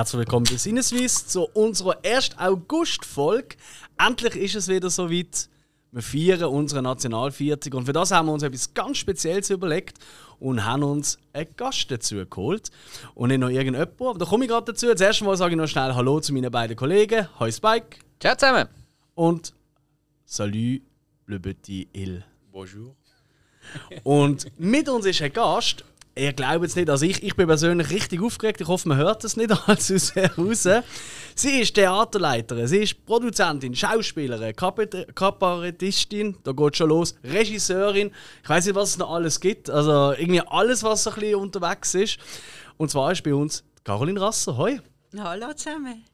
Herzlich willkommen bei Sinneswiss zu unserer 1. August-Folge. Endlich ist es wieder soweit. Wir feiern unsere Nationalviertig und für das haben wir uns etwas ganz Spezielles überlegt und haben uns einen Gast dazu geholt. Und nicht noch irgendjemand, aber da komme ich gerade dazu. Das erste Mal sage ich noch schnell Hallo zu meinen beiden Kollegen. Hi Spike. Ciao zusammen. Und Salut, le petit Il. Bonjour. Und mit uns ist ein Gast, Ihr glaubt es nicht, also ich, ich bin persönlich richtig aufgeregt. Ich hoffe, man hört es nicht allzu raus. Sie ist Theaterleiterin, sie ist Produzentin, Schauspielerin, Kabarettistin, da geht schon los, Regisseurin. Ich weiß nicht, was es noch alles gibt. Also irgendwie alles, was so ein bisschen unterwegs ist. Und zwar ist bei uns Caroline Rasser. Hoi. Hallo zusammen.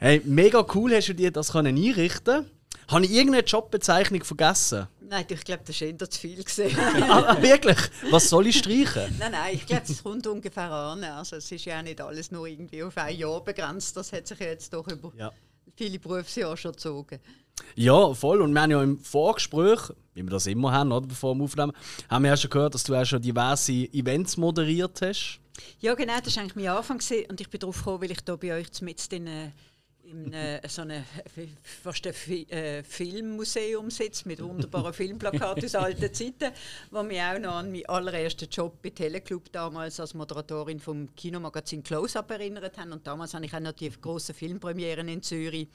hey, mega cool hast du dir das können einrichten Habe ich irgendeine Jobbezeichnung vergessen? Nein, ich glaube, das eher zu viel. Gewesen. ah, wirklich? Was soll ich streichen? nein, nein, ich glaube, es kommt ungefähr an. Also, es ist ja auch nicht alles nur irgendwie auf ein Jahr begrenzt. Das hat sich jetzt doch über ja. viele Berufsjahre schon gezogen. Ja, voll. Und wir haben ja im Vorgespräch, wie wir das immer haben, oder, bevor wir aufnehmen, haben wir ja schon gehört, dass du auch schon diverse Events moderiert hast. Ja, genau, das war eigentlich mein Anfang. Gewesen. Und ich bin darauf gekommen, weil ich hier bei euch mit in in äh, so einem fast ein äh, Filmmuseum sitzt mit wunderbaren Filmplakaten aus alten Zeiten, wo mich auch noch an meinen allerersten Job bei Teleclub damals als Moderatorin vom Kinomagazin Close-Up erinnert haben. Und damals habe ich auch noch die grossen Filmpremieren in Zürich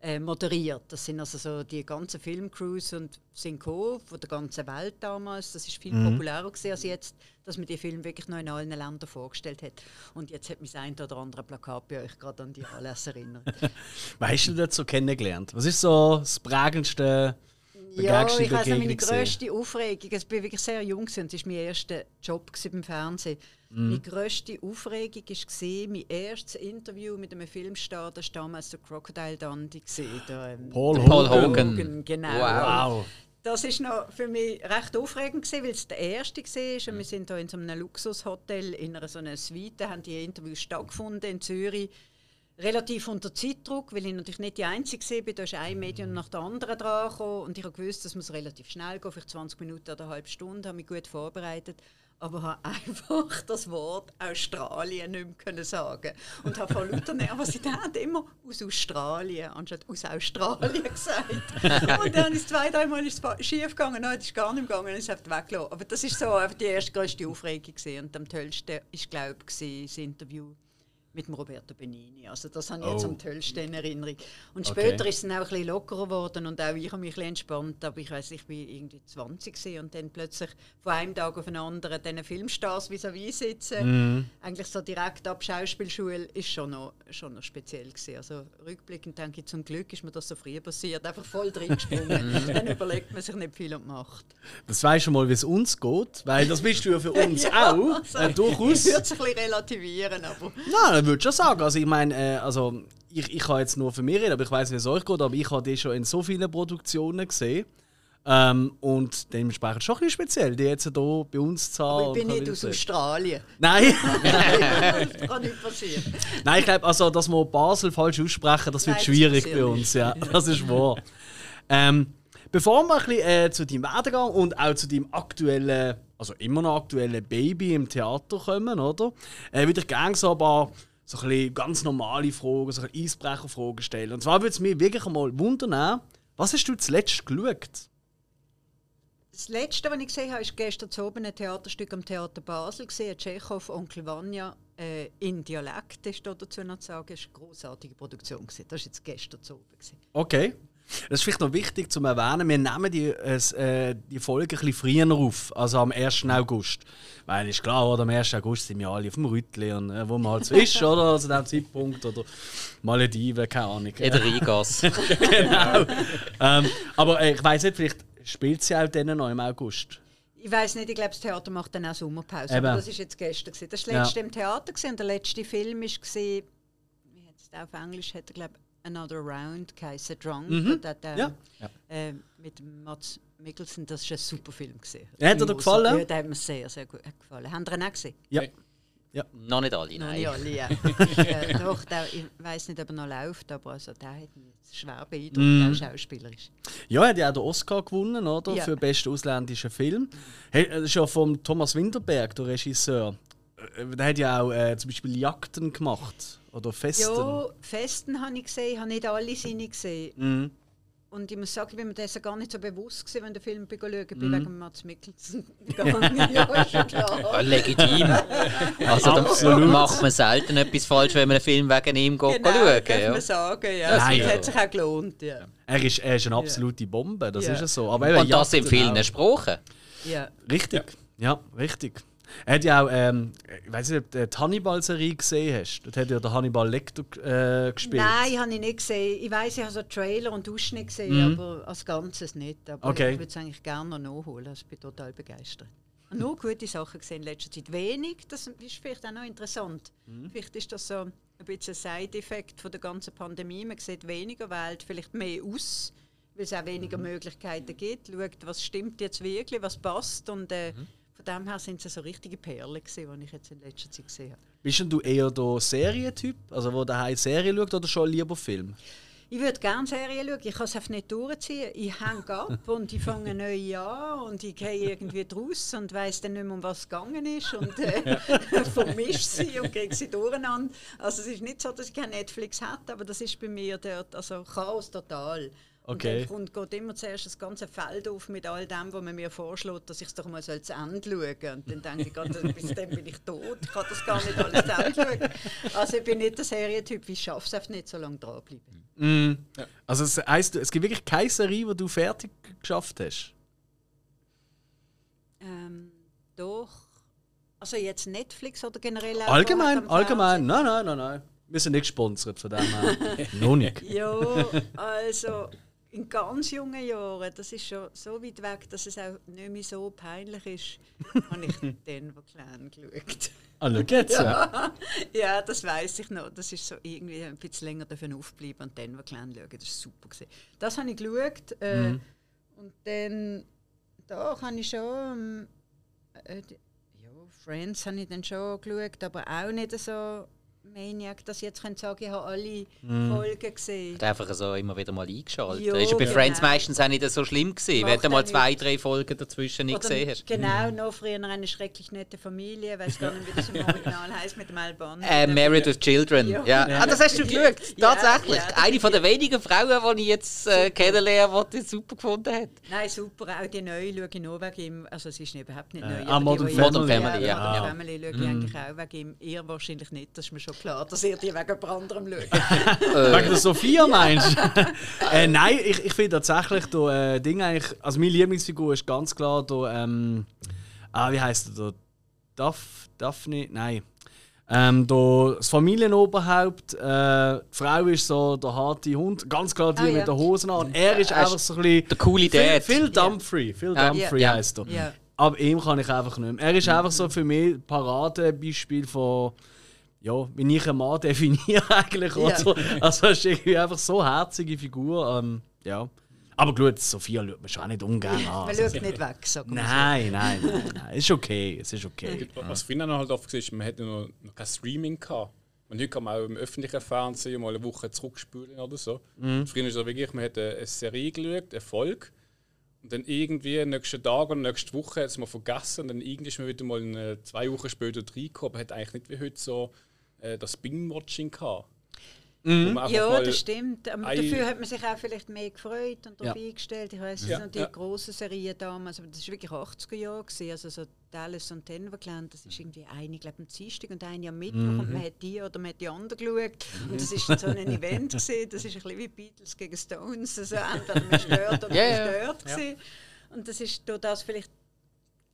äh, moderiert. Das sind also so die ganzen Filmcrews und sind von der ganzen Welt damals. Das ist viel mhm. populärer gewesen als jetzt, dass man die Filme wirklich noch in allen Ländern vorgestellt hat. Und jetzt hat mich ein oder andere Plakat bei euch gerade an die Anlässe erinnert. Was hast du dazu kennengelernt? Was ist so das prägendste? Ja, ich weiß meine grösste Aufregung. Ich war wirklich sehr jung und es war mein erster Job beim Fernsehen. Mm. Meine grösste Aufregung war mein erstes Interview mit einem Filmstar, das war damals der Crocodile Dundee. Der, ähm, Paul, der Paul Hogan. Hogan. Genau. Wow. Das war für mich recht aufregend, weil es der erste war. Und wir sind hier in so einem Luxushotel in einer so einer Suite, haben die Interviews stattgefunden in Zürich relativ unter Zeitdruck, weil ich natürlich nicht die Einzige war. Da ist ein Medium nach dem anderen dran gekommen. und ich habe gewusst, dass muss relativ schnell gehen, vielleicht 20 Minuten oder eine halbe Stunde, habe mich gut vorbereitet, aber habe einfach das Wort Australien nicht mehr sagen und habe von lauter Nervosität immer aus Australien anstatt aus Australien gesagt. und dann ist zwei, dreimal ist es schief gegangen, nein, das ist gar nicht gegangen, es ist weggelassen. Aber das ist so die erste größte Aufregung gewesen. und am tollsten war, glaube ich, das Interview mit dem Roberto Benini. Also das habe ich oh. jetzt am tollsten in Erinnerung. Und okay. später ist es auch ein bisschen lockerer geworden und auch ich habe mich ein bisschen entspannt. Aber ich weiß, ich war irgendwie 20 und dann plötzlich von einem Tag auf den anderen diesen Filmstars vis-à-vis sitzen. Mm. Eigentlich so direkt ab Schauspielschule ist schon noch, schon noch speziell gewesen. Also rückblickend denke ich, zum Glück ist mir das so früh passiert. Einfach voll drin gesprungen. Dann überlegt man sich nicht viel und macht. Das weißt du mal, wie es uns geht, weil das bist du ja für uns ja, auch. Also, äh, durchaus. Ich würde es ein bisschen relativieren, aber... Nein, würde schon sagen. Also ich meine, äh, also ich, ich kann jetzt nur für mich reden, aber ich weiß, wie es euch geht, aber ich habe die schon in so vielen Produktionen gesehen. Ähm, und dementsprechend schon ein bisschen speziell, die jetzt hier bei uns zu haben. Aber ich bin nicht aus Australien. Nein. das kann nicht passieren. Nein, ich glaube, also, dass wir Basel falsch aussprechen, das wird Nein, schwierig das bei uns. Ja, das ist wahr. Ähm, bevor wir ein bisschen äh, zu deinem Werdegang und auch zu deinem aktuellen also immer noch aktuelle Baby im Theater kommen, oder? Äh, würde ich gerne so ein paar so ein ganz normale Fragen, so Eisbrecherfragen stellen. Und zwar würde es mich wirklich einmal wundern, was hast du zuletzt geschaut? Das letzte, was ich gesehen habe, ist gestern zu oben ein Theaterstück am Theater Basel gesehen, Tschechow, Onkel Vanya äh, in Dialekt, ist dazu noch zu sagen. Das war eine großartige Produktion. Das war jetzt gestern zu oben. Okay. Das ist vielleicht noch wichtig zu erwähnen. Wir nehmen die, äh, die Folge ein bisschen früher auf, also am 1. August. Weil ist klar, oder? am 1. August sind wir alle auf dem Rütli, und, äh, wo man halt so ist, oder? Also an diesem Zeitpunkt. Oder Malediven, keine Ahnung. In der Rheingasse. genau. ähm, aber äh, ich weiß nicht, vielleicht spielt sie auch dann noch im August. Ich weiß nicht, ich glaube, das Theater macht dann auch Sommerpause. Aber das war jetzt gestern. Gewesen. Das war das letzte ja. im Theater gewesen, und der letzte Film war, wie heißt es auf Englisch, hat er, glaube Another Round geheißen, Drunk. Mhm. Der, der, ja. Äh, mit Mats Mikkelsen, das war ein super Film. Gewesen. Ja, hat er dir gefallen? Ja, der hat mir sehr, sehr gut gefallen. Haben Sie ihn auch gesehen? Ja. Ja. Noch nicht alle, nein. Noch nicht alle, ja. äh, doch, der, ich weiß nicht, ob er noch läuft, aber also, der hat mich schwer beeindruckt, mm. der Schauspieler ist. Ja, er hat ja auch den Oscar gewonnen, oder? Ja. Für den besten ausländischen Film. Hey, das ist ja von Thomas Winterberg, der Regisseur. äh, der hat ja auch äh, zum Beispiel Jagden gemacht. Oder Festen. Ja, Festen habe ich gesehen, ich habe nicht alle seine gesehen. Mhm. Und ich muss sagen, ich bin mir dessen gar nicht so bewusst gewesen, wenn der Film schauen bin, Mhm. wegen Mats Mikkelsen ja, ist schon Ja, klar. legitim. Also da macht man selten etwas falsch, wenn man einen Film wegen ihm geht Genau, schauen darf ja. man sagen, ja. Nein. Das hat sich auch gelohnt, ja. Er, ist, er ist eine absolute Bombe, das Ja. ist es so. Aber Und das in vielen auch. Sprachen. ja. Richtig. Ja. richtig. Er hat ja auch, ähm, ich weiß nicht, ob du die Hannibal-Serie gesehen hast. Dort hat ja der Hannibal Lecter äh, gespielt. Nein, habe ich nicht gesehen. Ich weiß, ich habe so Trailer und Ausschnitt gesehen, aber als Ganzes nicht. Aber Mhm. Okay. ich würde es eigentlich gerne noch nachholen. Also ich bin total begeistert. Nur gute Sachen gesehen in letzter Zeit. Wenig, das ist vielleicht auch noch interessant. Mhm. Vielleicht ist das so ein bisschen ein Side-Effekt von der ganzen Pandemie. Man sieht weniger, wählt vielleicht mehr aus, weil es auch weniger Mhm. Möglichkeiten gibt. Schaut, was stimmt jetzt wirklich, was passt. Und äh, Mhm. Von dem her sind es so richtige Perlen, gewesen, die ich jetzt in letzter Zeit gesehen habe. Bist denn du eher der Serientyp, also wo daheim Serie schaut oder schon lieber Film? Ich würde gerne Serien schauen, ich kann es einfach nicht durchziehen. Ich hänge ab und ich fange neu an und ich gehe irgendwie draus und weiss dann nicht mehr, um was es gegangen ist und äh, vermische sie und kriege sie durcheinander. Also es ist nicht so, dass ich kein Netflix hätte, aber das ist bei mir dort, also Chaos total. Okay. Und dann geht immer zuerst das ganze Feld auf mit all dem, was man mir vorschlägt, dass ich es doch mal so zu Ende schauen Und dann denke ich, Gott, bis dann bin ich tot, ich kann das gar nicht alles zu Ende schauen. Also ich bin nicht der Serientyp, ich schaffe es einfach nicht so lange dranbleiben. Mm. Also es heisst, es gibt wirklich keine Serie, die du fertig geschafft hast. Ähm, doch. Also jetzt Netflix oder generell auch Allgemein, allgemein. Nein, nein, nein, nein. Wir sind nicht gesponsert von dem her. Noch nicht. Ja, also in ganz jungen Jahren, das ist schon so weit weg, dass es auch nicht mehr so peinlich ist, habe ich Denver Clan geschaut. Ah, schau jetzt. Ja. ja, das weiß ich noch. Das ist so irgendwie ein bisschen länger davon aufbleiben und Denver Clan schauen. Das war super. Gewesen. Das habe ich geschaut. Äh, Und dann, da habe ich schon. ähm, Äh, die- ja, Friends habe ich dann schon geschaut, aber auch nicht so Maniac, dass ich jetzt könnte sagen, ich habe alle Folgen gesehen. Hat einfach so immer wieder mal eingeschaltet. Das ist ja bei genau. Friends meistens auch nicht so schlimm gewesen, wenn du mal zwei, nichts. drei Folgen dazwischen nicht Oder gesehen hast. Genau, noch früher eine schrecklich nette Familie. Ich weiß gar nicht, wie das im Original heißt mit dem Alban. Äh, Married with Children. Ja. Ja. Ah, das hast du geschaut. Tatsächlich. ja, Eine von den wenigen Frauen, die ich jetzt äh, kennenlerne, die das super gefunden hat. Nein, super. Auch die neue schaue ich nur wegen ihm. Also sie ist überhaupt nicht Äh, neu. ah, Modern die, die Modern Family, ja. Modern. Family schaue ich eigentlich auch wegen ihm. Ihr wahrscheinlich nicht, das ist mir schon klar, dass ihr die wegen jemand anderem schaut. Wegen der Sophia meinst du? äh, nein, ich, ich finde tatsächlich, da, äh, Ding eigentlich, also meine Lieblingsfigur ist ganz klar da, ähm, ah, wie heißt er da? Daff, Daphne? Nein. Ähm, da, das Familienoberhaupt, äh, die Frau ist so der harte Hund, ganz klar die Ah, ja. mit den Hosen an. Er ist Er einfach so ein bisschen. der coole Phil, Dad. Phil Dumfrey. Phil Ja. Dumfrey Ja. heisst er. Ja. Aber ihm kann ich einfach nicht mehr. Er ist einfach so für mich ein Paradebeispiel von, ja, wie ich einen Mann definiere eigentlich. Ja. Oder? Also er ist irgendwie einfach so eine herzige Figur. Ähm, ja. Aber gut, Sophia schaut man schon auch nicht ungern an. Man Also, schaut nicht weg, so. nein, nein, nein, nein. Ist okay, es ist okay. Was früher noch halt oft war, man hatte noch, noch kein Streaming gehabt. Und heute kann man auch im öffentlichen Fernsehen mal eine Woche zurückspülen oder so. Früher ist es wirklich, man hat eine, Serie geschaut, eine Folge. Und dann irgendwie nächsten Tag oder nächste Woche hat es mal vergessen. Und dann irgendwie ist man wieder mal eine, zwei Wochen später reingekommen. Aber hat eigentlich nicht wie heute so äh, das Binge-Watching gehabt. Einfach Ja, das stimmt. Aber ein- dafür hat man sich auch vielleicht mehr gefreut und darauf Ja. eingestellt. Ich weiß, das Ja, sind die ja. grossen Serien damals, aber das war wirklich 80er Jahre. Gewesen. Also so Dallas und Denver Clan, das ist irgendwie eine, glaube am Dienstag und eine am Mittwoch und man hat die oder man hat die andere geschaut. Und das ist so ein Event gewesen. Das ist ein bisschen wie Beatles gegen Stones. Also entweder man stört oder Ja, man ja. stört. gewesen. Und das ist durch das vielleicht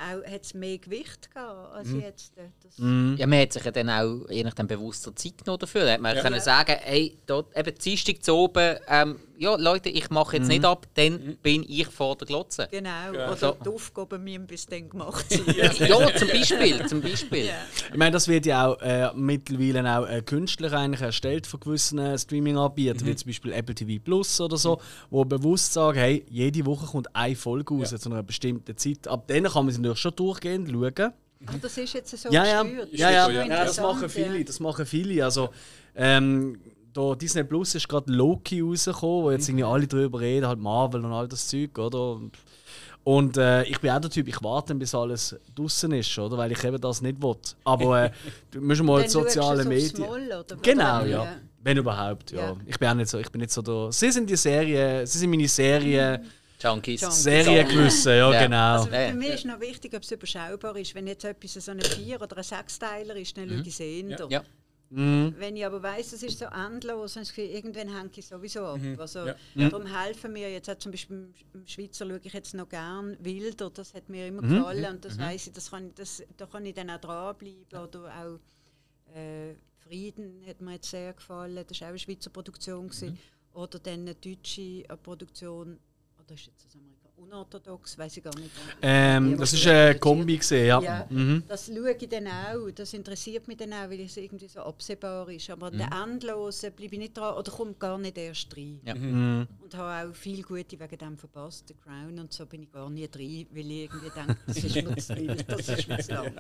auch hat es mehr Gewicht gehabt als jetzt. äh, Das, Ja, man hat sich ja dann auch je nachdem bewusster Zeit genommen dafür. Hat man Ja. können sagen, hey, dort, eben Dienstag zu oben, ähm, ja Leute, ich mache jetzt nicht ab, dann bin ich vor der Glotze. Genau, Ja. oder So. die Aufgaben müssen bis dann gemacht sein. Ja, zum Beispiel, zum Beispiel. Ja. Ich meine, das wird ja auch äh, mittlerweile auch äh, künstlich eigentlich erstellt von gewissen äh, Streaming-Anbietern, wie zum Beispiel Apple TV Plus oder so, wo bewusst sagen, hey, jede Woche kommt eine Folge raus Ja. zu einer bestimmten Zeit. Ab dann kann man sie natürlich schon durchgehend schauen. Ach, das ist jetzt so Ja, ja, ja, ja, ja. das machen viele, das machen viele. Also, ähm, da Disney Plus ist gerade Loki rausgekommen, wo jetzt irgendwie alle drüber reden, halt Marvel und all das Zeug, oder? Und äh, ich bin auch der Typ, ich warte, bis alles draußen ist, oder? Weil ich eben das nicht will. Aber äh, du musst mal Dann sozialen Medien. Oder? Genau, ja. Wenn überhaupt, ja. Ja. Ich bin auch nicht so, ich bin nicht so der. Sie sind die Serie, sie sind meine Serie, Junkies. Junkies. Seriengewisse, ja, Ja. genau. Also für mich ist noch wichtig, ob es überschaubar ist. Wenn jetzt etwas so ein Vier- oder ein Sechsteiler ist, dann schaue ich es eher. Ja. Wenn ich aber weiss, es ist so endlos, dann das irgendwann hänge ich sowieso ab. Also, Ja. Darum helfen mir jetzt auch zum Beispiel im- Schweizer schaue ich jetzt noch gern Wilder, das hat mir immer gefallen und das weiss ich, das kann, ich- das, da kann ich dann auch dranbleiben. Oder auch äh, Frieden hat mir jetzt sehr gefallen, das war auch eine Schweizer Produktion. Gewesen. Oder dann eine deutsche äh, Produktion, oder ist jetzt das Amerikaner? Unorthodox, weiß ich gar nicht. Ähm, das ist eine Kombi gesehen, ja. Ja, Mhm. das schaue ich dann auch. Das interessiert mich dann auch, weil es irgendwie so absehbar ist. Aber Mhm. der Endlose bleibe ich nicht dran oder komme gar nicht erst rein. Ja. Mhm. Und habe auch viel Gute wegen dem verpasst. The Crown und so bin ich gar nicht drin, weil ich irgendwie denke, das ist mir zu wild, das ist mir zu lang.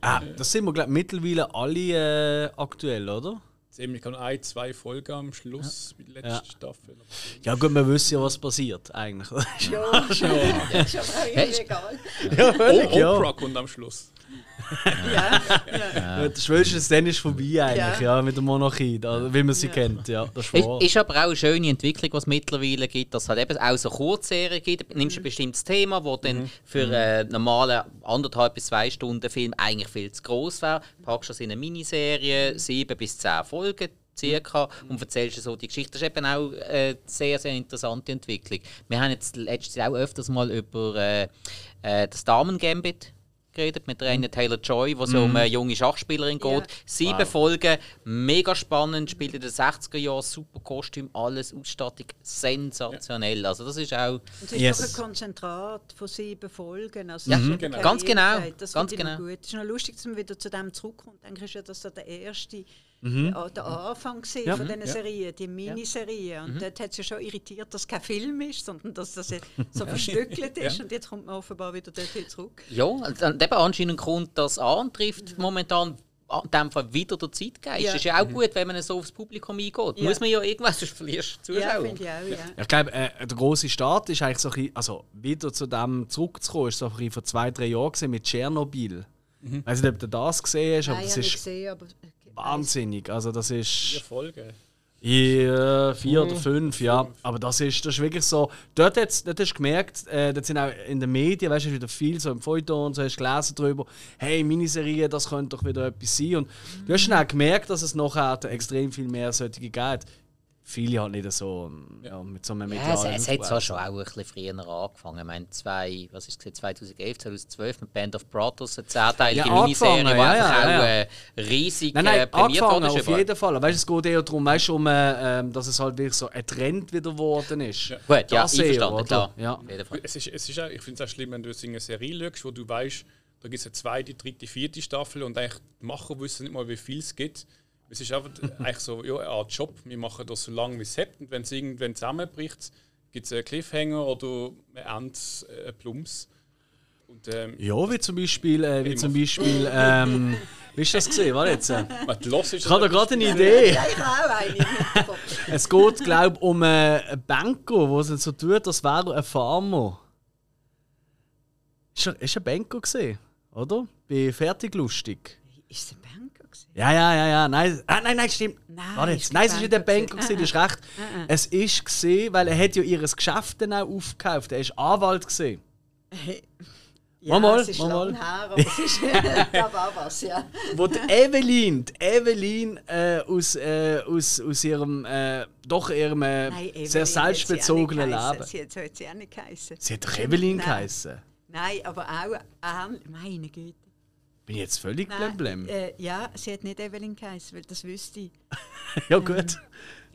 Ah, das sind wir, glaube mittlerweile alle äh, aktuell, oder? Ziemlich kann ein, zwei Folgen am Schluss mit der letzten Ja. Staffel. Ja, gut, wir wissen ja, was passiert eigentlich. Ja, schon. ist aber auch irgendwie egal. ja, Oh, völlig, ja. Oprah kommt am Schluss. Ja, ja. Ja, Spätestens dann ist vorbei eigentlich, ja, mit der Monarchie, da, wie man sie kennt. Ja, das ist Ist, wahr. ist aber auch eine schöne Entwicklung, was es mittlerweile gibt, dass es halt eben auch so Kurzserien gibt. Du nimmst ein bestimmtes Thema, wo dann für einen normalen anderthalb bis zwei Stunden Film eigentlich viel zu groß wäre. Packst das in eine Miniserie, sieben bis zehn Folgen circa und erzählst so die Geschichte. Das ist eben auch eine sehr, sehr interessante Entwicklung. Wir haben jetzt letztes Jahr auch öfters mal über äh, äh, das Damen-Gambit geredet mit der Anya Taylor-Joy, wo es um eine junge Schachspielerin geht. Ja. Sieben Folgen, mega spannend, spielt in den 60er Jahren, super Kostüm, alles, Ausstattung, sensationell. Also das ist auch... Und es ist Yes. doch ein Konzentrat von sieben Folgen. Also Ja, genau. Ganz genau. Das ganz genau. Gut. Es ist noch lustig, dass man wieder zu dem zurückkommt. Eigentlich ist ja das so der erste, Mhm. der, der Anfang Ja. von diesen Ja. Serien, die Miniserie. Und Mhm. dort hat es ja schon irritiert, dass es kein Film ist, sondern dass das jetzt so verstückelt ist. Und jetzt kommt man offenbar wieder dorthin zurück. Ja, und eben anscheinend kommt das antrifft momentan in dem Fall wieder der Zeitgeist. Ja. ist ja auch gut, wenn man so aufs Publikum eingeht. Ja. Muss man ja irgendwas, sonst verlierst du Ja, Zuschauer. finde ich auch, ja. Ich glaube, äh, der große Start ist eigentlich so ein bisschen, also wieder zu dem zurückzukommen, ist so ein bisschen vor zwei, drei Jahren mit Tschernobyl. Ich weiß nicht, ob du das gesehen hast, aber habe ich ist gesehen, aber... wahnsinnig. Also das Vier ist Folgen. ja, vier oder fünf, ja. Aber das ist, das ist wirklich so. Dort, hat's- dort hast du gemerkt, äh, dort sind auch in den Medien, weißt du, wieder viel so im Feuilleton und so hast du gelesen darüber, hey, Miniserie, das könnte doch wieder etwas sein. Und du hast dann auch gemerkt, dass es nachher extrem viel mehr solche gibt. Viele halt nicht so ja, mit so einem Ja, es, medialen es hat zwar schon auch ein bisschen früher angefangen. Ich meine, zwei, was ist es, 2011, 2012 mit Band of Brothers, eine zehnteilige Ja, Miniserie, die ja, ja, auch ja. äh, riesig Nein, nein, äh, prämiert worden ist. auf überall. jeden Fall. Weißt, es geht eher darum, weißt, um, äh, ähm, dass es halt wirklich so ein Trend wieder geworden ist. Ja. Gut, ja, Das eher, einverstanden, klar. Ja. Es ist, es ist auch, ich finde es auch schlimm, wenn du eine Serie schaust, wo du weißt, da gibt es eine zweite, dritte, vierte Staffel und eigentlich die Macher wissen nicht mal, wie viel es gibt. Es ist einfach eigentlich so ja, eine Art Job. Wir machen das so lange, wie es hat. Und wenn es irgendwann zusammenbricht, gibt es einen Cliffhanger oder ein Ende, äh, ein Plumps. Und ähm, Ja, wie zum Beispiel, äh, wie zum Beispiel, ähm, wie ist das gesehen? Warte jetzt. äh, man, Ich habe da gerade eine Idee. Ja, ich habe auch eine. Es geht, glaube ich, um äh, einen Banker, der es so tut, als wäre er ein Farmer. Ist er, ist er ein Banker gesehen, oder? Bei Fertiglustig. Ist es ein Banker gewesen? Ja, ja, ja, ja. Nein, ah, nein, nein, stimmt. Nein, Warte ist jetzt. Nein, es ist nicht der gewesen, du hast recht. Ah, ah. Es ist gesehen, weil er hat ja ihr Geschäft dann auch aufgekauft. Er ist Anwalt gesehen. Ja, Mal, es ist mal, mal. her, aber es ist, war was, ja. wo die Evelyn, die Evelyn äh, aus, äh, aus, aus ihrem äh, doch ihrem äh, Nein, sehr auch selbstbezogenen. Leben. Sie hat, so sie auch nicht geheißen. Sie hat doch Evelyn Nein. geheißen. Nein, aber auch, auch meine Güte. Bin jetzt völlig Nein, blem äh, ja, sie hat nicht Evelyn geheißen, weil das wüsste ich. Ja gut.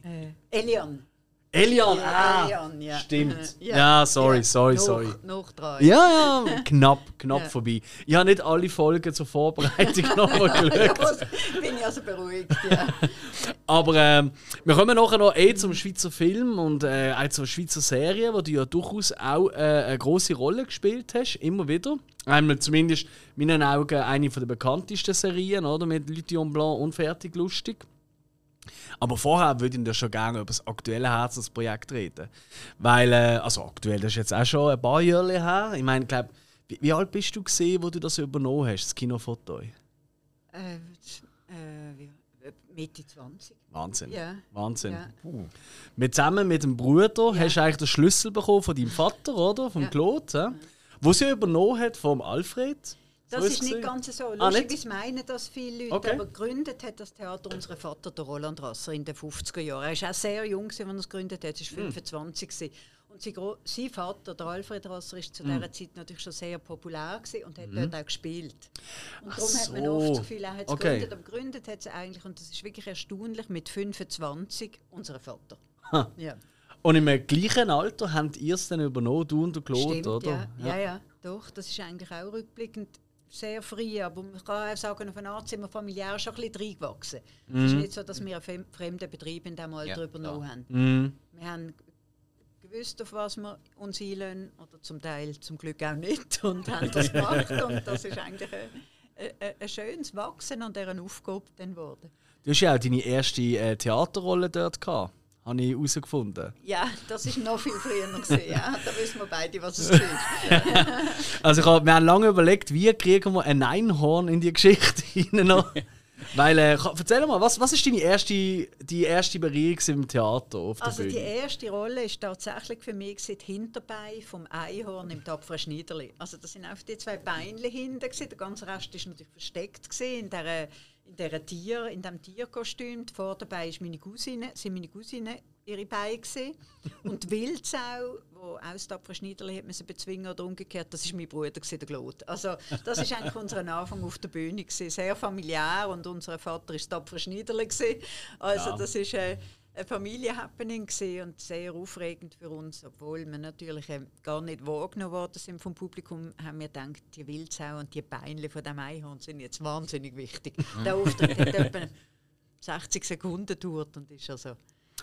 Äh, Elian. Elian, Ja, ah, Elian, ja. stimmt. Äh, Ja, sorry, sorry, noch, sorry. Noch drei. Ja, ja, knapp, knapp Ja. vorbei. Ich habe nicht alle Folgen zur Vorbereitung nochmal Ja, geschaut. bin ich also beruhigt, ja. Aber ähm, wir kommen nachher noch eh zum Schweizer Film und äh, auch zur Schweizer Serie, wo du ja durchaus auch äh, eine große Rolle gespielt hast, immer wieder. Einmal zumindest in meinen Augen eine der bekanntesten Serien, oder? Mit Lydion Blanc und Fertig lustig. Aber vorher würde ich ja schon gerne über das aktuelle Herzensprojekt reden. Weil, äh, also aktuell, das ist jetzt auch schon ein paar Jahre her. Ich meine, glaub, wie, wie alt bist du gesehen, wo du das übernommen hast, das Kinofoto? Äh, äh, Mitte 20. Wahnsinn. Ja. Wahnsinn. Ja. Mit, zusammen mit dem Bruder Ja. hast du eigentlich den Schlüssel bekommen von deinem Vater, oder? Vom Ja. Claude, ja? Wo sie übernommen hat vom Alfred. Das So ist nicht gesehen. ganz so. Ah? Lustigerweise meinen das viele Leute. Okay. Aber gegründet hat das Theater unser Vater, der Roland Rasser, in den 50er Jahren. Er war auch sehr jung, als er es gegründet hat. Er war 25. gewesen. Und sein, sein Vater, der Alfred Rasser, war zu Hm. dieser Zeit natürlich schon sehr populär gewesen und hat dort auch gespielt. Und Ach darum hat man so. oft das Gefühl, er hat es Okay. gegründet. Aber gegründet hat es eigentlich, und das ist wirklich erstaunlich, mit 25 unser Vater. Ha. Ja. Und im gleichen Alter habt ihr es dann übernommen, du und der Claude, Stimmt, oder? Ja. ja, ja, doch. Das ist eigentlich auch rückblickend sehr früh. Aber man kann auch sagen, auf eine Art sind wir familiär schon ein bisschen reingewachsen. Es Mhm. ist nicht so, dass wir einen fremden Betrieb in diesem Alter Ja, übernommen haben. Mhm. Wir haben gewusst, auf was wir uns einlösen, oder zum Teil zum Glück auch nicht, und haben das gemacht. Und das ist eigentlich ein, ein, ein schönes Wachsen an dieser Aufgabe dann geworden. Du hast ja auch deine erste äh, Theaterrolle dort gehabt, habe ich herausgefunden. Ja, das ist noch viel früher gewesen, ja. Da wissen wir beide, was es ist. Also ich hab, wir haben lange überlegt, wie kriegen wir ein Einhorn in die Geschichte hinein noch. Weil, äh, erzähl mal, was, was ist deine erste, die erste Berührung im Theater auf der Also die Bühne? erste Rolle ist tatsächlich für mich gewesen, die Hinterbein vom Einhorn im tapferen Schneiderli. Also das sind einfach die zwei Beinchen hinten gewesen. Der ganze Rest ist natürlich versteckt gewesen in der in der Tier, in dem Tierkostüm. Die Vorderbein ist meine Cousine, sind meine Cousine ihre Beine. Und die Wildsau, wo auch das tapfere Schneiderli hat müssen bezwingen oder umgekehrt, das ist mein Bruder gewesen, der Claude. Also das ist eigentlich unser Anfang auf der Bühne gewesen. sehr familiär und unser Vater ist tapfere Schneiderli gewesen. Also Ja. das ist äh, ein Familienhappening gewesen und sehr aufregend für uns, obwohl wir natürlich ähm, gar nicht wahrgenommen worden sind vom Publikum, haben wir gedacht, die Wildsau und die Beinle von dem Einhorn sind jetzt wahnsinnig wichtig. Der Auftritt hat etwa 60 Sekunden gedauert und ist also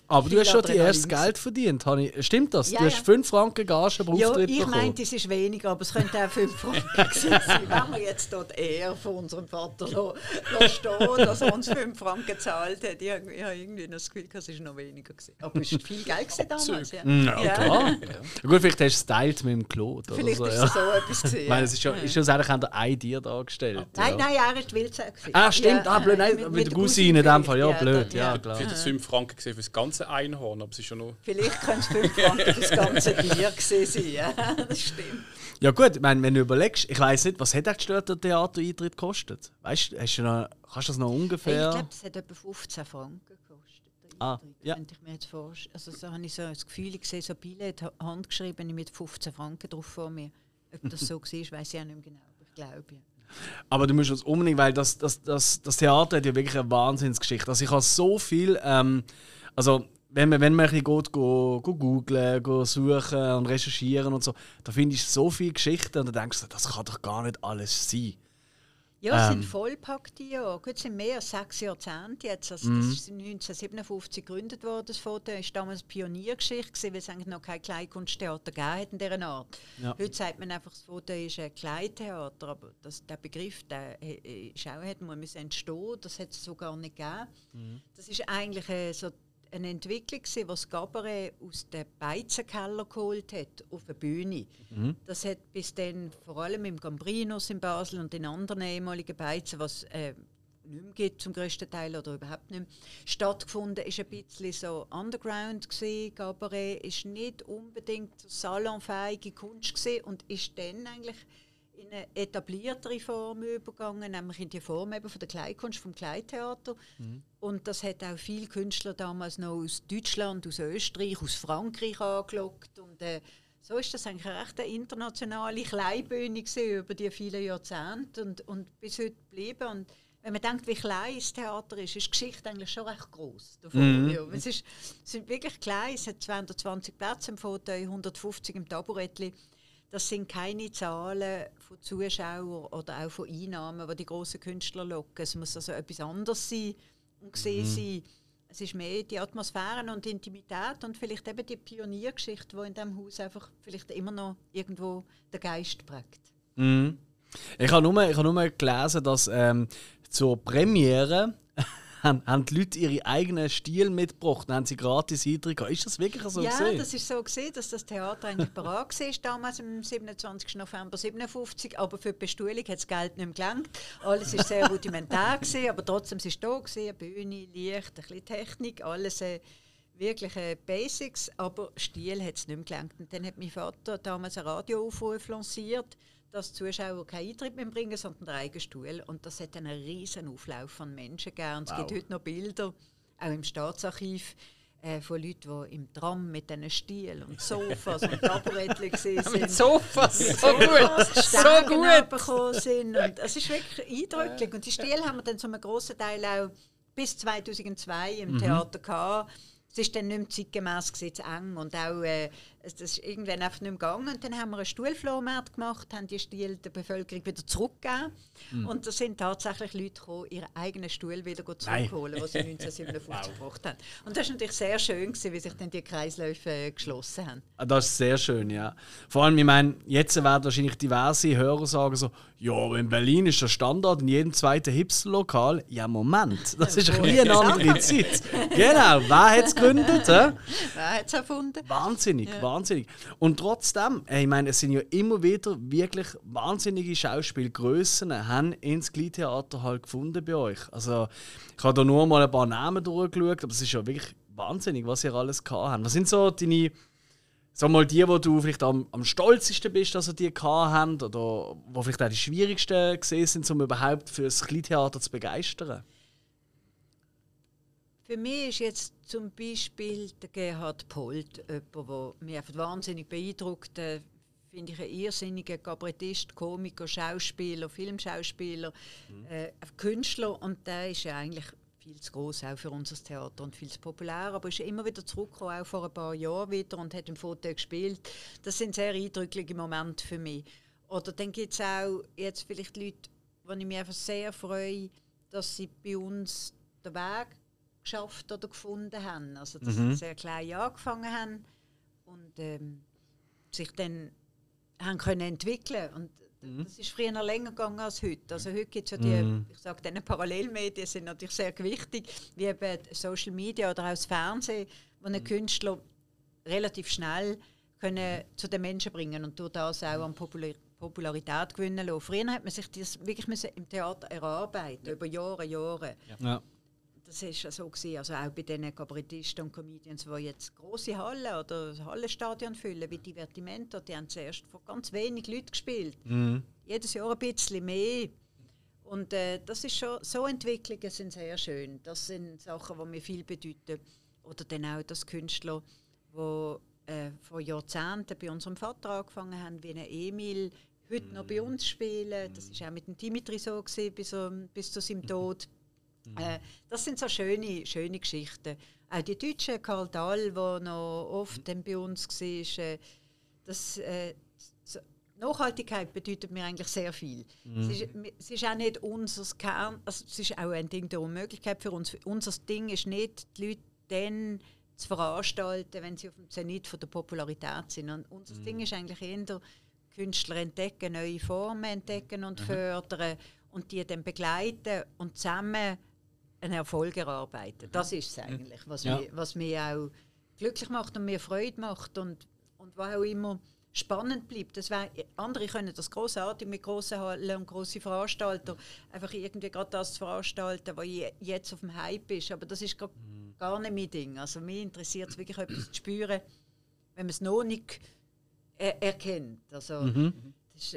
Aber du hast schon die erste Geld verdient. ich- Stimmt das? Ja, du hast ja. 5 Franken Gage pro Ja, Auftritt ich bekommen. meinte, es ist weniger, aber es könnte auch 5 Franken gewesen sein. Wenn wir jetzt dort eher von unserem Vater lo- lo stehen, dass er uns 5 Franken gezahlt hat. Ich habe ich habe irgendwie das Gefühl, es war noch weniger. Gewesen. Aber es war viel Geld gewesen damals. Ja. Mm, Ja, klar. Ja. Gut, vielleicht hast du es geteilt mit dem Claude. Vielleicht so, ist ja. es so etwas gewesen. Ich meine, es ist schon, ist schon eigentlich an der ein Tier dargestellt. Nein, ja. nein, er ist die. Ah, stimmt. Ah, blöd, nein, mit der Cousine in dem Fall. Ja, blöd. Ja, klar. Ich hätte 5 Franken gesehen für das ganze Einhorn, aber es ist schon noch. Vielleicht können es 5 Franken für das ganze Tier gewesen sein. Ja, das stimmt. Ja gut, ich meine, wenn du überlegst, ich weiß nicht, was hat eigentlich der Theatereintritt gekostet? Weißt du, hast du noch, kannst du das noch Hey, ungefähr? ich glaube, es hat etwa 15 Franken gekostet. der Ah, ja. Könnte ich mir jetzt vorstellen. Also so habe ich so das Gefühl, ich sehe so Billett ha- handgeschrieben mit 15 Franken drauf vor mir. Ob das so war, weiß ich auch nicht mehr genau. Aber ich glaube, ja. Aber du musst uns unbedingt, weil das, das, das, das Theater hat ja wirklich eine Wahnsinnsgeschichte. Also ich habe so viel, ähm, also wenn man, wenn man ein bisschen geht, go, go googlen, go suchen und recherchieren und so, da finde ich so viele Geschichten und dann denkst du, das kann doch gar nicht alles sein. Ja, es Ähm. sind vollpackte Jahre. Gut, es sind mehr als sechs Jahrzehnte jetzt. Also Mhm. Das ist 1957 gegründet worden. Das Foto war damals eine Pioniergeschichte, weil es eigentlich noch kein Kleinkunsttheater gegeben hat in dieser Art. Ja. Heute sagt man einfach, das Foto ist ein Kleintheater, aber das, der Begriff der ist auch, hätte man entstehen Das hat es so gar nicht gegeben. Mhm. Das ist eigentlich äh, so eine Entwicklung, gewesen, die das Gabaret aus dem Beizenkeller geholt hat, auf eine Bühne. Das hat bis dann vor allem im Gambrinus in Basel und in anderen ehemaligen Beizen, was äh, nicht mehr gibt zum größten Teil oder überhaupt nicht mehr, stattgefunden, ist ein bisschen so underground gewesen. Gabaret ist nicht unbedingt so salonfähige Kunst gewesen und ist dann eigentlich in eine etabliertere Form übergegangen, nämlich in die Form eben von der Kleinkunst, vom Kleintheater. Und das hat auch viele Künstler damals noch aus Deutschland, aus Österreich, aus Frankreich angelockt. Und äh, so ist das eigentlich eine recht eine internationale Kleinbühne gewesen über die vielen Jahrzehnte und, und bis heute geblieben. Und wenn man denkt, wie klein das Theater ist, ist die Geschichte eigentlich schon recht groß. Davon. Ja, es, ist, es sind wirklich klein, es hat 220 Plätze im Foto, 150 im Taburettli. Das sind keine Zahlen von Zuschauern oder auch von Einnahmen, die die grossen Künstler locken. Es muss also etwas anderes sein und gesehen sein. Es ist mehr die Atmosphäre und die Intimität und vielleicht eben die Pioniergeschichte, die in diesem Haus einfach vielleicht immer noch irgendwo den Geist prägt. Mhm. Ich habe nur, ich habe nur gelesen, dass ähm, zur Premiere haben, haben die Leute ihre eigenen Stil mitgebracht und haben sie gratis Eintritt gehabt. Ist das wirklich so ja, gesehen? das ist so gesehen, dass das Theater eigentlich parat war, damals am 27. November 57, aber für die Bestuhlung hat das Geld nicht mehr gelangt. Alles war sehr rudimentär, gewesen, aber trotzdem war es da, gewesen, Bühne, Licht, ein bisschen Technik, alles äh, wirklich äh, Basics, aber Stil hat es nicht mehr gelangt. Und dann hat mein Vater damals einen Radioaufruf lanciert, dass die Zuschauer keinen Eintritt mehr bringen, sondern einen eigenen Stuhl. Und das hat einen riesen Auflauf von Menschen gegeben. Es gibt heute noch Bilder, auch im Staatsarchiv, äh, von Leuten, die im Tram mit diesen Stielen und Sofas und Taburettchen gesehen sind. Mit Sofas, so Sofas, gut, so gut. sind. Und es ist wirklich eindrücklich. Und die Stile haben wir dann zum grossen Teil auch bis 2002 im Theater gehabt. Es war dann nicht mehr zeitgemäß, eng und auch, äh, es- das ist irgendwann einfach nicht mehr gegangen. Und dann haben wir einen Stuhlflohmarkt gemacht, haben die Stile der Bevölkerung wieder zurückgegeben. Und da sind tatsächlich Leute gekommen, ihren eigenen Stuhl wieder zurückholen, was sie 1957 gebracht haben. Und das war natürlich sehr schön, gewesen, wie sich dann die Kreisläufe äh, geschlossen haben. Ah, Das ist sehr schön, ja. Vor allem, ich meine, jetzt werden wahrscheinlich diverse Hörer sagen so, ja, in Berlin ist der Standard in jedem zweiten Hipster-Lokal. Ja, Moment, das ist ein eine andere Zeit. Genau, wer hat es gegründet? hä? Wer hat es erfunden? Wahnsinnig, wahnsinnig. Und trotzdem, ich meine, es sind ja immer wieder wirklich wahnsinnige Schauspielgrössen, haben ins Gliedtheater halt gefunden bei euch. Also, ich habe da nur mal ein paar Namen durchgeschaut, aber es ist ja wirklich wahnsinnig, was ihr alles gehabt habt. Was sind so deine, sag mal, die, wo du vielleicht am, am stolzesten bist, dass ihr die gehabt habt, oder wo vielleicht auch die schwierigsten gesehen sind, um überhaupt für das Gliedtheater zu begeistern? Für mich ist jetzt zum Beispiel der Gerhard Polt jemand, der mich einfach wahnsinnig beeindruckt. Äh, Finde ich ein irrsinniger Kabarettist, Komiker, Schauspieler, Filmschauspieler, äh, ein Künstler. Und der ist ja eigentlich viel zu groß auch für unser Theater und viel zu populär. Aber ist immer wieder zurückgekommen, auch vor ein paar Jahren wieder und hat im Foto gespielt. Das sind sehr eindrückliche Momente für mich. Oder dann gibt es auch jetzt vielleicht Leute, wo ich mich einfach sehr freue, dass sie bei uns den Weg geschafft oder gefunden haben. Also dass sie sehr klein angefangen haben und ähm, sich dann haben können entwickeln und das ist früher noch länger gegangen als heute. Also heute gibt es ja die, ich sage, diese Parallelmedien sind natürlich sehr wichtig, wie eben Social Media oder auch das Fernsehen, wo einen Künstler relativ schnell können zu den Menschen bringen und durch das auch an Popular Popularität gewinnen lassen. Früher hat man sich das wirklich müssen im Theater erarbeiten, über Jahre, Jahre. Ja. Das ist ja so gewesen. Also auch bei den Kabarettisten und Comedians, die jetzt große Hallen oder Hallenstadien füllen, wie Divertimento, die haben zuerst von ganz wenig Leuten gespielt. Jedes Jahr ein bisschen mehr. Und äh, das ist schon, so Entwicklungen sind sehr schön. Das sind Sachen, die mir viel bedeuten. Oder dann auch, dass Künstler, die äh, vor Jahrzehnten bei unserem Vater angefangen haben, wie ein Emil, heute noch bei uns spielen. Das ist auch mit dem Dimitri so gewesen, bis, er, bis zu seinem Tod. Äh, das sind so schöne, schöne Geschichten. Auch die Deutschen, Karl Dahl, der noch oft dann bei uns war, äh, das, äh, so, Nachhaltigkeit bedeutet mir eigentlich sehr viel. Es, ist, es ist auch nicht unser Kern, also es ist auch ein Ding der Unmöglichkeit für uns. Unser Ding ist nicht, die Leute dann zu veranstalten, wenn sie auf dem Zenit von der Popularität sind. Und unser Ding ist eigentlich eher, Künstler entdecken, neue Formen entdecken und fördern und die dann begleiten und zusammen einen Erfolg erarbeiten. Das ist es eigentlich, was, Ja. mich, was mich auch glücklich macht und mir Freude macht und, und was auch immer spannend bleibt. Das wär, andere können das großartig mit grossen Hallen und grossen Veranstaltern einfach irgendwie gerade das zu veranstalten, was je- jetzt auf dem Hype ist. Aber das ist gar, gar nicht mein Ding. Also mich interessiert es wirklich etwas zu spüren, wenn man es noch nicht er erkennt. Also, das ist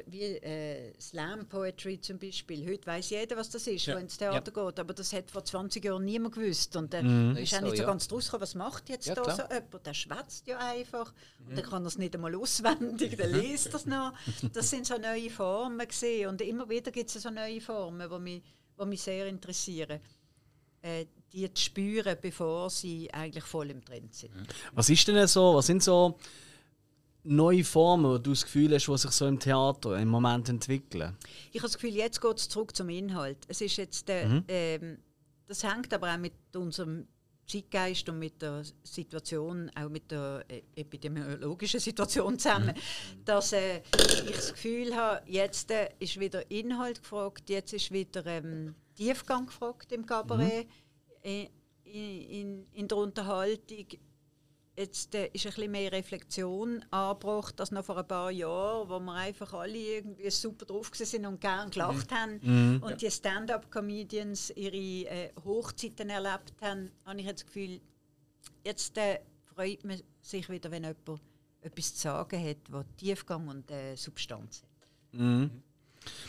wie äh, Slam Poetry zum Beispiel. Heute weiß jeder, was das ist, Ja. wenn ins Theater geht. Aber das hat vor 20 Jahren niemand gewusst. Und dann Mhm. ist auch nicht so, so ja. ganz draus gekommen, was macht jetzt Ja, da klar. so jemand? Der schwätzt ja einfach. Und dann kann er es nicht einmal auswendig, dann liest er es noch. Das sind so neue Formen gesehen Und immer wieder gibt es so neue Formen, die mich, die mich sehr interessieren. Äh, die zu spüren, bevor sie eigentlich voll im Trend sind. Was ist denn so, was sind so neue Formen, wo du das Gefühl hast, die sich so im Theater im Moment entwickeln? Ich habe das Gefühl, jetzt geht es zurück zum Inhalt. Es ist jetzt der, ähm, das hängt aber auch mit unserem Zeitgeist und mit der Situation, auch mit der äh, epidemiologischen Situation zusammen, dass äh, ich das Gefühl habe, jetzt äh, ist wieder Inhalt gefragt, jetzt ist wieder ähm, Tiefgang gefragt im Kabarett. in, in, in der Unterhaltung jetzt äh, ist ein bisschen mehr Reflexion angebracht als noch vor ein paar Jahren, wo wir einfach alle irgendwie super drauf sind und gern gelacht Mhm. haben und die Stand-up-Comedians ihre äh, Hochzeiten erlebt haben, habe ich jetzt das Gefühl, jetzt äh, freut man sich wieder, wenn jemand etwas zu sagen hat, was Tiefgang und äh, Substanz hat.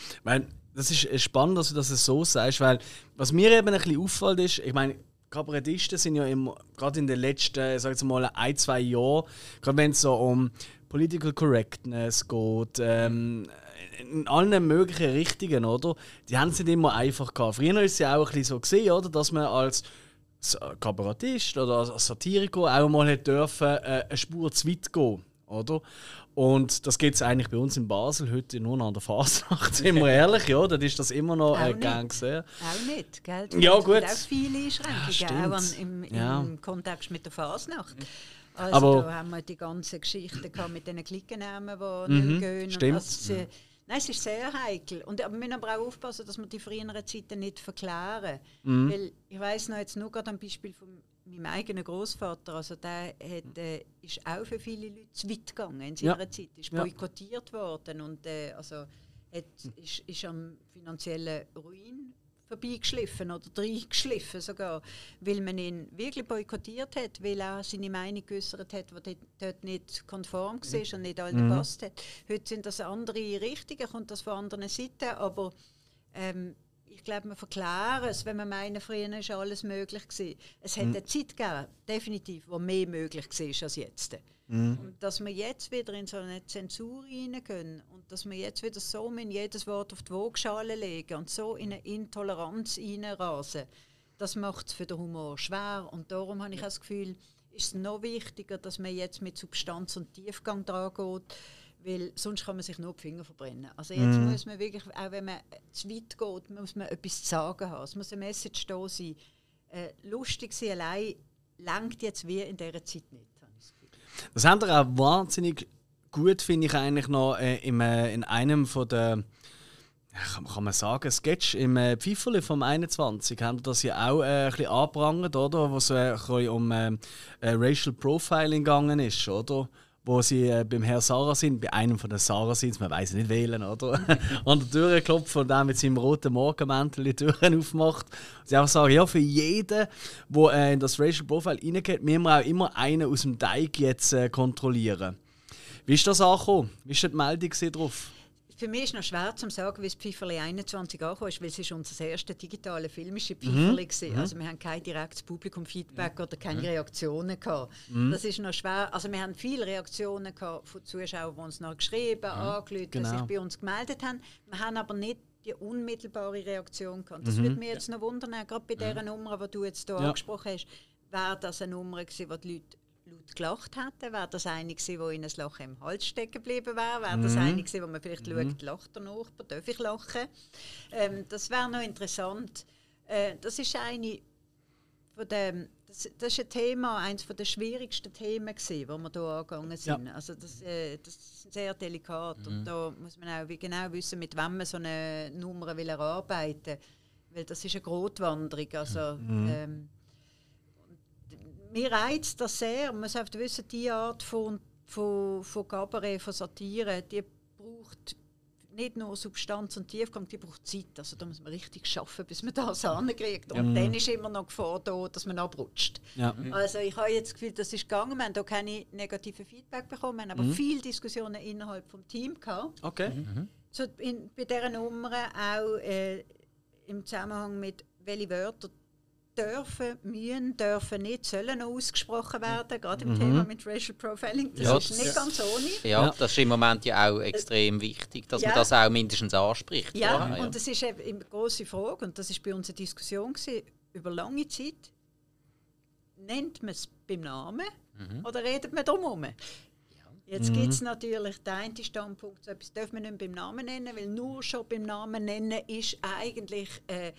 Ich meine, das ist äh, spannend, dass du das so sagst, weil was mir eben ein bisschen auffällt ist, ich meine, Kabarettisten sind ja immer, gerade in den letzten, sag ich mal, ein, zwei Jahren, gerade wenn es so um Political Correctness geht, ähm, in allen möglichen Richtungen, oder? Die haben es nicht immer einfach gehabt. Früher war es ja auch ein bisschen so gesehen, oder? Dass man als S- Kabarettist oder als Satiriker auch mal dürfen, äh, eine Spur zu weit gehen, oder? Und das gibt es eigentlich bei uns in Basel heute nur noch an der Fasnacht, sind wir ehrlich, ja, dann ist das immer noch Auch äh, gern gesehen. Auch nicht, gell? Ja, Es gibt gut. auch viele Einschränkungen, Ja, auch im, im Ja. Kontext mit der Fasnacht. Also Aber- da haben wir die ganze Geschichte gehabt mit den Klickennamen, die Mhm, nicht gehen. stimmt. Also, es, äh, nein, es ist sehr heikel. Und, aber wir müssen aber auch aufpassen, dass wir die früheren Zeiten nicht verklären. Mhm. Weil ich weiss noch jetzt nur gerade am Beispiel von meinem eigenen Großvater, also der hat, äh, ist auch für viele Leute zu weit gegangen in seiner Ja. Zeit, ist Ja. boykottiert worden und äh, also hat, ist, ist am finanziellen Ruin vorbeigeschliffen oder reingeschliffen sogar, weil man ihn wirklich boykottiert hat, weil er seine Meinung geäußert hat, die dort, dort nicht konform war und nicht allen gepasst hat. Heute sind das andere Richtungen, kommt das von anderen Seiten, aber ähm, glaube, wir verklären es, wenn wir meinen, früher ist alles möglich gewesen. Es hat eine Zeit gegeben, definitiv, wo mehr möglich war als jetzt. Und dass wir jetzt wieder in so eine Zensur reingehen und dass wir jetzt wieder so in jedes Wort auf die Waagschale legen und so in eine Intoleranz reinrasen, das macht es für den Humor schwer. Und darum habe ich auch das Gefühl, ist es noch wichtiger, dass man jetzt mit Substanz und Tiefgang dran geht, weil sonst kann man sich nur die Finger verbrennen. Also jetzt muss man wirklich, auch wenn man zu weit geht, muss man etwas zu sagen haben. Es muss eine Message da sein. Äh, lustig sein allein langt jetzt wie in dieser Zeit nicht. habe ich das Gefühl. Das haben wir auch wahnsinnig gut, finde ich eigentlich noch äh, im, äh, in einem von der kann, man sagen, Sketch im äh, Pfifferli vom 21 haben wir das ja auch äh, ein bisschen angeprangert, oder? Wo es äh, um ähm, äh, Racial Profiling gegangen ist, oder? Wo sie äh, beim Herrn Sarah sind, bei einem von den Sarah sind, man weiß nicht wählen, oder? An der Tür klopft und dann mit seinem roten Morgenmäntel die Türen aufmacht. Und sie einfach sagen, ja, für jeden, der äh, in das Racial Profile reingeht, müssen wir auch immer einen aus dem Teig jetzt äh, kontrollieren. Wie ist das angekommen? Wie war die Meldung drauf? Für mich ist noch schwer zu sagen, wie das Pfifferli 21 angekommen ist, weil es ist unser erstes digitale filmische Mhm. Pfifferli war. Also wir haben kein direktes Publikumfeedback oder keine Reaktionen gehabt. Mhm. Das ist noch schwer. Also wir haben viele Reaktionen gehabt von Zuschauern, die uns noch geschrieben, angerufen, Genau. sich bei uns gemeldet haben. Wir haben aber nicht die unmittelbare Reaktion gehabt. Mhm. Das würde mich jetzt noch wundern, gerade bei dieser Nummer, die du jetzt hier Ja. angesprochen hast, wäre das eine Nummer gewesen, wo die Leute laut gelacht hätten? Wäre das eine gewesen, wo ihnen ein Loch im Hals stecken geblieben wäre? Wäre das eine gewesen, wo man vielleicht schaut, lacht der Nachbar, darf ich lachen? Ähm, das wäre noch interessant. Äh, das ist eine von dem, das, das ist ein Thema, eines der schwierigsten Themen gewesen, wo wir hier angegangen sind. Also das, äh, das ist sehr delikat und da muss man auch genau wissen, mit wem man so eine Nummer will erarbeiten weil das ist eine Grotwanderung. Also, ähm, mir reizt das sehr. Man sollte wissen, die Art von, von, von Kabarett, von Satire, die braucht nicht nur Substanz und Tiefgang, die braucht Zeit. Also da muss man richtig schaffen, bis man das ankriegt. Und dann ist immer noch Gefahr da, dass man abrutscht. Ja. Also ich habe jetzt das Gefühl, das ist gegangen. Wir haben da keine negativen Feedback bekommen, wir haben aber viele Diskussionen innerhalb des Teams gehabt. Okay. So in, bei dieser Nummer auch äh, im Zusammenhang mit welche Wörter dürfen, müssen, dürfen nicht, sollen noch ausgesprochen werden, gerade im Thema mit Racial Profiling. Das Ja, ist das- nicht ganz ohne. Ja, Ja. das ist im Moment ja auch extrem wichtig, dass Ja. man das auch mindestens anspricht. Ja, vorher, und das ist eben eine grosse Frage und das ist bei uns eine Diskussion gewesen, über lange Zeit. Nennt man es beim Namen oder redet man drum herum? Jetzt gibt es natürlich den einen Standpunkt, so etwas darf man nicht beim Namen nennen, weil nur schon beim Namen nennen ist eigentlich äh,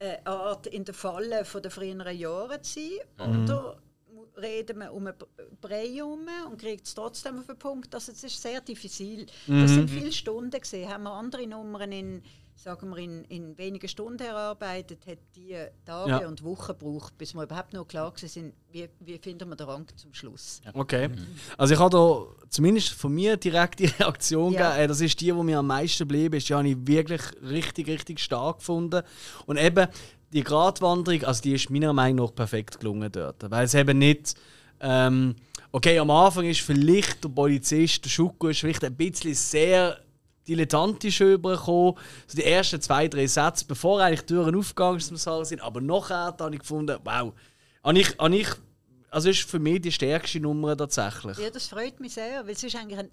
eine Art in der Falle von der früheren Jahre zu sein. Oder mu- reden wir um einen Brei herum und kriegt es trotzdem auf den Punkt. Also es ist sehr diffizil. Das sind viele Stunden gesehen. Haben wir andere Nummern in sagen wir, in, in wenigen Stunden erarbeitet, hat die Tage Ja. und Wochen gebraucht, bis wir überhaupt noch klar sind, wie, wie finden wir den Rang zum Schluss. Okay. Also ich habe da zumindest von mir direkt die Reaktion Ja. gegeben. Äh, Das ist die, die mir am meisten geblieben ist. Die habe ich wirklich richtig, richtig stark gefunden. Und eben die Gratwanderung, also die ist meiner Meinung nach perfekt gelungen dort. Weil es eben nicht... Ähm, okay, am Anfang ist vielleicht der Polizist, der Schuko, ist vielleicht ein bisschen sehr dilettantisch übergekommen. So die ersten zwei, drei Sätze, bevor eigentlich die Türen aufgegangen sind. Aber nachher habe ich gefunden, wow. Habe ich, habe ich, also ist für mich die stärkste Nummer tatsächlich. Ja, das freut mich sehr, weil es ist eigentlich ein,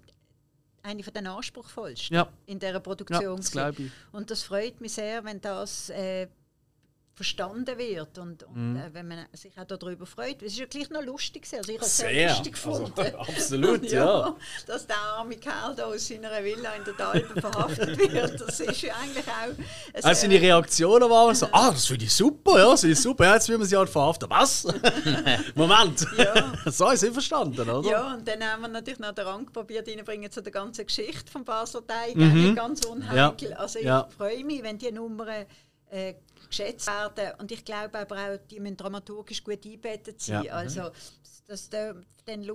eine von den anspruchsvollsten Ja. in dieser Ja, Produktion. das gewesen. glaube ich. Und das freut mich sehr, wenn das äh, verstanden wird und, und Mhm. äh, wenn man sich auch darüber freut. Es ist ja gleich noch lustig. gewesen. Also ich habe es Sehr. sehr lustig gefunden. Absolut, ja. Dass der arme Kerl da aus seiner Villa in der Alpen verhaftet wird. Das ist ja eigentlich auch... Also die Reaktionen waren so, ah, das finde ich super, ja, das finde ich super, ja, jetzt will man sie halt verhaften. Was? Moment. Ja. so ist sie verstanden, oder? Ja, und dann haben wir natürlich noch den Rang probiert reinbringen zu der ganzen Geschichte vom Basler Teig. Mhm. Ganz unheikel. Ja. Also ich Ja. freue mich, wenn die Nummern äh, geschätzt werden. Und ich glaube aber auch, die müssen dramaturgisch gut eingebettet sein. Ja. Also, dass der dann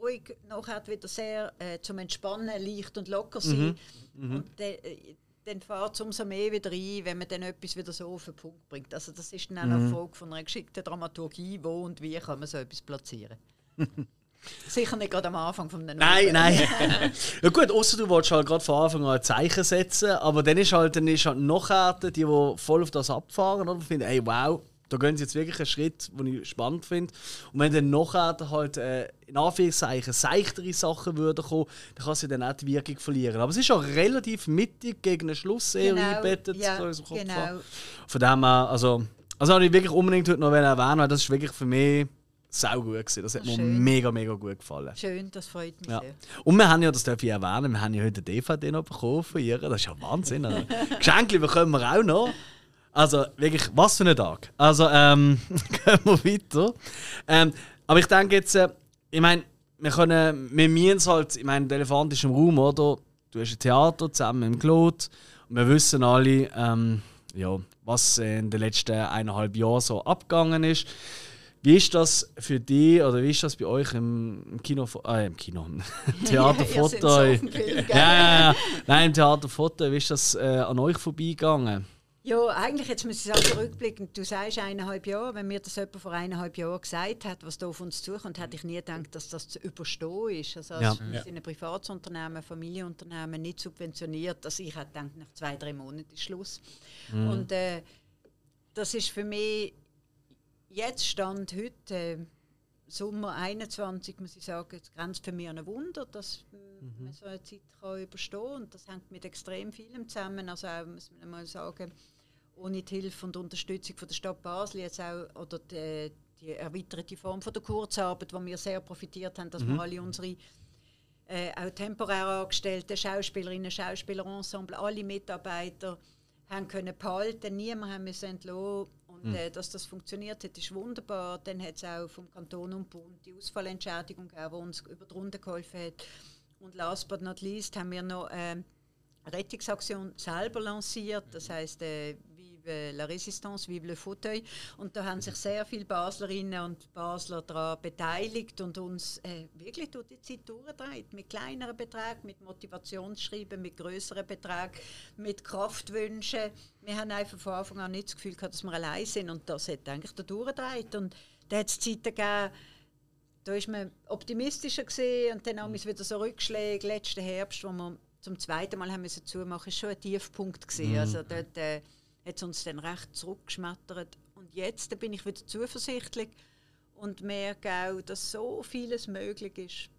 ruhig nachher wieder sehr äh, zum Entspannen leicht und locker sein. Mhm. Und dann, äh, dann fährt es umso mehr wieder ein, wenn man dann etwas wieder so auf den Punkt bringt. Also das ist dann auch Mhm. eine Folge von einer geschickten Dramaturgie, wo und wie kann man so etwas platzieren. Sicher nicht gerade am Anfang von der Nein, nein. ja gut, außer du wolltest halt gerade von Anfang an ein Zeichen setzen, aber dann ist halt, dann ist halt noch die, die voll auf das abfahren, oder? Finden, ey, wow, da gehen sie jetzt wirklich einen Schritt, den ich spannend finde. Und wenn dann nachher halt, äh, in Anführungszeichen, seichtere Sachen würden kommen, dann kann sie dann auch die Wirkung verlieren. Aber es ist auch relativ mittig gegen den Schluss eher Genau, eingebettet, ja, so Kopf genau. an. Von dem her, also, also habe ich wirklich unbedingt heute noch erwähnen, weil das ist wirklich für mich sau gut gewesen. Das hat Ah, mir mega, mega gut gefallen. Schön, das freut mich Ja. sehr. Und wir haben ja, das darf ich erwähnen, wir haben ja heute eine DVD noch bekommen von ihr. Das ist ja Wahnsinn. Also. Geschenke bekommen wir auch noch. Also wirklich, was für ein Tag. Also, ähm, gehen wir weiter. Ähm, aber ich denke jetzt, äh, ich meine, wir können, wir müssen es halt, ich meine, der Elefant ist im Raum, oder? Du hast ein Theater zusammen im Claude. Und wir wissen alle, ähm, ja, was in den letzten eineinhalb Jahren so abgegangen ist. Wie ist das für dich oder wie ist das bei euch im, Kino, äh, im Kino, Theater Foto? ja, ja, ja. Nein, im Theater Foto, wie ist das äh, an euch vorbeigegangen? Ja, eigentlich jetzt muss ich sagen, rückblickend, du sagst eineinhalb Jahre, wenn mir das jemand vor eineinhalb Jahren gesagt hat, was da auf uns zukommt, hätte ich nie gedacht, dass das zu überstehen ist. Also Ja. als wir sind ein Privatsunternehmen, ein Familienunternehmen, nicht subventioniert. Also ich hätte gedacht, nach zwei, drei Monaten ist Schluss. Und äh, das ist für mich jetzt Stand heute, äh, Sommer 21, muss ich sagen, es grenzt für mich an ein Wunder, dass man so eine Zeit kann überstehen kann. Und das hängt mit extrem vielem zusammen. Also auch, muss man mal sagen, ohne die Hilfe und Unterstützung von der Stadt Basel jetzt auch, oder die, die erweiterte Form von der Kurzarbeit, wo wir sehr profitiert haben, dass wir alle unsere äh, auch temporär angestellte Schauspielerinnen, Schauspielerensemble, alle Mitarbeiter haben können behalten, niemand haben müssen entlassen. Und äh, dass das funktioniert hat, ist wunderbar. Dann hat es auch vom Kanton und Bund die Ausfallentschädigung gegeben, die uns über die Runde geholfen hat. Und last but not least haben wir noch ähm, eine Rettungsaktion selber lanciert. Das heißt äh, la Résistance, Vive le Fauteuil. Und da haben sich sehr viele Baslerinnen und Basler daran beteiligt und uns äh, wirklich durch die Zeit durchgedreht. Mit kleineren Beträgen, mit Motivationsschreiben, mit größeren Beträgen, mit Kraftwünschen. Wir haben einfach von Anfang an nicht das Gefühl gehabt, dass wir allein sind. Und das hat eigentlich da durchgedreht. Und da hat es Zeiten gegeben, da ist man optimistischer gesehen und dann haben wir wieder so Rückschläge. Letzten Herbst, wo wir zum zweiten Mal haben müssen zumachen, ist schon ein Tiefpunkt gesehen. Also dort äh, hat es uns dann recht zurückgeschmettert. Und jetzt bin ich wieder zuversichtlich und merke auch, dass so vieles möglich ist,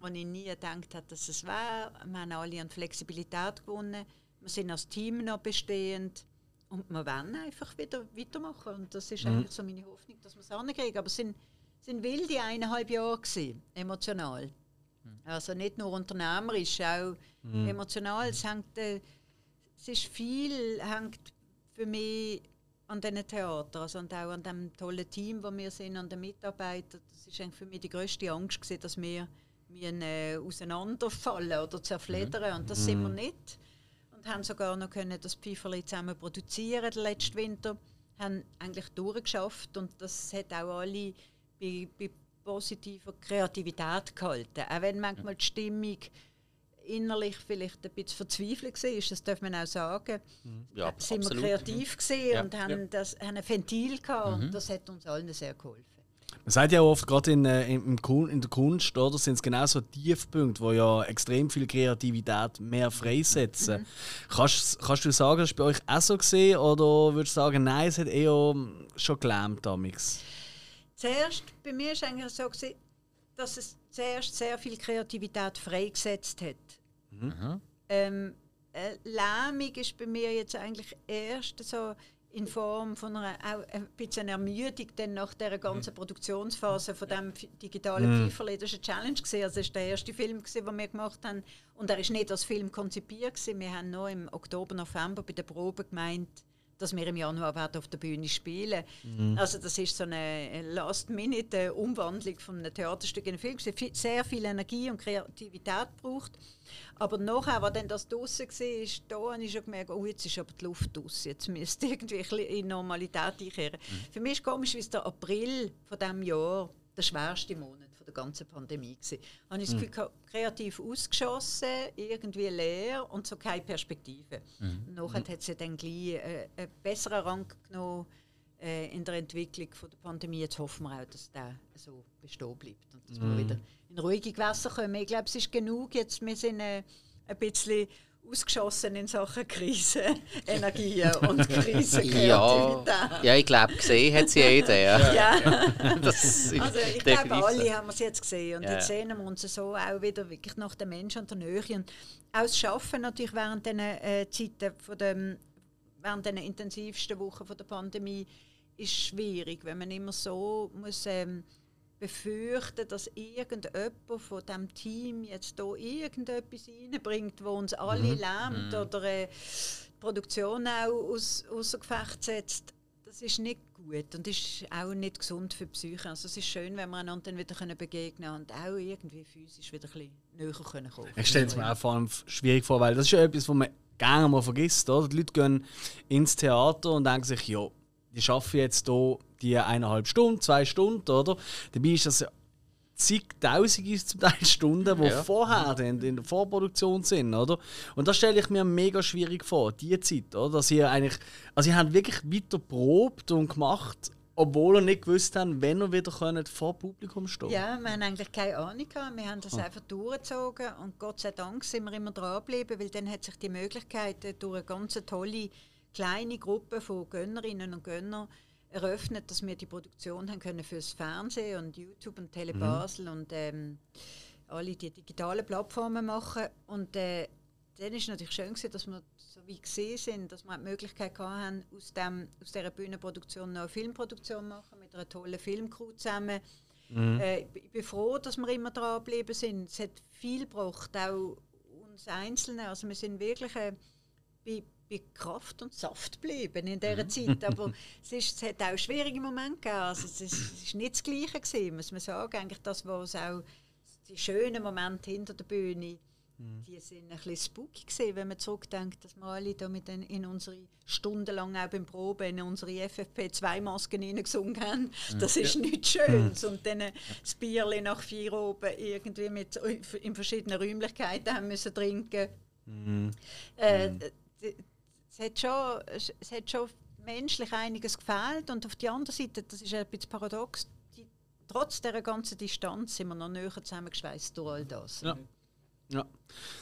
und ich nie gedacht habe, dass es wäre. Wir haben alle an Flexibilität gewonnen. Wir sind als Team noch bestehend. Und wir wollen einfach wieder weitermachen. Und das ist eigentlich so meine Hoffnung, dass wir es hinkriegen. Aber es sind, sind wilde eineinhalb Jahre gewesen, emotional. Also nicht nur unternehmerisch, auch emotional. Es, hängt, äh, es ist viel hängt für mich an diesen Theater, also und auch an dem tollen Team, wo wir sind, an den Mitarbeitern. Das ist eigentlich für mich die größte Angst gewesen, dass wir, wir äh, auseinanderfallen oder zerfledern. Und das sind wir nicht. Und und haben sogar noch können das Pfeiferli zusammen produzieren den letzten Winter. Haben eigentlich durchgeschafft und das hat auch alle bei, bei positiver Kreativität gehalten. Auch wenn manchmal die Stimmung innerlich vielleicht ein bisschen verzweifelt war, das darf man auch sagen. Ja, sind wir absolut. kreativ gewesen Ja. und haben, das, haben ein Ventil gehabt und das hat uns allen sehr geholfen. Man sagt ja auch oft, gerade in, äh, Kun- in der Kunst, oder, sind es genau so Tiefpunkte, wo ja extrem viel Kreativität mehr freisetzen. Kannst, kannst du sagen, das war bei euch auch so gesehen oder würdest du sagen, nein, es hat eher schon gelähmt damals? Zuerst, bei mir war es eigentlich so, gewesen, dass es zuerst sehr viel Kreativität freigesetzt hat. Ähm, äh, Lähmung ist bei mir jetzt eigentlich erst so in Form von einer auch ein bisschen Ermüdung dann nach der ganzen Produktionsphase von dem digitalen Pfeiferli. Das war eine Challenge. Gewesen. Also das war der erste Film, gewesen, den wir gemacht haben. Und er ist nicht als Film konzipiert. Gewesen. Wir haben noch im Oktober, November bei der Probe gemeint, dass wir im Januar werden auf der Bühne spielen. Also das ist so eine Last-Minute-Umwandlung von einem Theaterstück in einen Film. Es sehr viel Energie und Kreativität gebraucht. Aber nachher, als dann das draussen war, da habe ich schon gemerkt, oh, jetzt ist aber die Luft draus. Jetzt müsste irgendwie ein in Normalität einkehren. Für mich ist komisch, wie es der April von diesem Jahr der schwerste Monat von der ganzen Pandemie war. Habe ich das Gefühl, gehabt, kreativ ausgeschossen, irgendwie leer und so keine Perspektive. Und Nachher hat es ja dann gleich äh, einen besseren Rang genommen äh, in der Entwicklung von der Pandemie. Jetzt hoffen wir auch, dass der so bestehen bleibt und dass wir wieder in ruhige Gewässer kommen. Ich glaube, es ist genug jetzt. Wir sind äh, ein bisschen ausgeschossen in Sachen Krise, Energie und Krise, Ja, ja, ich glaube, gesehen hat sie jeder. Ja. Ja. Das ist Also ich glaube, so. alle haben es jetzt gesehen. Und Ja. jetzt sehen wir uns so auch wieder wirklich nach dem Menschen und der Nähe. Und auch das Schaffen natürlich während diesen äh, Zeiten, von dem, während den intensivsten Wochen von der Pandemie, ist schwierig, wenn man immer so muss ähm, befürchten, dass irgendjemand von dem Team jetzt da irgendetwas reinbringt, wo uns alle lähmt oder äh, die Produktion auch aus, außer Gefecht setzt. Das ist nicht gut und ist auch nicht gesund für die Psyche. Also es ist schön, wenn wir einander dann wieder können begegnen und auch irgendwie physisch wieder ein bisschen näher können kommen. Ich stelle es mir auch vor allem schwierig vor, weil das ist ja etwas, was man gerne mal vergisst. Oder? Die Leute gehen ins Theater und denken sich, ja, die arbeiten jetzt hier die eineinhalb Stunden, zwei Stunden, oder? Dabei ist das ja zigtausende zum Teil Stunden, die Ja. vorher dann in der Vorproduktion sind, oder? Und das stelle ich mir mega schwierig vor, die Zeit, oder? Dass ihr eigentlich, also ihr habt wirklich weiter probt und gemacht, obwohl ihr nicht gewusst habt, wenn ihr wieder könnt vor Publikum stehen. Ja, wir haben eigentlich keine Ahnung gehabt. Wir haben das einfach durchgezogen und Gott sei Dank sind wir immer dran geblieben, weil dann hat sich die Möglichkeit äh, durch eine ganz tolle kleine Gruppe von Gönnerinnen und Gönnern eröffnet, dass wir die Produktion haben können fürs Fernsehen und YouTube und Tele Basel und ähm, alle die digitalen Plattformen machen und äh, dann ist natürlich schön gewesen, dass wir so wie gesehen sind, dass wir die Möglichkeit hatten, aus, dem, aus dieser Bühnenproduktion noch eine Filmproduktion machen mit einer tollen Filmcrew zusammen. Äh, ich bin- froh, dass wir immer dran geblieben sind. Es hat viel gebracht, auch uns Einzelnen. Also wir sind wirklich äh, bei, bei Kraft und Saft geblieben in dieser Zeit. Aber es, ist, es hat auch schwierige Momente gegeben. Also es, ist, nicht das Gleiche gewesen, muss man sagen. Eigentlich das, was auch die schönen Momente hinter der Bühne, die sind ein bisschen spooky gewesen, wenn man zurückdenkt, dass wir alle da mit den, in unsere stundenlang auch beim Proben in unsere FFP2-Masken hineingesungen haben. Das ist nichts Schönes. Und dann das Bierli nach vier oben irgendwie mit, in verschiedenen Räumlichkeiten haben müssen trinken. Äh, d- es, hat schon, es hat schon menschlich einiges gefehlt und auf der anderen Seite, das ist ein bisschen paradox, die, trotz dieser ganzen Distanz sind wir noch näher zusammengeschweißt durch all das. Ja. Ja.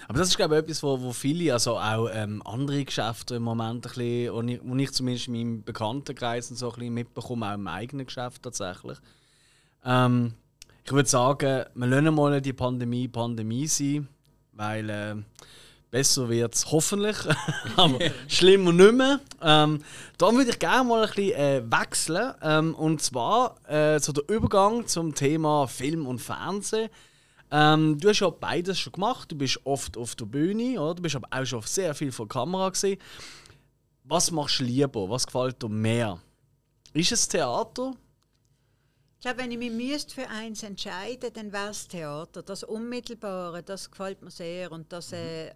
Aber das ist glaube ich etwas, wo, wo viele, also auch ähm, andere Geschäfte im Moment ein bisschen, wo ich, wo ich zumindest in meinem Bekanntenkreis und so ein bisschen mitbekomme, auch im eigenen Geschäft tatsächlich. Ähm, ich würde sagen, wir lassen mal die Pandemie Pandemie sein, weil äh, besser wird es hoffentlich, aber schlimmer nicht mehr. Ähm, da würde ich gerne mal ein bisschen äh, wechseln ähm, und zwar äh, zu der Übergang zum Thema Film und Fernsehen. Ähm, du hast ja beides schon gemacht. Du bist oft auf der Bühne, oder? du bist aber auch schon sehr viel vor der Kamera gesehen. Was machst du lieber? Was gefällt dir mehr? Ist es Theater? Ich glaube, wenn ich mich müsste für eins entscheiden dann wäre es Theater. Das Unmittelbare, das gefällt mir sehr. Und das, äh,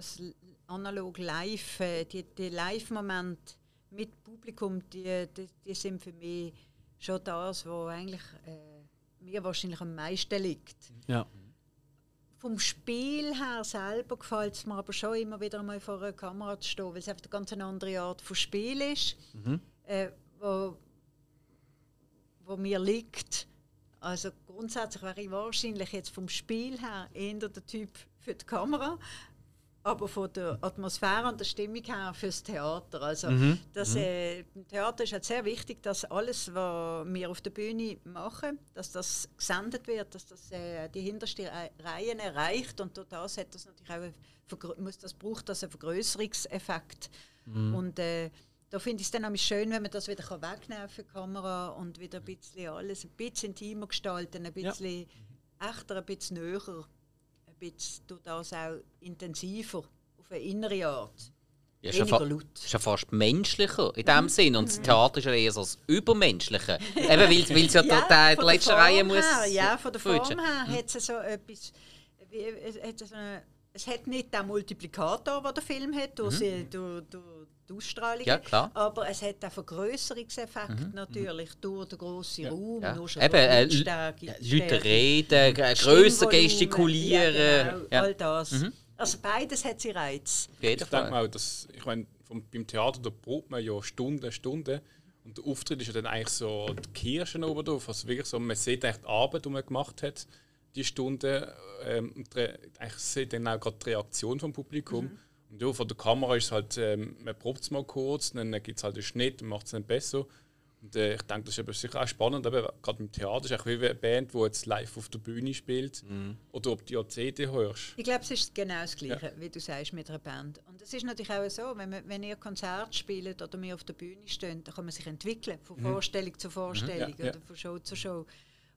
das analog live, äh, die, die Live-Momente mit Publikum, die, die, die, sind für mich schon das, was eigentlich äh, mir wahrscheinlich am meisten liegt. Ja. Vom Spiel her selber gefällt es mir aber schon immer wieder einmal vor einer Kamera zu stehen, weil es einfach eine ganz andere Art von Spiel ist, mhm. äh, wo, wo mir liegt. Also grundsätzlich wäre ich wahrscheinlich jetzt vom Spiel her eher der Typ für die Kamera, aber von der Atmosphäre und der Stimmung her fürs Theater. Also mhm. das, mhm. äh, im Theater ist halt sehr wichtig, dass alles, was wir auf der Bühne machen, dass das gesendet wird, dass das äh, die hinterste Reihen erreicht und durch das hat das natürlich auch muss das braucht das einen Vergrößerungseffekt mhm. und äh, da finde ich es dann auch schön, wenn man das wieder wegnehmen kann für die Kamera und wieder ein bisschen alles ein bisschen intimer gestalten, ein bisschen ja. echter, ein bisschen näher bisschen durch das auch intensiver, auf eine innere Art. Ja, ist, ja ist ja fast menschlicher in dem mhm. Sinn. Und das mhm. Theater ist ja eher so das Übermenschliche. Eben, weil, es ja, ja der, der letzte Reihe muss. Her, ja, von der Form her mhm. hat es so etwas. Wie, es, so eine, es hat nicht den Multiplikator, den der Film hat, durch, mhm. durch, durch die Ausstrahlung. Ja, klar. Aber es hat einen Vergrößerungseffekt mhm. natürlich durch den grossen ja. Raum. Ja. Nur schon Eben, äh, Leute reden, grösser gestikulieren. Ja, genau, all das. Mhm. Also beides hat sie Reiz. Ich denke mal, dass, ich meine, beim Theater da braucht man ja Stunden, Stunden. Und der Auftritt ist ja dann eigentlich so die Kirsche oben drauf. Also wirklich so, man sieht eigentlich die Arbeit, die man gemacht hat, die Stunde. Ähm, und eigentlich sieht dann auch gerade die Reaktion vom Publikum. Mhm. Und ja, von der Kamera ist es halt, ähm, man probt es mal kurz, dann gibt es halt einen Schnitt und macht es dann besser. Und äh, ich denke, das ist aber sicher auch spannend, aber gerade im Theater ist es wie eine Band, die jetzt live auf der Bühne spielt. Mhm. Oder ob du ja CD hörst. Ich glaube, es ist genau das Gleiche, ja. wie du sagst, mit einer Band. Und es ist natürlich auch so, wenn, man, wenn ihr Konzert spielt oder wir auf der Bühne stehen, dann kann man sich entwickeln, von mhm. Vorstellung zu Vorstellung mhm. ja, oder von Show zu Show.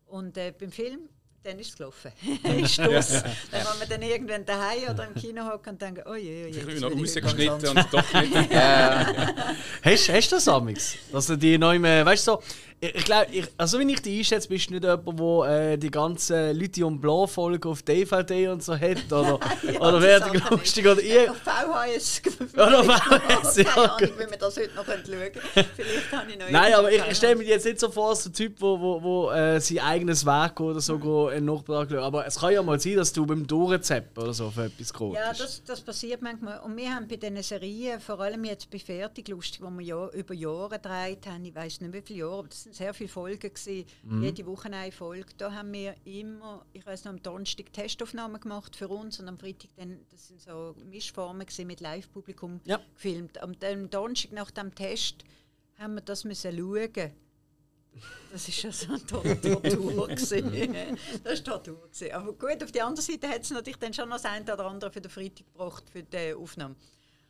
Und äh, beim Film dann ist es gelaufen. ist Schluss. dann kann man dann irgendwann daheim oder im Kino hocken und denken, oh je, oh je. Ich bin noch rausgeschnitten und doch nicht. hast, hast du das amigs? Dass du die neu, weißt du so, ich glaube, also wenn ich dich einschätze, bist du nicht jemand, der äh, die ganzen Lithium Blau Folge auf DVD und so hat oder ja, oder wäre lustig oder ihr auf VHS oder VHS ja okay. wenn wir das heute noch schauen vielleicht habe ich noch nein aber ich, stelle mir jetzt nicht so vor als der Typ wo, wo, wo äh, sein eigenes Werk oder so mhm. In Nachtrag aber es kann ja mal sein dass du beim Durchzeppen oder so für etwas groß ja das, das passiert manchmal und wir haben bei diesen Serien vor allem jetzt bei Fertig lustig wo wir ja über Jahre gedreht haben ich weiß nicht wie viele Jahre aber das sind sehr viele Folgen gewesen, mhm. jede Woche eine Folge. Da haben wir immer, ich weiß noch, am Donnerstag Testaufnahmen gemacht für uns und am Freitag dann, das sind so Mischformen gewesen, mit Live-Publikum ja. gefilmt. Am Donnerstag nach dem Test haben wir das müssen schauen. Das ist ja so eine Tortur gewesen. Das war Tortur gewesen. Aber gut, auf der anderen Seite hat es natürlich dann schon noch das eine oder andere für den Freitag gebracht, für die Aufnahme.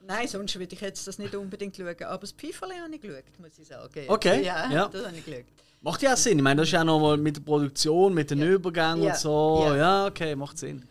Nein, sonst würde ich jetzt das nicht unbedingt schauen. Aber das Pfeiferle habe ich geschaut, muss ich sagen. Okay, ja. ja. Das habe ich geschaut. Macht ja Sinn. Ich meine, das ist ja nochmal mit der Produktion, mit den ja. Übergängen ja. und so. Ja. ja. okay, macht Sinn.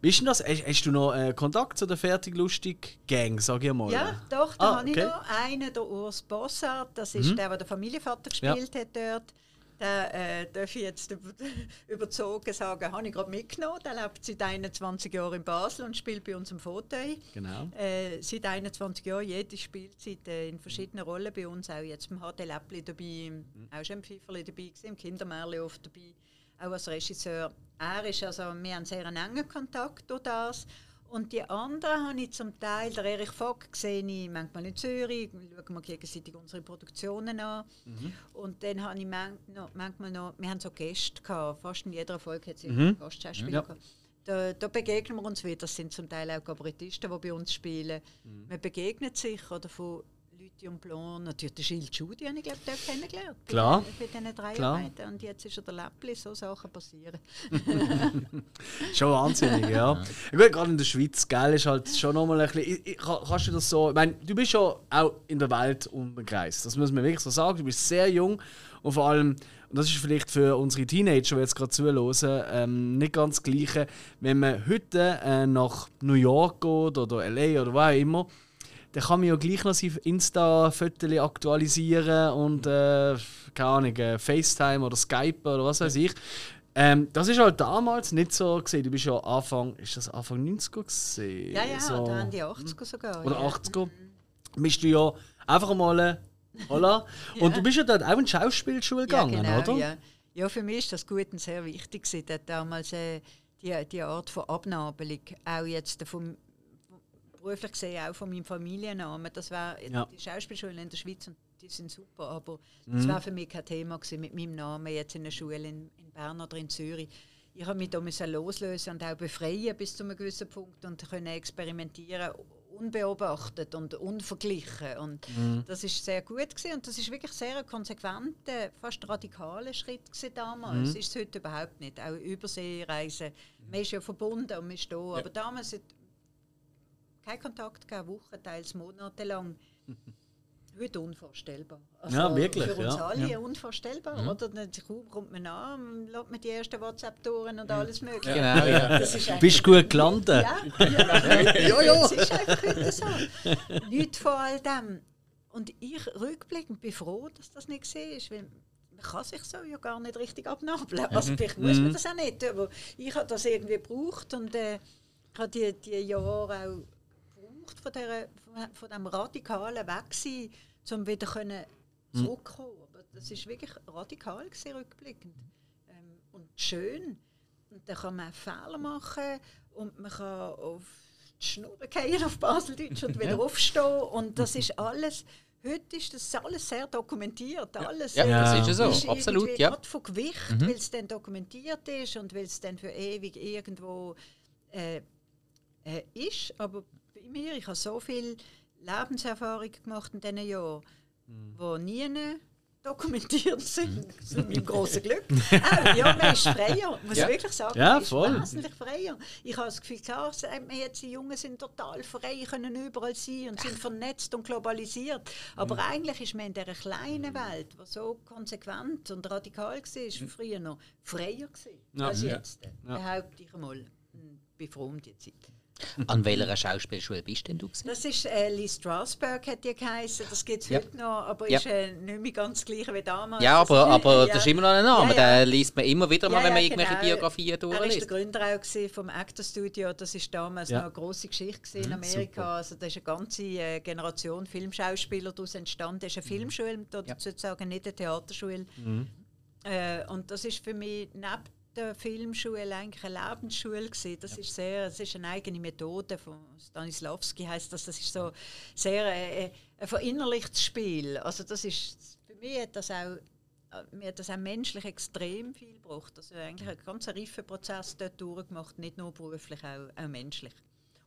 Wie ist denn das? Hast, du noch äh, Kontakt zu der Fertig-Lustig-Gang, sag ich mal? Ja, doch, da ah, habe okay. ich noch einen, der Urs Bossart. Das ist mhm. der, der der Familienvater gespielt hat dort. Den äh, darf ich jetzt überzogen sagen, habe ich gerade mitgenommen. Der lebt seit 21 Jahren in Basel und spielt bei uns im Fauteuil. Genau. Äh, seit 21 Jahren, jede Spielzeit äh, in verschiedenen Rollen bei uns. Auch jetzt beim HD Läppli dabei, mhm. auch schon im Pfifferli dabei, im Kindermärli oft dabei, auch als Regisseur. Er ist also, wir haben sehr einen engen Kontakt durch das. Und die anderen habe ich zum Teil, der Erich Vogt gesehen, ich manchmal in Zürich, wir schauen wir gegenseitig unsere Produktionen an. Mhm. Und dann habe ich manchmal noch, wir haben so Gäste gehabt, fast in jeder Folge hat es mhm. Gastschauspieler ja. gehabt. Da, da, begegnen wir uns wieder. Das sind zum Teil auch Kabarettisten, die bei uns spielen. Mhm. Man begegnet sich oder von Lithium Blanc, natürlich der Gilles Schudi habe ich glaube dort kennengelernt. Klar. Bei, bei diesen drei Klar. Arbeiten. Und jetzt ist er der Läppli, so Sachen passieren. schon wahnsinnig, ja. ja. Gut, gerade in der Schweiz, gell, ist halt schon nochmal ein bisschen, ich, ich, kannst du das so, ich meine, du bist ja auch in der Welt umgereist, das muss man wirklich so sagen, du bist sehr jung und vor allem, und das ist vielleicht für unsere Teenager, die jetzt gerade zuhören, ähm, nicht ganz das Gleiche, wenn man heute äh, nach New York geht oder L.A. oder wo auch immer, dann kann man ja gleich noch sein Insta-Fotos aktualisieren und äh, keine Ahnung, äh, FaceTime oder Skype oder was weiß ich. Ähm, das ist halt damals nicht so gesehen. Du bist ja Anfang, ist das Anfang 90er gesehen? Ja, ja, so, da haben die 80er sogar. oder ja. 80er. Bist du ja einfach mal Hola. Und du bist ja dort auch in die Schauspielschule ja, gegangen, genau, oder? Ja. ja, für mich ist das gut und sehr wichtig gewesen, damals äh, die, die Art von Abnabelung, auch jetzt vom beruflich gesehen auch von meinem Familiennamen. Das war Ja. die Schauspielschule in der Schweiz und die sind super, aber das war für mich kein Thema gewesen, mit meinem Namen jetzt in der Schule in, in Bern oder in Zürich. Ich habe mich da müssen loslösen und auch befreien bis zu einem gewissen Punkt und können experimentieren unbeobachtet und unverglichen und das ist sehr gut gewesen. und das ist wirklich sehr ein konsequenter, fast radikaler Schritt gewesen damals. Ist es heute überhaupt nicht. Auch Überseereisen, man ist ja verbunden und man ist da, aber damals hat kein Kontakt gegeben, Wochen, teils monatelang. Heute unvorstellbar. Also Ja, wirklich, Für uns ja. alle Ja. unvorstellbar, oder? Dann kaum kommt man an, lädt man die ersten WhatsApp-Touren und alles mögliche. Genau, ja. Das ist Bist du gut gelandet? ja, ja, ja. Es ist einfach heute so. Nichts von all dem. Und ich rückblickend bin froh, dass das nicht gesehen ist, weil man kann sich so ja gar nicht richtig abnabeln. Also vielleicht muss man das auch nicht, aber ich habe das irgendwie gebraucht und äh, ich habe die, die Jahre auch gebraucht von, der, von, dem radikalen Wegsein, um wieder können zurückzukommen. Aber das ist wirklich radikal gewesen, rückblickend. Ähm, und schön. Und dann kann man Fehler machen und man kann auf die Schnur gehen auf Baseldeutsch und wieder aufstehen. Und das ist alles, heute ist das alles sehr dokumentiert. Alles Ja, Ja. das ist ja so, absolut, irgendwie ja. gerade von Gewicht, weil es dann dokumentiert ist und weil es dann für ewig irgendwo äh, äh, ist. Aber mir, ich habe so viel Lebenserfahrung gemacht in diesen Jahren, die nie dokumentiert sind, zu meinem grossen Glück. Auch, ja, man ist freier, muss Ja. ich wirklich sagen. Ja, man ist voll. wesentlich freier. Ich habe das Gefühl, klar sagt man jetzt, die Jungen sind total frei, können überall sein und sind vernetzt und globalisiert. Aber Mhm. eigentlich ist man in dieser kleinen Welt, die so konsequent und radikal war, früher noch freier gewesen Ja. als Ja. jetzt. Behaupte ich einmal. Hm, bin froh um die Zeit. An welcher Schauspielschule bist denn du? Gewesen? Das ist äh, Lee Strasberg, hat die geheißen. Das gibt es Ja. heute noch, aber Ja. ist äh, nicht mehr ganz das gleiche wie damals. Ja, aber, Das- aber ja. das ist immer noch ein Name. Ja, ja. Den liest man immer wieder mal, Ja, wenn man ja, irgendwelche genau. Biografien Er war der durchliest. Gründer auch vom Actor Studio. Das ist damals Ja. noch eine grosse Geschichte in Amerika. super. Also da ist eine ganze äh, Generation Filmschauspieler daraus entstanden. Das ist eine Filmschule, da Ja. dazu zu sagen, nicht eine Theaterschule. Äh, und das ist für mich neben der Filmschule eigentlich eine Lebensschule gewesen. Das ist sehr, das ist eine eigene Methode von Stanislavski heißt das. Das ist so sehr äh, ein verinnerlichtes Spiel. Also das ist für mich hat das auch äh, mir hat das auch menschlich extrem viel gebracht. Also eigentlich einen ganz reifen Prozess dort durchgemacht, nicht nur beruflich, auch, auch menschlich.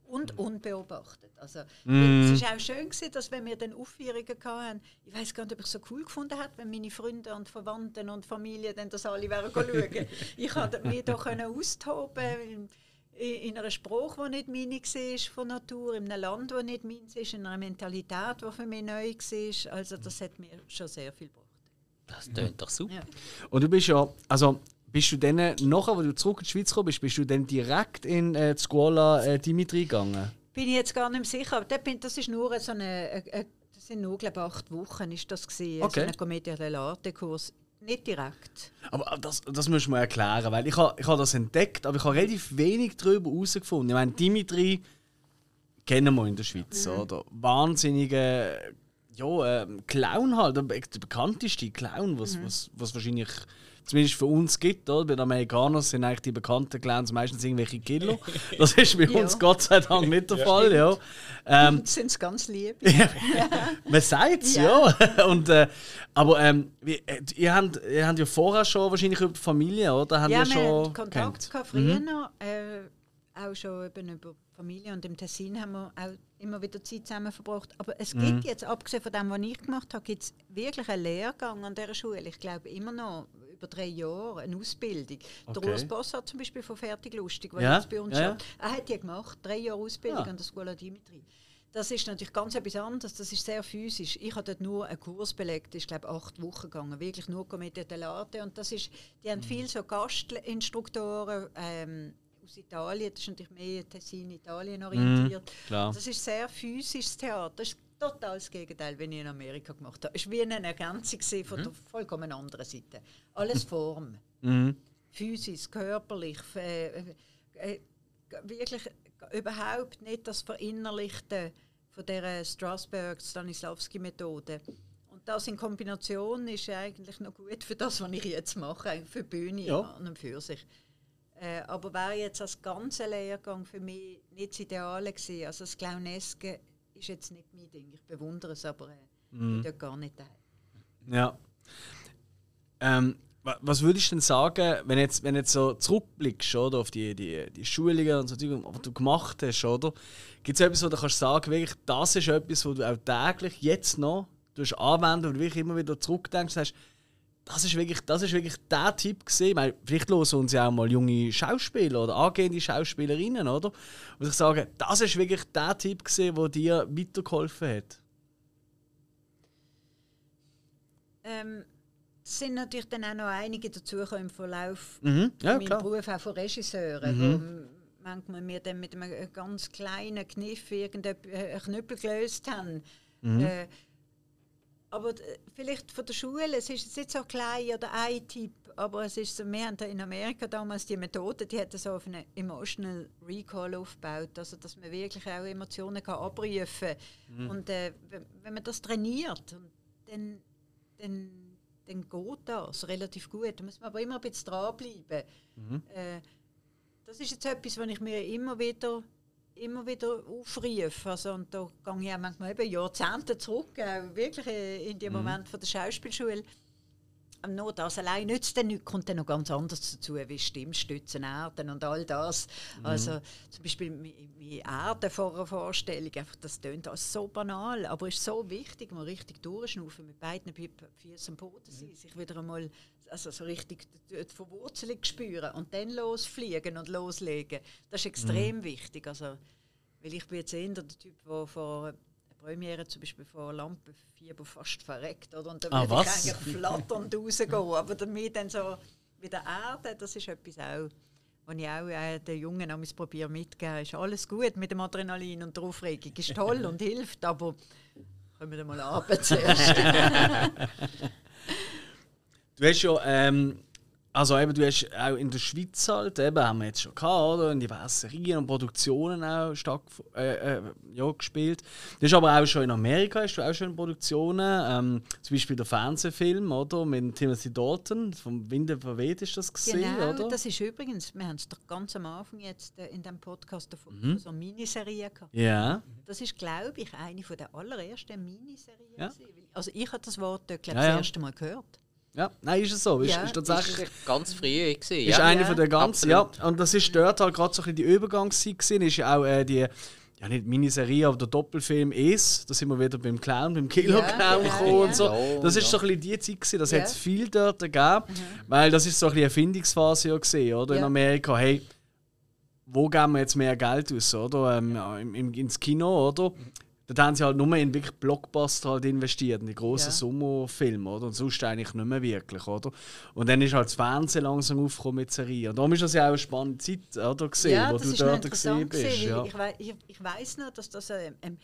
Und unbeobachtet. Also, Es war auch schön, gewesen, dass wenn wir dann Aufführungen hatten, ich weiß gar nicht, ob ich es so cool gefunden habe, wenn meine Freunde und Verwandten und Familie dann das alle wären schauen. ich konnte mich da können austoben in, in einer Sprache, die nicht meine war von Natur, in einem Land, das nicht meins ist, in einer Mentalität, die für mich neu war. Also das hat mir schon sehr viel gebracht. Das tönt doch super. Ja. Und du bist ja, also bist du dann, nachher, wo du zurück in die Schweiz gekommen bist, bist du dann direkt in äh, die Scuola äh, Dimitri gegangen? Bin ich jetzt gar nicht sicher. Aber das ist nur so eine, eine, eine das sind nur glaube ich, acht Wochen ist das gewesen, Okay. so ein Commedia dell'arte Kurs. Nicht direkt. Aber das, das musst du mir erklären, weil ich habe ich ha das entdeckt, aber ich habe relativ wenig darüber herausgefunden. Ich meine, Dimitri kennen wir in der Schweiz, oder? Wahnsinnige ja, ähm, Clown halt, der be- der bekannteste Clown, was, was, was wahrscheinlich zumindest für uns gibt. Oder? Bei den Amerikanern sind eigentlich die bekannten Clowns meistens irgendwelche Killer. Das ist bei Ja. uns Gott sei Dank nicht der Fall. Ja. Ähm, sind es ganz lieb. man sagt es, Ja. ja. Und, äh, aber ähm, wie, äh, ihr, habt, ihr habt ja vorher schon wahrscheinlich über die Familie, oder? Habt ja, ihr wir hatten Kontakt gehabt früher noch, äh, auch schon eben über Familie und im Tessin haben wir auch immer wieder Zeit zusammen verbracht. Aber es Mhm. gibt jetzt, abgesehen von dem, was ich gemacht habe, gibt es wirklich einen Lehrgang an dieser Schule. Ich glaube immer noch über drei Jahre eine Ausbildung. Okay. Der Urs Boss hat zum Beispiel von Fertig Lustig, der Ja, jetzt bei uns ja, ja. schafft, er hat die gemacht, drei Jahre Ausbildung Ah. an der Schola Dimitri. Das ist natürlich ganz etwas anderes, das ist sehr physisch. Ich habe dort nur einen Kurs belegt, das ist glaube ich acht Wochen gegangen, wirklich nur Commedia dell'arte und das ist, die haben viel so Gastinstruktoren ähm, aus Italien, das ist natürlich mehr Tessin, Italien orientiert. klar. Das ist sehr physisches Theater, das ist total das Gegenteil, wenn ich in Amerika gemacht habe. Es war wie eine Ergänzung von der vollkommen anderen Seite. Alles Form. Mhm. physisch, körperlich, äh, äh, wirklich überhaupt nicht das Verinnerlichte von der Strasberg-Stanislavski-Methode. Und das in Kombination ist eigentlich noch gut für das, was ich jetzt mache, für die Bühne ja. an und für sich. Äh, aber wäre jetzt als ganzer Lehrgang für mich nicht das Ideale gewesen. Also das Clowneske ist jetzt nicht mein Ding. Ich bewundere es, aber äh, mhm. ich gar nicht daheim. Ja. Ähm, was würdest du denn sagen, wenn jetzt, wenn jetzt so zurückblickst oder, auf die, die, die Schulungen und so, was du gemacht hast, oder? Gibt es etwas, wo du kannst sagen, wirklich, das ist etwas, wo du auch täglich jetzt noch anwenden und wirklich immer wieder zurückdenkst und sagst, das ist wirklich, das ist wirklich der Tipp gesehen. Vielleicht hören uns ja auch mal junge Schauspieler oder angehende Schauspielerinnen, oder? Und ich sage, das ist wirklich der Tipp gesehen, der dir weitergeholfen hat. Ähm, es sind natürlich dann auch noch einige dazugekommen im Verlauf mhm. ja, meinem Beruf auch von Regisseuren, mhm. wo manchmal mir dann mit einem ganz kleinen Kniff irgendeinen Knüppel gelöst haben. Mhm. Äh, aber vielleicht von der Schule, es ist jetzt nicht so klein oder ein Tipp, aber es ist so, wir haben in Amerika damals die Methode, die hat so auf einen Emotional Recall aufgebaut, also dass man wirklich auch Emotionen kann abrufen kann. Mhm. Und äh, wenn man das trainiert, dann, dann, dann geht das relativ gut. Da muss man aber immer ein bisschen dranbleiben. Mhm. Äh, das ist jetzt etwas, was ich mir immer wieder immer wieder aufrufe. Also, und da gehe ich auch manchmal eben Jahrzehnte zurück, auch wirklich in den mhm. Moment von der Schauspielschule. Nur das allein nützt dann nichts, kommt dann noch ganz anders dazu, wie Stimmstützen, Erden und all das. Mhm. Also zum Beispiel meine Erden vor einer Vorstellung, einfach, das klingt alles so banal, aber es ist so wichtig, mal richtig durchschnaufen, mit beiden Füßen am Boden sein, mhm. sich wieder einmal also so richtig die Verwurzelung spüren und dann losfliegen und loslegen. Das ist extrem mhm. wichtig. Also, weil ich bin jetzt eher der Typ, der vor Premiere zum Beispiel vor Lampenfieber fast verreckt. Oder? Und dann ah, würde ich eigentlich flatternd rausgehen. Aber damit dann so wieder Erde, das ist etwas auch, was ich auch äh, den Jungen am probiere mitzugeben. Ist alles gut mit dem Adrenalin und der Aufregung. Ist toll und hilft, aber kommen wir mal ab zuerst. du hast ja ähm, also eben, du hast auch in der Schweiz halt, eben, haben wir jetzt schon gehabt, oder? In diversen Serien und Produktionen auch stark äh, äh, ja, gespielt. Du hast aber auch schon in Amerika hast du auch schon Produktionen, ähm, zum Beispiel der Fernsehfilm, oder? Mit Timothy Dalton, vom Winde verweht ist das gesehen, genau, oder? das ist übrigens, wir haben es doch ganz am Anfang jetzt äh, in dem Podcast davon, mhm. so eine Miniserie gehabt. Ja. Das ist, glaube ich, eine der allerersten Miniserien. Ja. Also ich habe das Wort dort, glaube ich, ja, ja. das erste Mal gehört. Ja, nein, ist es so. Ist, ja, ist tatsächlich ist ganz früh gewesen, Ist eine ja. von der ganz, ja. Und das ist dort halt gerade so ein bisschen die Übergangszeit gewesen. Ist ja auch äh, die, ja nicht Miniserie, aber der Doppelfilm «Es». Da sind wir wieder beim Clown, beim Killer-Clown ja, gekommen und so. Das ist so ein bisschen die Zeit gewesen. Das hat es viel dort gegeben. Mhm. Weil das ist so ein bisschen eine Erfindungsphase ja gesehen, oder? In Amerika, hey, wo geben wir jetzt mehr Geld aus, oder? Ähm, im, ins Kino, oder? Dort haben sie halt nur in wirklich Blockbuster halt investiert, in die grossen ja. Sommerfilme, oder? Und sonst eigentlich nicht mehr wirklich, oder? Und dann ist halt das Fernsehen langsam aufgekommen mit Serien. Und darum ist das ja auch eine spannende Zeit, oder? Gesehen, ja, wo du dort gesehen bist. Ja. Ich, ich, ich weiß noch, dass das äh, ähm,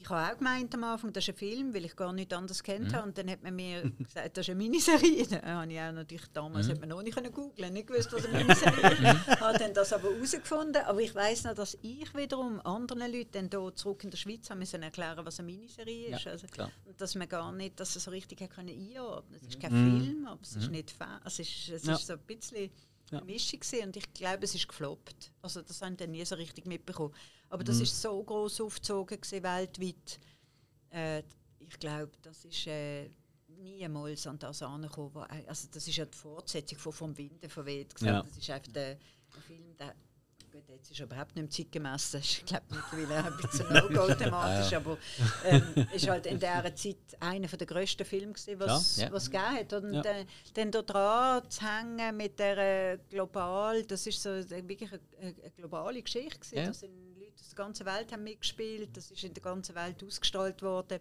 ich habe auch gemeint am Anfang, das ist ein Film, weil ich gar nichts anderes kennt mhm. habe. Und dann hat man mir gesagt, das ist eine Miniserie. Dann habe ich auch natürlich damals mhm. hat man noch nicht googeln, nicht gewusst, was eine Miniserie ist. Mhm. habe dann das aber herausgefunden. Aber ich weiß noch, dass ich wiederum anderen Leuten dann hier zurück in der Schweiz haben müssen erklären, was eine Miniserie ist. Ja, also, dass man gar nicht, dass es so richtig können einordnen. Es ist kein mhm. Film, aber es ist mhm. nicht es ist, es ist so ein bisschen ja. Mischung und ich glaube, es ist gefloppt. Also das haben dann nie so richtig mitbekommen. Aber das mhm. ist so groß aufgezogen weltweit. Äh, ich glaube, das ist äh, niemals an das angekommen. Also das ist ja die Fortsetzung von «Vom Winde verweht». Ja. Das ist einfach der, der Film, der jetzt ist er überhaupt nicht zeitgemäß, das ist glaube mittlerweile ein bisschen no-go thematisch, ja. aber ähm, ist halt in dieser Zeit einer der grössten Filme gewesen, was ja. was gegeben hat. Und ja. äh, dann da dran zu hängen mit der äh, global, das ist so wirklich eine, eine globale Geschichte gewesen. Ja. Da sind Leute aus der ganzen Welt haben mitgespielt, das ist in der ganzen Welt ausgestrahlt worden.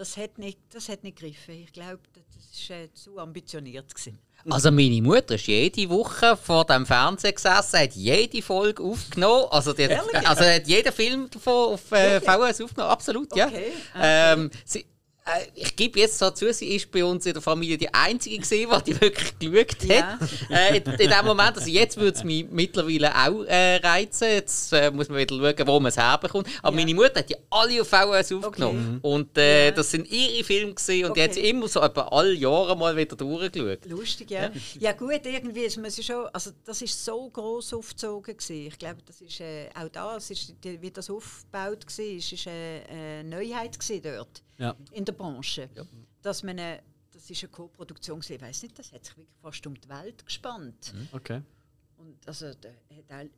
Das hat nicht, das hat nicht gegriffen. Ich glaube, das war äh, zu ambitioniert gewesen. Also meine Mutter ist jede Woche vor dem Fernseher gesessen, hat jede Folge aufgenommen. Also, die also hat jeden Film davon auf äh, VHS aufgenommen, absolut, ja. Okay. Ähm, sie, ich gebe jetzt dazu, sie ist bei uns in der Familie die einzige gesehen, die wirklich geschaut hat. Ja. Äh, in, in dem Moment, also jetzt würde es mich mittlerweile auch äh, reizen. Jetzt äh, muss man wieder schauen, wo man es herbekommt. Aber ja. meine Mutter hat die alle auf VHS aufgenommen. Okay. Und äh, ja. das sind ihre Filme gesehen und okay. die hat sie immer so etwa alle Jahre mal wieder durchgeschaut. Lustig, ja. Ja, gut, irgendwie ist man schon, also das ist so groß aufgezogen gewesen. Ich glaube, das ist äh, auch das, ist, wie das aufgebaut war, ist, ist eine, eine Neuheit dort ja. in der Branche. Ja. Dass man eine, das ist eine Co-Produktion, ich weiß nicht, das hat sich wirklich fast um die Welt gespannt. Mhm. Okay. Und also, da hat auch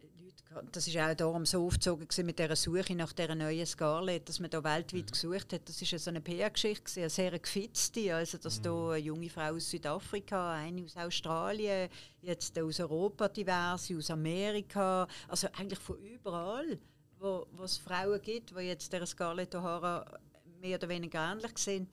Leute, das war auch darum so aufgezogen mit dieser Suche nach dieser neuen Scarlett, dass man da weltweit mhm. gesucht hat. Das war so eine PR-Geschichte, eine sehr gefitzte. Also, dass mhm. da eine junge Frau aus Südafrika, eine aus Australien, jetzt aus Europa diverse, aus Amerika, also eigentlich von überall, wo, wo es Frauen gibt, die jetzt der Scarlett O'Hara mehr oder weniger ähnlich sind,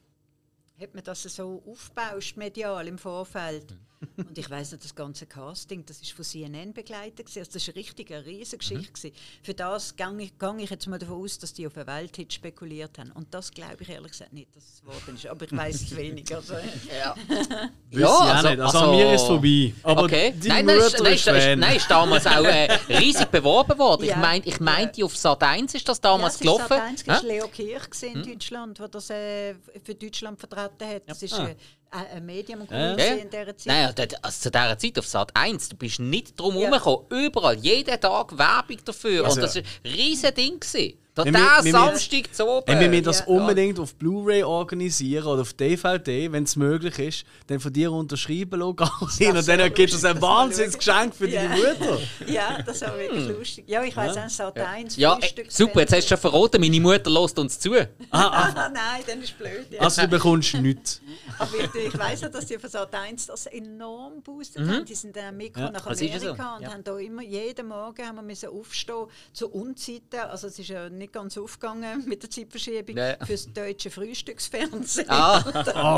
hat man das so aufgebaut, medial im Vorfeld. Mhm. Und ich weiß nicht, das ganze Casting, das ist von CNN begleitet. Also das war eine richtige Riesengeschichte. Mhm. Für das gehe ich, gang ich jetzt mal davon aus, dass die auf eine Welthit spekuliert haben. Und das glaube ich ehrlich gesagt nicht, dass es geworden ist. Aber ich weiß es wenig. Also. ja, ja also, nicht. also, also, mir ist vorbei. Aber okay. die nein, nein, ist, nein, ist, nein, ist damals auch äh, riesig beworben worden. Ja. Ich meine, ich mein, die auf Sat 1 ist das damals ja, gelaufen. Sat 1 war Leo Kirch in hm? Deutschland, der das äh, für Deutschland vertreten hat. Das ist, äh, ein Medium ja. in dieser Zeit. Nein, also zu dieser Zeit auf Sat 1, du bist nicht drum ja. Überall, jeden Tag Werbung dafür. Also, und das war ein riesiges Ding. Gewesen. Der wir, Samstag zu oben. Wenn wir das ja, unbedingt ja. auf Blu-ray organisieren oder auf DVD, wenn es möglich ist, dann von dir unterschreiben lassen. Und dann gibt es ein Wahnsinnsgeschenk für ja. deine Mutter. Ja, das ist wirklich hm. lustig. Ja, ich weiß auch, Sat 1 ja, äh, Super, jetzt hast du schon verraten, meine Mutter lässt uns zu. Ah, ah. Nein, dann ist blöd. Ja. Also du bekommst nichts. Aber ich, ich weiss ja, dass die von Sat 1 das enorm boostet mhm. haben. Die sind dann mitgekommen nach Amerika so. und haben da immer, jeden Morgen haben wir müssen aufstehen zu Unzeiten. Also es ist ja nicht ganz aufgegangen mit der Zeitverschiebung nee. für das deutsche Frühstücksfernsehen. Ah.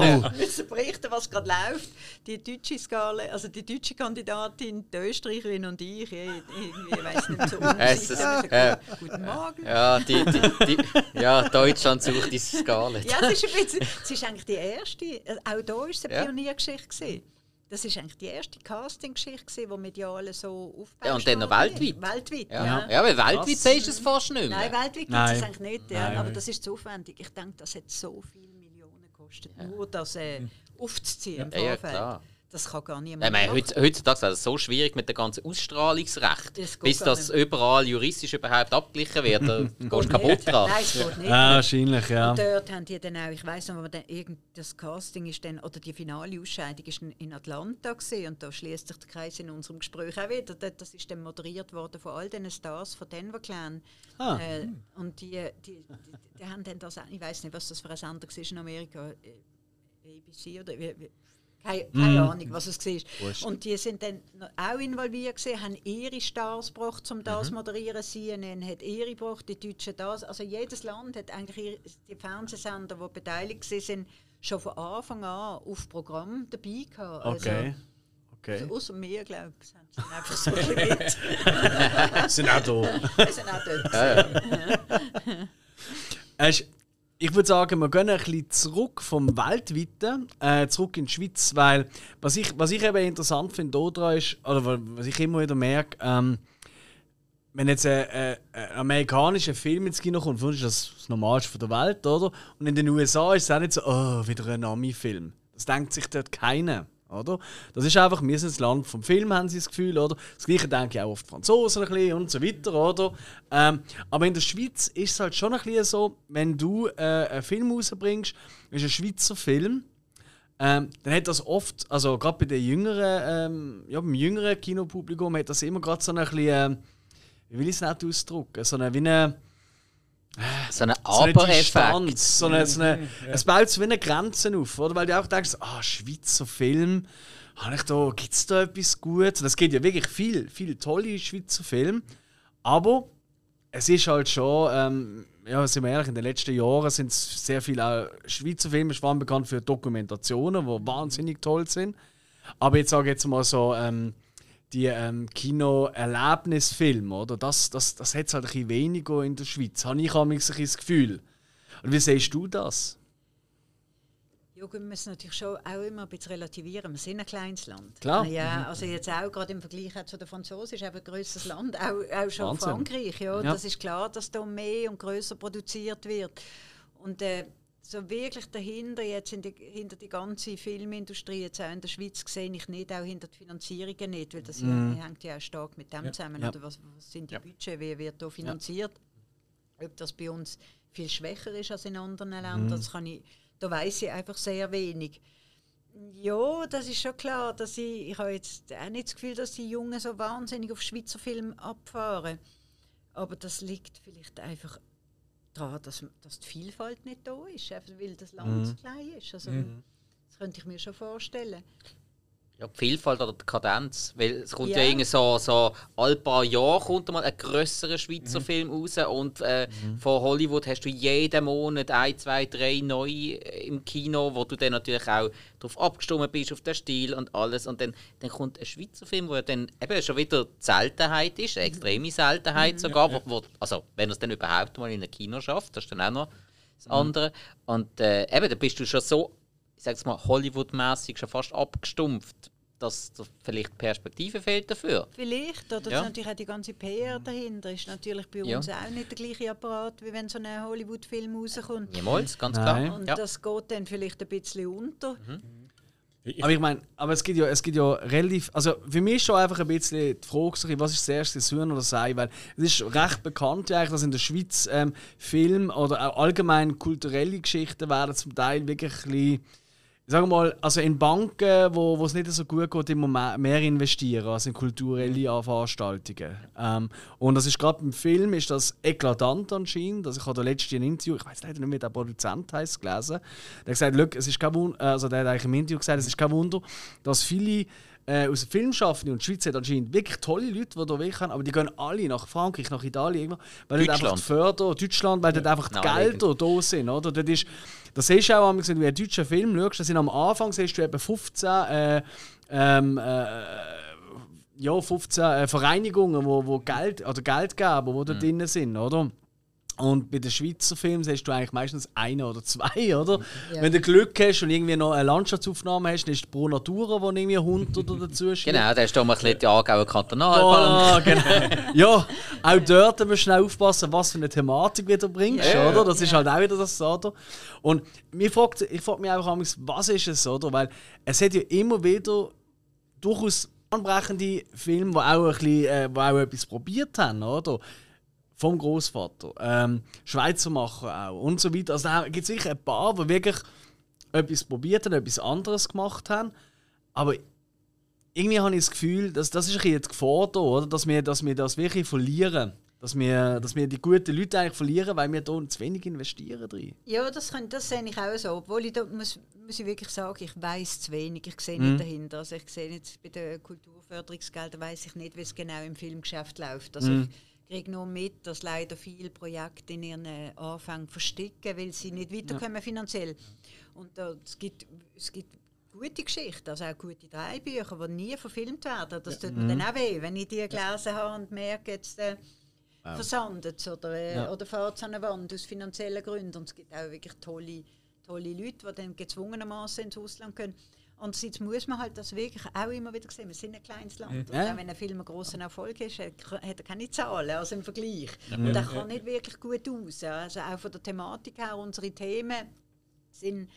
oh. müssen berichten, was gerade läuft. Die deutsche Skala, also die deutsche Kandidatin, die Österreicherin und ich, ich, ich weiß nicht so. Ja. Guten Morgen. Ja, die, die, die, ja, Deutschland sucht die Skala. Ja, es ist, ein bisschen, es ist eigentlich die erste äh, auch da war es eine ja. Pioniergeschichte. Gewesen. Das war eigentlich die erste Casting-Geschichte, die medial so aufgebaut Ja, und dann noch weltweit. Weltweit, ja. Ja, ja weil weltweit sagst du es fast nicht mehr. Nein, weltweit gibt es eigentlich nicht. Ja. Aber das ist zu aufwendig. Ich denke, das hat so viele Millionen gekostet, nur das äh, aufzuziehen im Vorfeld. Ja, klar. Das kann gar niemand ja, meine, Heutzutage ist es so schwierig mit dem ganzen Ausstrahlungsrecht, das bis das überall juristisch überhaupt abgeglichen wird. Da gehst du kaputt dran. Nein, es geht nicht. Ja, wahrscheinlich, ja. Und dort haben die dann auch, ich weiss noch, dann das Casting ist dann, oder die finale Ausscheidung ist in Atlanta gewesen, und da schließt sich der Kreis in unserem Gespräch auch wieder. Das ist dann moderiert worden von all den Stars von Denver Clan. Ah. Äh, und die, die, die, die, haben dann das, ich weiß nicht, was das für ein Sender war in Amerika, äh, ABC oder wie, wie keine, keine mm. Ahnung, was es war. Und die sind dann auch involviert gewesen, haben ihre Stars gebracht, um das zu mhm. moderieren. CNN hat ihre gebracht, die Deutschen das. Also jedes Land hat eigentlich die Fernsehsender, die beteiligt sind, schon von Anfang an auf Programm dabei gehabt. Also, okay. Okay. Also außer mir, glaube ich, sind sie einfach so mit. sind auch da. sind auch dort. Ja, ja. Ich würde sagen, wir gehen ein bisschen zurück vom Weltweiten, äh, zurück in die Schweiz, weil was ich, was ich eben interessant finde daran ist, oder was ich immer wieder merke, ähm, wenn jetzt ein, ein, amerikanischer Film ins Kino kommt, ist das das Normalste der Welt, oder? Und in den USA ist es auch nicht so, oh, wieder ein Ami-Film. Das denkt sich dort keiner. Oder? Das ist einfach, wir sind das Land vom Film, haben sie das Gefühl. Oder? Das gleiche denke ich auch die Franzosen ein bisschen und so weiter. Oder? Ähm, aber in der Schweiz ist es halt schon ein bisschen so, wenn du äh, einen Film rausbringst, ist ein Schweizer Film, ähm, dann hat das oft, also gerade bei den jüngeren, ähm, ja, beim jüngeren Kinopublikum, hat das immer gerade so ein bisschen, äh, wie will ich es nicht ausdrücken, so eine, wie eine so ein Aber-Effekt. So eine, so eine, Es baut so wie eine Grenze auf, oder? Weil du auch denkst, ah, Schweizer Film, gibt es da etwas Gutes? Und es gibt ja wirklich viel, viele tolle Schweizer Filme. Aber es ist halt schon, ähm, ja, sind wir ehrlich, in den letzten Jahren sind es sehr viele Schweizer Filme, vor allem bekannt für Dokumentationen, die wahnsinnig toll sind. Aber jetzt sage ich jetzt mal so, ähm, die ähm, Kino-Erlebnisfilme, oder? Das, das, das hat es halt ein bisschen weniger in der Schweiz, habe ich ein das Gefühl. Und wie siehst du das? Ja, wir müssen natürlich schon auch immer ein bisschen relativieren. Wir sind ein kleines Land. Klar. Ja, also jetzt auch gerade im Vergleich zu den Franzosen ist ein grösseres Land, auch, auch schon Wahnsinn. Frankreich. Ja, Ja. Das ist klar, dass da mehr und größer produziert wird. Und äh, so wirklich dahinter, jetzt die, hinter die ganze Filmindustrie, jetzt auch in der Schweiz, sehe ich nicht, auch hinter die Finanzierungen nicht, weil das ja, hängt ja auch stark mit dem zusammen. Mhm. Ja. Oder was, was sind die Budget, wie wird da finanziert? Ob das bei uns viel schwächer ist als in anderen Ländern, Mhm. das kann ich, da weiß ich einfach sehr wenig. Ja, das ist schon klar, dass ich, ich habe jetzt auch nicht das Gefühl, dass die Jungen so wahnsinnig auf Schweizer Film abfahren. Aber das liegt vielleicht einfach daran, dass, dass die Vielfalt nicht da ist, einfach weil das Land so klein ist. Also, Das könnte ich mir schon vorstellen. Ja, die Vielfalt oder die Kadenz. Weil es kommt ja, Ja. irgendwie so, so alle paar Jahre kommt mal ein grösserer Schweizer Film raus und äh, von Hollywood hast du jeden Monat ein, zwei, drei neue im Kino, wo du dann natürlich auch darauf abgestimmt bist, auf den Stil und alles. Und dann, dann kommt ein Schweizer Film, wo ja dann eben schon wieder die Seltenheit ist, eine extreme Seltenheit sogar. Wo, wo, also wenn er es dann überhaupt mal in ein Kino schafft, das ist dann auch noch das andere. Und äh, eben, da bist du schon so, ich sag's mal, Hollywood-mäßig schon fast abgestumpft, dass da vielleicht Perspektive fehlt dafür. Vielleicht, oder Ja. natürlich auch die ganze PR dahinter ist natürlich bei Ja. uns auch nicht der gleiche Apparat, wie wenn so ein Hollywood-Film rauskommt. Niemals, ganz Nein. klar. Und Ja. das geht dann vielleicht ein bisschen unter. Ich, Aber ich meine, aber es gibt ja, es gibt ja relativ, also für mich ist schon einfach ein bisschen die Frage, was ist das erste, Huhn oder das Ei, weil es ist recht bekannt ja eigentlich, dass in der Schweiz ähm, Film oder auch allgemein kulturelle Geschichten werden zum Teil wirklich ein bisschen, sage mal, also in Banken, wo, wo es nicht so gut geht, immer mehr, mehr investieren als in kulturelle Veranstaltungen. Ähm, und das ist gerade beim Film ist das eklatant anscheinend. Also ich habe da letztens ein Interview, ich weiß leider nicht mehr, wie der Produzent heißt, gelesen. Der hat gesagt, «Look, es ist kein Wunder, also der hat eigentlich im Interview gesagt, es ist kein Wunder, dass viele äh, aus dem Filmschaffenden und die Schweiz hat anscheinend wirklich tolle Leute, die da weg haben, aber die gehen alle nach Frankreich, nach Italien, irgendwo, weil dort einfach die Förder, Deutschland, weil dort einfach die. Gelder da sind, oder? Dort ist, das siehst du auch, wenn du einen deutschen Film schaust, da sind am Anfang siehst du etwa 15 äh, ähm, äh, ja, 15 äh, Vereinigungen, wo, wo Geld Geld geben, die da drin sind, oder? Und bei den Schweizer Filmen siehst du eigentlich meistens eine oder zwei, oder? Wenn du Glück hast und irgendwie noch eine Landschaftsaufnahme hast, dann ist die Pro Natura, wo irgendwie ein Hund oder dazu schiebt. Genau, da ist doch mal ein bisschen die Aargauer Kantonalbank. Oh, genau. ja, auch dort müssen wir schnell aufpassen, was für eine Thematik wieder bringst, Ja. oder? Das ist halt auch wieder das, oder? Und mir fragt, ich frage mich einfach, was ist es, oder? Weil es hat ja immer wieder durchaus anbrechende Filme, die auch, ein bisschen, äh, die auch etwas probiert haben, oder? Vom Großvater, ähm, Schweizer Macher auch und so weiter. Also da gibt es sicher ein paar, die wirklich etwas probiert haben, etwas anderes gemacht haben. Aber irgendwie habe ich das Gefühl, dass das ist ein bisschen die Gefahr da, oder? Dass, wir, dass wir das wirklich verlieren. Dass wir, dass wir die guten Leute eigentlich verlieren, weil wir da zu wenig investieren drin. Ja, das, kann, das sehe ich auch so. Obwohl ich da muss, muss ich wirklich sagen, ich weiß zu wenig. Ich sehe Mhm. nicht dahinter. Also ich sehe jetzt bei den Kulturförderungsgeldern weiß ich nicht, wie es genau im Filmgeschäft läuft. Also Mhm. ich kriege nur mit, dass leider viele Projekte in ihren äh, Anfängen versticken, weil sie nicht weiterkommen finanziell. Und da, es, gibt, es gibt gute Geschichten, also auch gute Drehbücher, die nie verfilmt werden. Das tut mir dann auch weh, wenn ich die gelesen habe und merke, jetzt äh, versandet es oder, äh, Ja. oder fährt es an eine Wand aus finanziellen Gründen. Und es gibt auch wirklich tolle, tolle Leute, die dann gezwungenermaßen ins Ausland gehen. Andererseits muss man halt das wirklich auch immer wieder sehen. Wir sind ein kleines Land. Und Ja. auch wenn ein Film einen grossen Erfolg ist, hat hat er keine Zahlen, also im Vergleich. Und er kann nicht wirklich gut aus. Also auch von der Thematik her, unsere Themen sind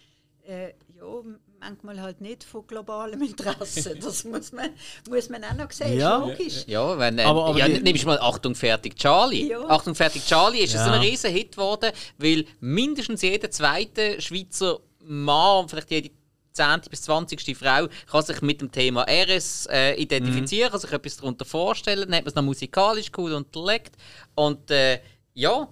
äh, ja, manchmal halt nicht von globalem Interesse. Das muss man, muss man auch noch sehen, Ja. ist logisch. Ja, wenn, äh, Aber- aber ja, nimmst du mal Achtung, fertig, Charlie. Ja. Achtung, fertig, Charlie ist Ja. ein riesen Hit geworden, weil mindestens jeder zweite Schweizer Mann, vielleicht jede 10. bis 20. Frau, kann sich mit dem Thema RS äh, identifizieren, kann sich etwas darunter vorstellen, dann hat man es noch musikalisch cool unterlegt. Und äh, ja,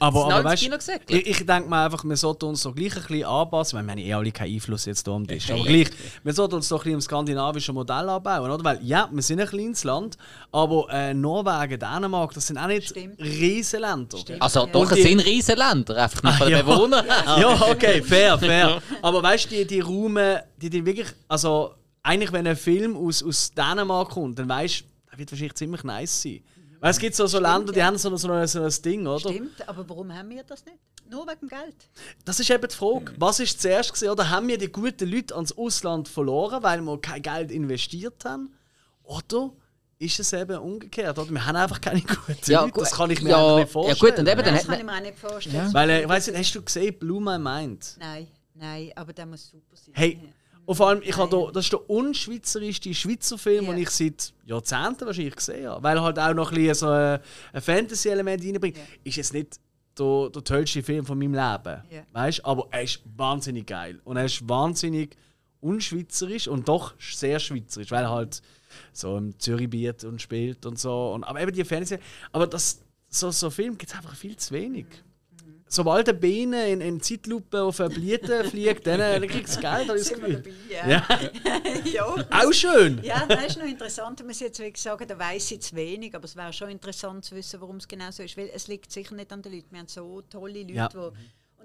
Aber, aber weißt, ich, ich denke mir einfach, wir sollten uns doch gleich ein bisschen anpassen. Ich meine, wir haben eh alle keinen Einfluss jetzt hier am Tisch. Aber gleich, wir sollten uns doch ein bisschen im skandinavischen Modell anbauen, oder? Weil, ja, wir sind ein kleines Land, aber äh, Norwegen, Dänemark, das sind auch nicht Stimmt. Riesenländer. also doch, es sind Riesenländer, einfach nicht von den ja. Bewohnern. ja, okay, fair, fair. Aber weißt du, die, die Räume, die, die wirklich, also eigentlich, wenn ein Film aus, aus Dänemark kommt, dann weißt du, der wird wahrscheinlich ziemlich nice sein. Weil es gibt so, so Länder, die ja. haben so, so, so, so ein Ding, oder? Stimmt, aber warum haben wir das nicht? Nur wegen dem Geld. Das ist eben die Frage. Was ist zuerst gewesen? Oder haben wir die guten Leute ans Ausland verloren, weil wir kein Geld investiert haben? Oder ist es eben umgekehrt? Oder? Wir haben einfach keine guten Ja, Leute. Das kann ich mir Ja, nicht ja, vorstellen. gut, und eben, dann das kann ich mir auch nicht vorstellen. Weil, äh, ich weiss nicht, hast du gesehen, Blue My Mind? Nein, nein, aber der muss super sein. Hey, und vor allem, ich habe da, das ist der unschweizerischste Schweizer Film, Ja. den ich seit Jahrzehnten wahrscheinlich gesehen habe. Weil er halt auch noch ein, bisschen so ein, ein Fantasy-Element reinbringt. Ja. Ist jetzt nicht der, der tollste Film von meinem Leben. Ja. Weißt aber er ist wahnsinnig geil. Und er ist wahnsinnig unschweizerisch und doch sehr schweizerisch, weil er halt so im Zürich biet und spielt und so. Und, aber eben die Fantasy. Aber das, so, so Film gibt es einfach viel zu wenig. Sobald der Biene in, in Zeitlupe auf eine Blüte fliegt, dann, dann kriegt es Geld, das Sind wir dabei, ja. Ja. ja. Auch schön! Ja, das ist noch interessant. Muss jetzt wirklich sagen, da weiss ich zu wenig, aber es wäre schon interessant zu wissen, warum es genau so ist. Weil es liegt sicher nicht an den Leuten. Wir haben so tolle Leute, Ja. die.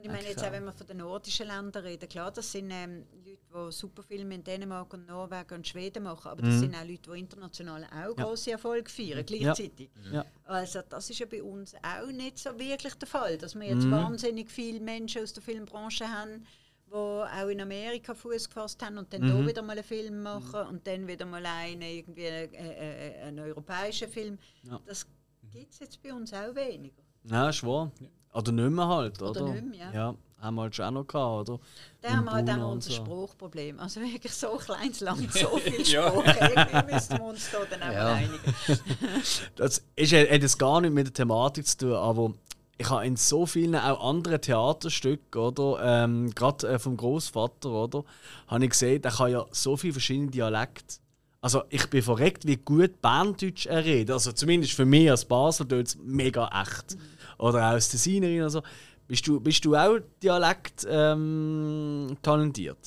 Und ich meine jetzt auch, wenn wir von den nordischen Ländern reden, klar, das sind ähm, Leute, die super Filme in Dänemark und Norwegen und Schweden machen, aber das sind auch Leute, die international auch große Erfolge feiern, gleichzeitig. Ja. Also das ist ja bei uns auch nicht so wirklich der Fall, dass wir jetzt wahnsinnig viele Menschen aus der Filmbranche haben, die auch in Amerika Fuß gefasst haben und dann da wieder mal einen Film machen und dann wieder mal einen, irgendwie äh, äh, einen europäischen Film. Ja. Das gibt es jetzt bei uns auch weniger. Ja, ist wahr. Oder nicht mehr halt, oder? Oder nicht mehr, ja. ja. Haben wir halt schon auch noch gehabt, oder? Da haben wir halt auch unser so. Spruchproblem. Also wirklich so ein kleines Land, so viel Ja. Spruch. Irgendwie müssten wir uns da dann auch Ja. einigen. Das ist, hat jetzt gar nicht mit der Thematik zu tun, aber ich habe in so vielen auch anderen Theaterstücken, oder, ähm, gerade äh, vom Großvater, oder, habe ich gesehen, der kann ja so viele verschiedene Dialekte. Also ich bin verreckt, wie gut Berndeutsch er redet. Also zumindest für mich als Basel tut es mega echt. Oder auch aus der Sinerin oder so. Bist du, bist du auch Dialekt ähm, talentiert?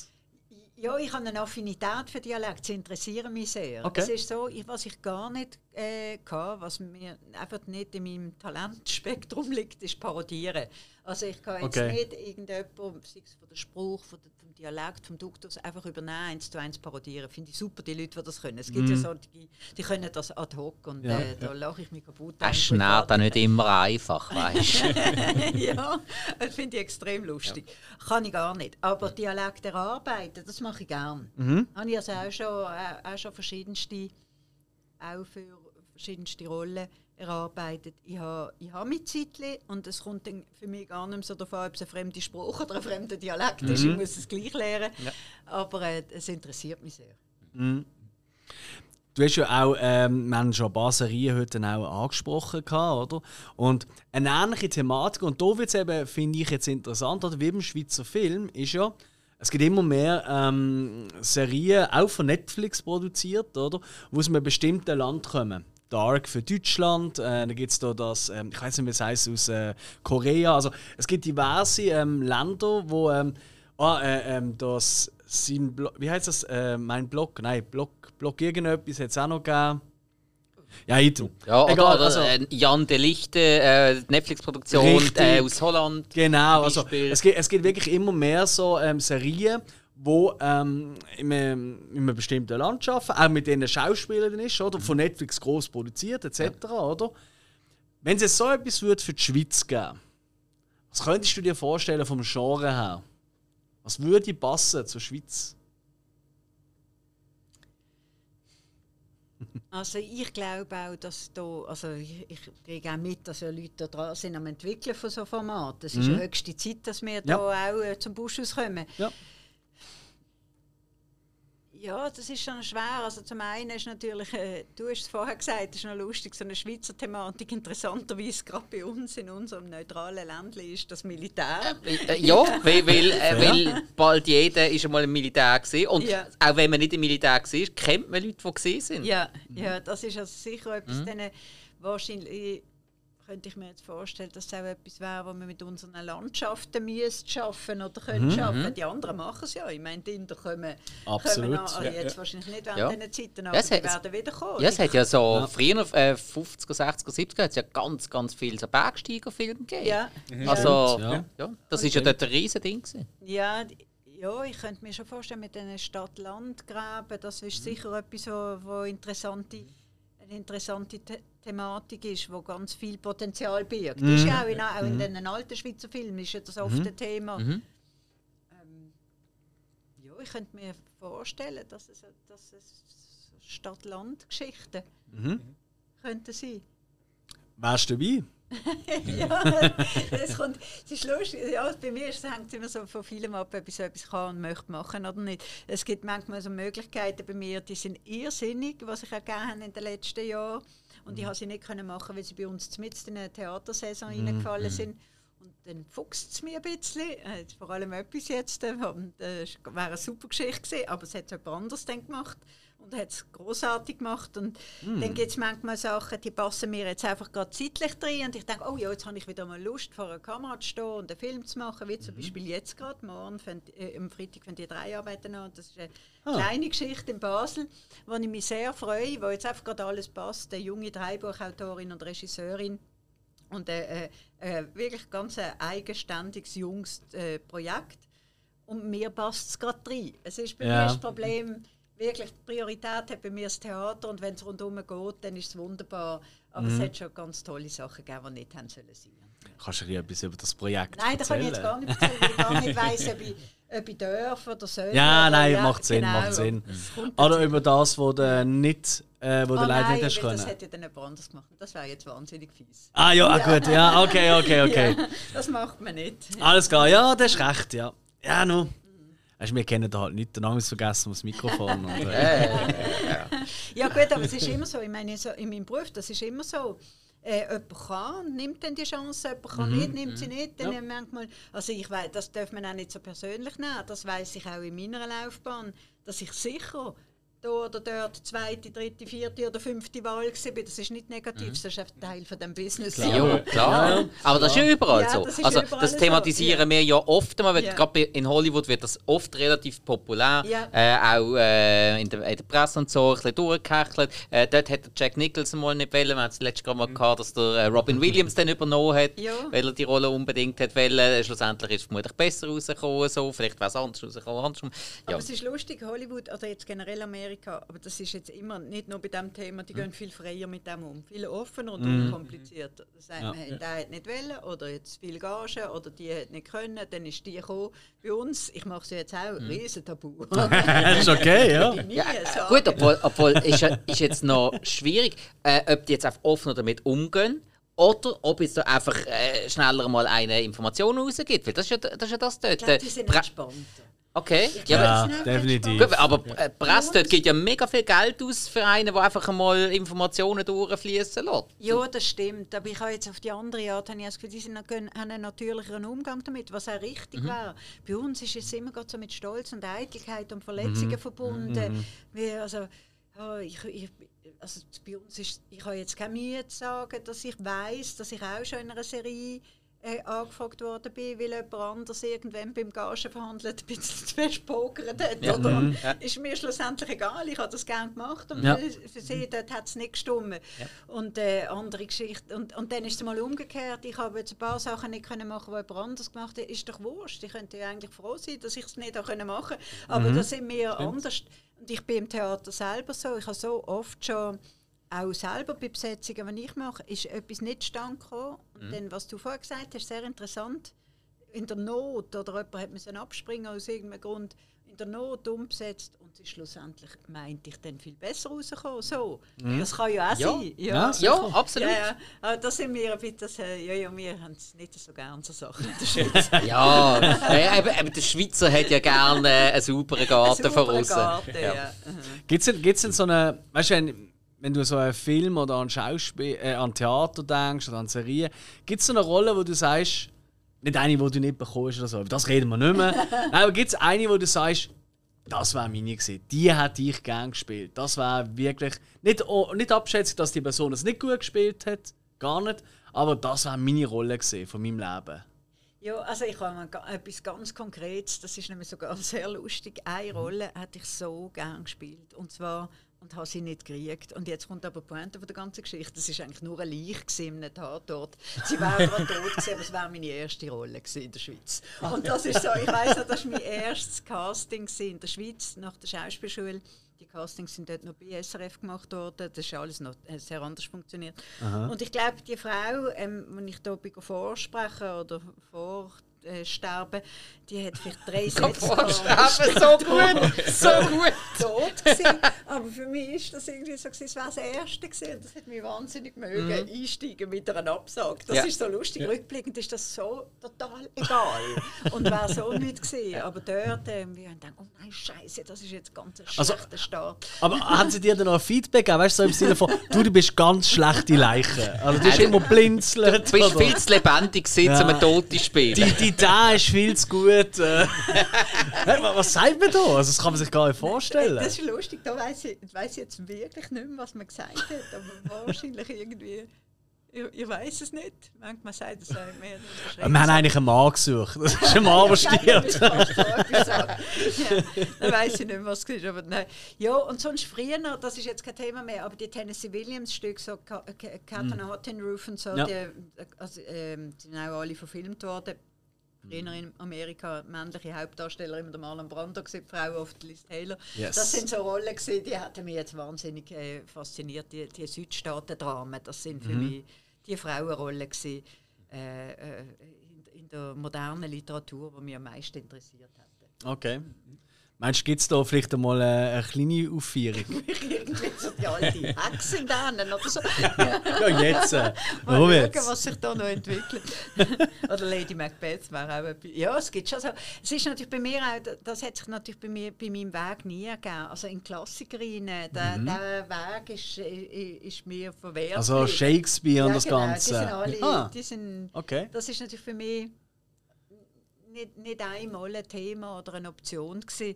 Ja, ich habe eine Affinität für Dialekt. Sie interessieren mich sehr. Okay. Es ist so, ich, was ich gar nicht äh, kann, was mir einfach nicht in meinem Talentspektrum liegt, ist Parodieren. Also ich kann jetzt Okay. nicht irgendjemanden, sei es von der Spruch, von der, Dialekt, vom Duktus, einfach übernehmen, eins zu eins parodieren. Finde ich super, die Leute, die das können. Es gibt ja so, die, die können das ad hoc und Mhm. Ja. äh, da lache ich mich kaputt. Das ist Privaten. nicht immer einfach, weißt du? ja, das finde ich extrem lustig. Kann ich gar nicht. Aber Dialekt erarbeiten, das mache ich gern. Mhm. Habe ich also auch schon, auch, auch schon verschiedenste, auch für verschiedenste Rollen erarbeitet. Ich habe, ich habe mein Zeitchen und es kommt dann für mich gar nicht so an, ob es ein fremder Spruch oder ein fremder Dialekt ist. Mhm. Ich muss es gleich lernen. Aber äh, es interessiert mich sehr. Du hast ja auch, ähm, wir haben schon Baserien heute auch angesprochen, oder? Und eine ähnliche Thematik, und da wird es eben, finde ich jetzt interessant, oder? Wie beim Schweizer Film, ist ja, es gibt immer mehr ähm, Serien, auch von Netflix produziert, oder? Wo aus einem bestimmten Land kommen. Dark für Deutschland, äh, dann gibt es da das, ähm, ich weiß nicht, wie es heißt, aus äh, Korea. Also es gibt diverse ähm, Länder, wo ähm, ah, äh, ähm, das sein Blog, wie heißt das? Äh, mein Blog? Nein, Blog, Blog irgendetwas hat es auch noch gegeben. Ja, Item. Ja, oder, Egal, oder also- äh, Jan de Lichte, äh, Netflix-Produktion aus Holland. Genau, also es gibt, es gibt wirklich immer mehr so ähm, Serien, wo ähm, in, einem, in einem bestimmten Land arbeiten, auch mit denen Schauspielern ist, oder? Von Netflix groß produziert, etc. Oder? Wenn es jetzt so etwas würde für die Schweiz geben, was könntest du dir vorstellen vom Genre her? Was würde passen zur Schweiz? Also ich glaube auch, dass da, also ich, ich kriege auch mit, dass ja Leute da dran sind am entwickeln von so Formaten. Es ist ja höchste Zeit, dass wir da auch äh, zum Busch kommen. Ja. Ja, das ist schon schwer. Also zum einen ist natürlich, äh, du hast es vorher gesagt, das ist noch lustig, so eine Schweizer Thematik, interessanterweise gerade bei uns in unserem neutralen Ländli ist das Militär. Äh, ja, weil, weil, äh, weil bald jeder ist einmal im Militär gesehen und Ja. auch wenn man nicht im Militär war, kennt man Leute, die sind. Ja, ja, das ist also sicher etwas, denen wahrscheinlich könnte ich mir jetzt vorstellen, dass es auch etwas wäre, was wir mit unseren Landschaften müsste schaffen oder können schaffen. Die anderen machen es ja. Ich meine, die Inder kommen, Absolut. kommen an, Ja, jetzt ja. wahrscheinlich nicht während Ja. diesen Zeiten, Ja, aber es die hat- werden wieder kommen. Ja, es hat ja so früher, äh, 50er, 60er, 70er, hat es ja ganz, ganz viele so Bergsteigerfilme gegeben. ja, Also, Ja. ja. das ist ja dort ein riesen Ding. gewesen. ja, ja, ich könnte mir schon vorstellen, mit diesen Stadt-Land-Gräben, das ist sicher etwas, wo, wo interessante, eine interessante Thematik ist, wo ganz viel Potenzial birgt. Das ist ja auch in, auch in den alten Schweizer Filmen ist ja das oft ein Thema. Mhm. Ähm, ja, ich könnte mir vorstellen, dass es, dass es Stadt-Land-Geschichten könnten sein. Wärst du dabei? ja, es, kommt, es ist lustig. Ja, bei mir ist- hängt es immer so von vielem ab, ob ich so etwas kann und möchte machen oder nicht. Es gibt manchmal so Möglichkeiten bei mir, die sind irrsinnig, was ich auch gegeben habe in den letzten Jahren. Und ich habe sie nicht können machen, weil sie bei uns mitten in eine Theatersaison reingefallen sind. Und dann fuchst es mir ein bisschen. Äh, vor allem etwas jetzt. Äh, und, äh, es wäre eine super Geschichte gewesen, aber es hat jemand anderes dann gemacht. Und hat es großartig gemacht. Und dann gibt es manchmal Sachen, die passen mir jetzt einfach gerade zeitlich drin. Und ich denke, oh ja, jetzt habe ich wieder mal Lust, vor einer Kamera zu stehen und einen Film zu machen. Wie zum Beispiel jetzt gerade, morgen, fängt- äh, am Freitag, wenn die drei arbeiten an. Das ist eine kleine Geschichte in Basel, wo ich mich sehr freue, wo jetzt einfach gerade alles passt. Eine junge Drehbuchautorin und Regisseurin. Und äh, äh, äh, wirklich ganz ein eigenständiges, junges äh, Projekt. Und mir passt es gerade rein. Es ist bei Ja. mir das Problem, wirklich die Priorität hat bei mir das Theater und wenn es rundherum geht, dann ist es wunderbar. Aber Mhm. es hat schon ganz tolle Sachen gegeben, die nicht haben sollen sein. Kannst du dir etwas über das Projekt Nein, das kann ich jetzt gar nicht erzählen, weil ich gar nicht weiss, ob ich, ob ich darf oder soll. Ja, oder, nein, macht Sinn, genau. macht Sinn. Oder über das, wo du nicht, äh, wo du Ah, leider nein, nicht hast können. das hätte ja dann jemand anders gemacht. Das wäre jetzt wahnsinnig fies. Ah ja, ah, gut, ja, okay, okay, okay. Ja, das macht man nicht. Alles klar, ja, das ist recht, ja. Ja, no. Weißt, du, wir kennen da halt nicht, den Namen ist vergessen das Mikrofon. Und, äh, Ja gut, aber es ist immer so, ich meine, so in meinem Beruf, das ist immer so. Äh, jemand kann, nimmt dann die Chance, jemand kann nicht, nimmt sie nicht. Dann Ja. manchmal, also ich weiß, das darf man auch nicht so persönlich nehmen, das weiß ich auch in meiner Laufbahn, dass ich sicher da oder dort zweite, dritte, vierte oder fünfte Wahl war. Das ist nicht negativ, das ist ein Teil von dem Business. Ja, klar. Aber das ist ja überall Ja, so. das also überall das so, thematisieren ja. wir ja oft mal, Ja. gerade in Hollywood wird das oft relativ populär, Ja. äh, auch äh, in, der, in der Presse und so, ein bisschen durchgehechelt. Äh, dort hat der Jack Nicholson mal nicht wollen, wir haben es letztes Mal gehabt, dass der äh, Robin Williams dann übernommen hat, Ja. weil er die Rolle unbedingt hat wollen. Äh, Schlussendlich ist es vermutlich besser rausgekommen, so. vielleicht wäre es anders rausgekommen. andersrum. Ja. Aber es ist lustig, Hollywood, oder jetzt generell Amerika, aber das ist jetzt immer, nicht nur bei diesem Thema, die gehen viel freier mit dem um. Viel offener und unkomplizierter. Das sagt man, der hat nicht wollen, oder jetzt viel Gage, oder die hat nicht können, dann ist die gekommen. Bei uns, ich mache es ja jetzt auch, riesen Tabu. das ist okay, ja. Ja, gut, obwohl, obwohl ist, ja- ist jetzt noch schwierig, äh, ob die jetzt einfach offener damit umgehen oder ob jetzt da einfach äh, schneller mal eine Information rausgibt. Weil das ist ja das, ist ja das dort. Ich glaube, die Äh, sind entspannter. Okay, ja, Ja, definitiv. gut, aber äh, Presse dort gibt ja mega viel Geld aus für einen, der einfach mal Informationen durchfließen lässt. Ja, das stimmt. Aber ich habe jetzt auf die andere Art habe ich das Gefühl, die sind, haben einen natürlicheren Umgang damit, was auch richtig wäre. Bei uns ist es immer so mit Stolz und Eitelkeit und Verletzungen verbunden. Wir, also, ja, ich, ich, also bei uns ist, ich habe jetzt keine Mühe zu sagen, dass ich weiß, dass ich auch schon in einer Serie äh, angefragt worden bin, weil jemand anders irgendwann beim Gagen verhandelt ein bisschen zu fest pokert hat. Oder? Ist mir schlussendlich egal, ich habe das gerne gemacht und Ja. für, für sie dort hat es nicht gestimmt. Und äh, andere Geschichte. Und, und dann ist es mal umgekehrt, ich habe jetzt ein paar Sachen nicht können machen, die jemand anders gemacht hat. Ist doch wurscht, ich könnte ja eigentlich froh sein, dass ich es nicht auch können machen konnte. Aber das sind wir anders. Und ich bin im Theater selber so, ich habe so oft schon auch selber bei Besetzungen, die ich mache, ist etwas nicht stand gekommen. Und dann, was du vorher gesagt hast, sehr interessant. In der Not oder jemand hat müssen abspringen aus irgendeinem Grund, in der Not umgesetzt und es ist schlussendlich, meinte ich, dann viel besser rausgekommen. So. Das kann ja auch Ja. sein. Ja, Ja, absolut. Ja, ja. Aber das sind wir ein bisschen, das, ja, ja, wir haben es nicht so gerne so Sachen in der Schweiz. Ja, ja eben, eben, der Schweizer hat ja gerne einen sauberen Garten von außen. Garten, Ja. ja. Mhm. Gibt es denn, gibt's denn so eine, weißt du, wenn, du so einen Film oder an Schauspiel, äh, an Theater denkst oder an Serien, gibt es so eine Rolle, wo du sagst, nicht eine, die du nicht bekommst oder so, über das reden wir nicht mehr. Nein, aber gibt es eine, wo du sagst, das wäre meine gewesen, die hätte ich gern gespielt. Das wäre wirklich, nicht, nicht abschätzig, dass die Person es nicht gut gespielt hat, gar nicht, aber das wäre meine Rolle gewesen von meinem Leben. Ja, also ich habe mal etwas ganz Konkretes, das ist nämlich sogar sehr lustig. Eine Rolle hätte ich so gern gespielt. Und zwar, und habe sie nicht gekriegt. Und jetzt kommt aber die Pointe von der ganzen Geschichte. Das ist eigentlich nur ein Leich einem Tatort. Sie wäre gerade tot gewesen, aber es wäre meine erste Rolle in der Schweiz. Und das ist so, ich weiss noch, das war mein erstes Casting in der Schweiz nach der Schauspielschule. die Castings sind dort noch bei SRF gemacht worden. Das ist alles noch äh, sehr anders funktioniert. Und ich glaube, die Frau, ähm, wenn ich da bin vorsprechen oder vor äh, sterben, die hat vielleicht drei Sätze Vorsterben, so gut, so gut. tot gewesen. Aber für mich ist das irgendwie so, gewesen, es war das Erste gewesen. das hat mich wahnsinnig mögen, einsteigen mit einer Absage. Das Ja. ist so lustig. Rückblickend ist das so total egal. und wäre so nicht gewesen. Aber dort ähm, wir haben gedacht, oh nein, Scheiße, das ist jetzt ganz ein Also- schlechter Start. Aber haben sie dir dann noch Feedback gegeben? Weißt du, so im Sinne von, du, du bist ganz schlechte Leiche. Also, du bist immer blinzelt. Du bist viel zu lebendig, gewesen, Ja. um einen Toten zu spielen. Die, die Idee ist viel zu gut. Äh. Was sagt man da? Also, das kann man sich gar nicht vorstellen. Das ist lustig, da weiss ich, weiss ich jetzt wirklich nicht mehr, was man gesagt hat. Aber wahrscheinlich irgendwie. Ich, ich weiß es nicht. Manchmal sagt es einem mehr. Wir haben eigentlich einen Mann gesucht. Das ist ein Mann, der stirbt. dann weiß ich nicht mehr, was es ist. Aber nein. Ja, und sonst früher, noch, das ist jetzt kein Thema mehr, aber die Tennessee Williams-Stücke, so Ca- Ca- Cat on a Hot Tin Roof und so, Ja. die, also, ähm, die sind auch alle verfilmt worden. Früher in Amerika männliche Hauptdarsteller immer der Marlon Brando, gewesen, die Frau oft Liz Taylor. Yes. Das sind so Rollen, gewesen, die hatten mich jetzt wahnsinnig äh, fasziniert. Die, die Südstaaten-Dramen, das sind für mich die Frauenrollen gewesen, äh, äh, in, in der modernen Literatur, die mich am meisten interessiert hätten. Okay. Meinst du, gibt es da vielleicht einmal eine, eine kleine Aufführung? Irgendwie so die alte Hexe in oder so. ja, jetzt. Äh. Mal schauen, was sich da noch entwickelt. Oder Lady Macbeth wäre auch etwas. Ja, es gibt schon so. Es ist natürlich bei mir auch, das hat sich natürlich bei, mir, bei meinem Weg nie gegeben. Also in Klassikerinnen, der, der Weg ist, ist, mir verwehrt. Mhm. Also. Shakespeare und ja, das genau, Ganze. Die sind alle, Ah, die sind, okay. das ist natürlich für mich nicht, nicht einmal ein Thema oder eine Option gewesen.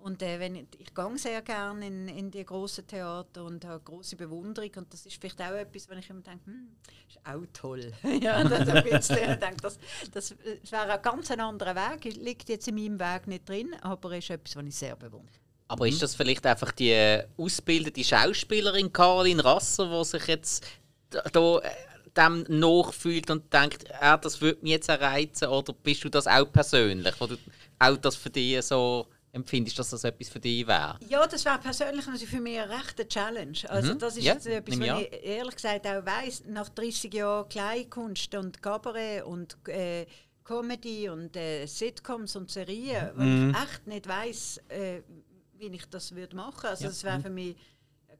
Und äh, wenn ich, ich gehe sehr gerne in, in die grossen Theater und habe große Bewunderung und das ist vielleicht auch etwas, wenn ich immer denke, hm, ist auch toll. ja, ein bisschen ich denke, das, das, das wäre ein ganz anderer Weg, liegt jetzt in meinem Weg nicht drin, aber ist etwas, was ich sehr bewundere. Aber ist das vielleicht einfach die ausgebildete Schauspielerin Caroline Rasser, die sich jetzt da äh, dem nachfühlt und denkt, ja, das würde mich jetzt reizen? Oder bist du das auch persönlich, wo du auch das für dich so empfindest, dass das etwas für dich wäre? Ja, das wäre persönlich natürlich für mich eine rechte Challenge. Also das ist Ja, jetzt etwas, was ich ehrlich gesagt auch weiss. Nach 30 Jahren Kleinkunst und Cabaret und äh, Comedy und äh, Sitcoms und Serien, wo ich echt nicht weiss, äh, wie ich das würde machen. Also das wäre für mich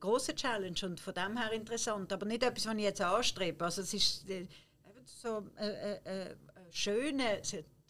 große Challenge und von dem her interessant, aber nicht etwas, was ich jetzt anstrebe. Also es ist äh, so äh, äh, äh, schöne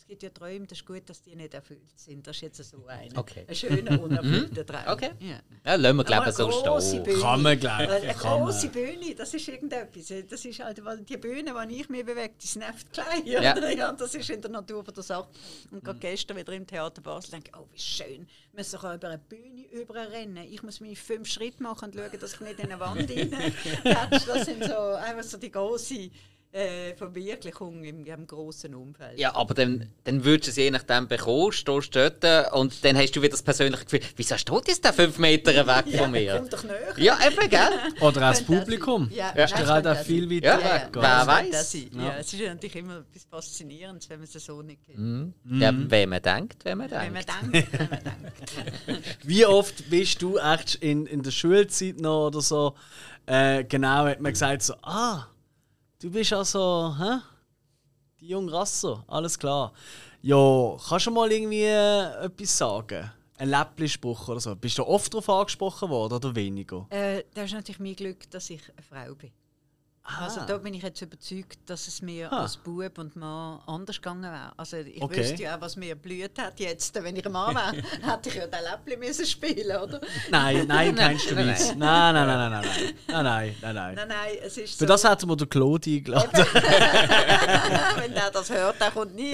gibt ja Träume, das ist gut, dass die nicht erfüllt sind. Das ist jetzt so eine. Okay. Ein schöner, unerfüllter Traum. Okay. Ja. Ja, lassen wir, glaube so eine grosse stehen. Bühne. Kann man glauben. Eine große. Bühne, das ist irgendetwas. Das ist halt, weil die Bühne, die ich mich bewege, die sind klein. Ja. Ja, das ist in der Natur von der Sache. Und gerade gestern wieder im Theater Basel denke ich, oh, wie schön. Wir müssen über eine Bühne überrennen. Ich muss meine fünf Schritte machen und schauen, dass ich nicht in eine Wand rein Das sind so einfach so die große äh, Verwirklichung im, im großen Umfeld. Ja, aber dann, dann würdest du es je nachdem bekommen, stehst dort äh, und dann hast du wieder das persönliche Gefühl, wieso steht jetzt der fünf Meter weg von mir? Kommt doch näher. Ja, eben, gell? Oder auch das Publikum. sein. Ja, Ist der halt auch viel weiter Ja, weg. wer oder? weiß. Ja. Ja. es ist ja natürlich immer etwas Faszinierendes, wenn man es so nicht kennt. Mhm. Ja, wenn man denkt, wenn man Wenn man denkt. denkt, wenn man denkt. Wie oft bist du echt in, in der Schulzeit noch oder so? Äh, genau, hat man gesagt so, ah, du bist also, hä? Die junge Rasse, alles klar. Ja, kannst du mal irgendwie äh, etwas sagen? Ein Läppli-Spruch oder so. Bist du oft darauf angesprochen worden oder weniger? Äh, das ist natürlich mein Glück, dass ich eine Frau bin. Also da bin ich jetzt überzeugt, dass es mir Ah. als Bub und Mann anders gegangen wäre. Also ich Okay. wüsste ja auch, was mir blüht hat jetzt. Wenn ich ein Mann wäre, hätte ich ja den Läppli müssen spielen, oder? Nein, nein, keinster nein, Weise. Nein, nein, nein, nein, nein, nein, nein, nein, nein, nein. Nein, nein, es ist Für so, das hätten wir den Claude eingeladen. wenn der das hört, der kommt nie.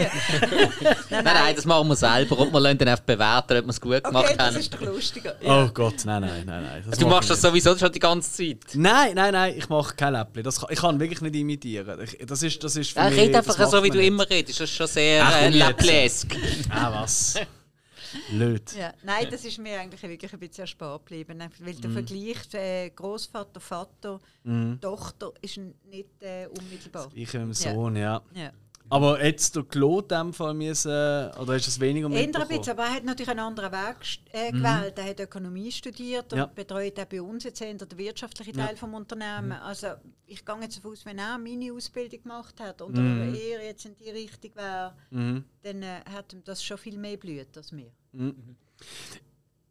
Nein, nein, das machen wir selber und wir lassen dann einfach bewerten, ob wir es gut gemacht Okay, das haben. ist doch lustiger. Oh Gott, nein, nein, nein, nein. du machst das sowieso schon die ganze Zeit. Nein, nein, nein, ich mache kein Läppli. Das kann, ich kann wirklich nicht imitieren. Ich, das ist, das ist für Ja, mich, red einfach so, wie du nicht. immer redest. Das ist schon sehr Ach, äh. Läpplesk. Ah, was? Blöd. Ja, nein, das ist mir eigentlich wirklich ein bisschen erspart geblieben. Weil der Vergleich äh, Großvater, Vater, Tochter ist nicht äh, unmittelbar. Ich mit dem Sohn, ja. Ja. Aber jetzt der Claude in dem Fall müssen, oder ist es weniger ein bisschen, aber er hat natürlich einen anderen Weg äh, gewählt. Er hat Ökonomie studiert und Ja. betreut auch bei uns jetzt eher den wirtschaftlichen Teil vom Unternehmen. Also ich gehe jetzt davon aus, wenn er meine Ausbildung gemacht hat und er jetzt in die Richtung wäre, dann äh, hat ihm das schon viel mehr blüht als mir.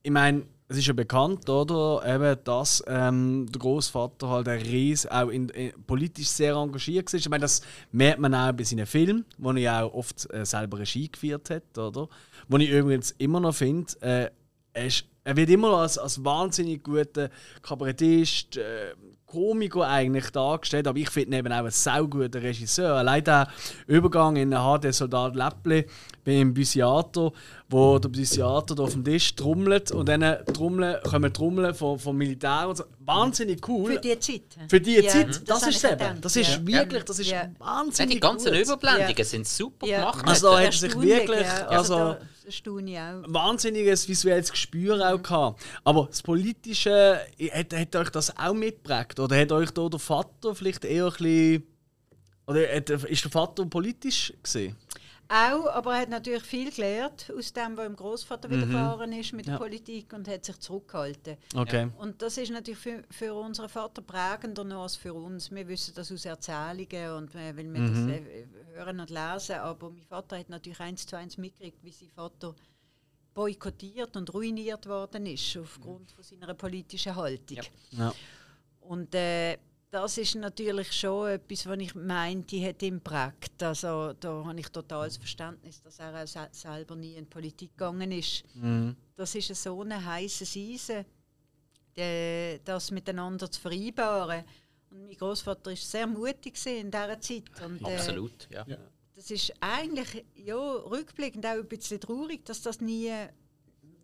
Ich meine, es ist ja bekannt, oder? Eben, dass ähm, der Großvater halt ein Ries auch in, in, politisch sehr engagiert war. Ich meine, das merkt man auch bei seinen Filmen, wo er ja auch oft äh, selber Regie geführt hat, oder? Wo ich übrigens immer noch finde, äh, er, er wird immer noch als, als wahnsinnig guter Kabarettist, äh, Komiker eigentlich dargestellt, aber ich finde ihn eben auch ein sauguter Regisseur. Allein der Übergang in HD Soldat Läppli beim Busiator, wo der Busiator da auf dem Tisch trommelt und dann trommeln, kommen Trommeln vom, vom Militär und so. Wahnsinnig cool. Für die Zeit. Für die Ja, Zeit, das das, ist es eben. Das ist ja. wirklich, das ist Ja. Wahnsinnig die ganzen gut. Überblendungen Ja. sind super Ja. gemacht. Also da hat sich wirklich, ja. also da staune ich auch. wahnsinniges visuelles Gespür auch gehabt. Aber das Politische, hat, hat euch das auch mitgeprägt? Oder hat euch da der Vater vielleicht eher ein bisschen... Oder ist der Vater politisch gesehen? Auch, aber er hat natürlich viel gelernt aus dem, was dem Großvater widerfahren ist mit Ja. der Politik und hat sich zurückgehalten. Okay. Und das ist natürlich für, für unseren Vater prägender noch als für uns. Wir wissen das aus Erzählungen und äh, weil wir das äh, hören und lesen. Aber mein Vater hat natürlich eins zu eins mitgekriegt, wie sein Vater boykottiert und ruiniert worden ist aufgrund von seiner politischen Haltung. Ja. Und äh, das ist natürlich schon etwas, was ich meine, die hat ihn geprägt. Also da habe ich totales Verständnis, dass er auch se selber nie in die Politik gegangen ist. Das ist so ein heißes Eisen, das miteinander zu vereinbaren. Und mein Großvater war sehr mutig gewesen in dieser Zeit. Und, äh, Absolut, ja. das ist eigentlich ja, rückblickend auch ein bisschen traurig, dass das nie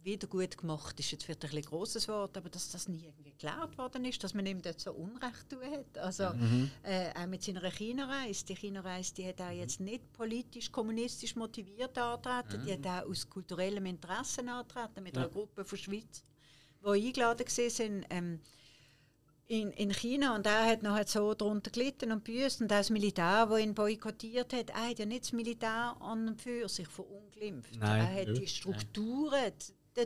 wieder gut gemacht ist. Jetzt wird ein bisschen grosses Wort, aber dass das nie irgendwie geklärt worden ist, dass man ihm dort so Unrecht tun hat. Also äh, auch mit seiner China-Reise. Die China-Reise, die hat auch jetzt nicht politisch, kommunistisch motiviert antreten, die hat auch aus kulturellem Interesse antreten mit einer Gruppe von Schweiz, die eingeladen waren. Ähm, in, in China und er hat noch so darunter gelitten und büßt und das Militär, das ihn boykottiert hat, er hat ja nicht das Militär an und für sich verunglimpft. Nein. Er hat die Strukturen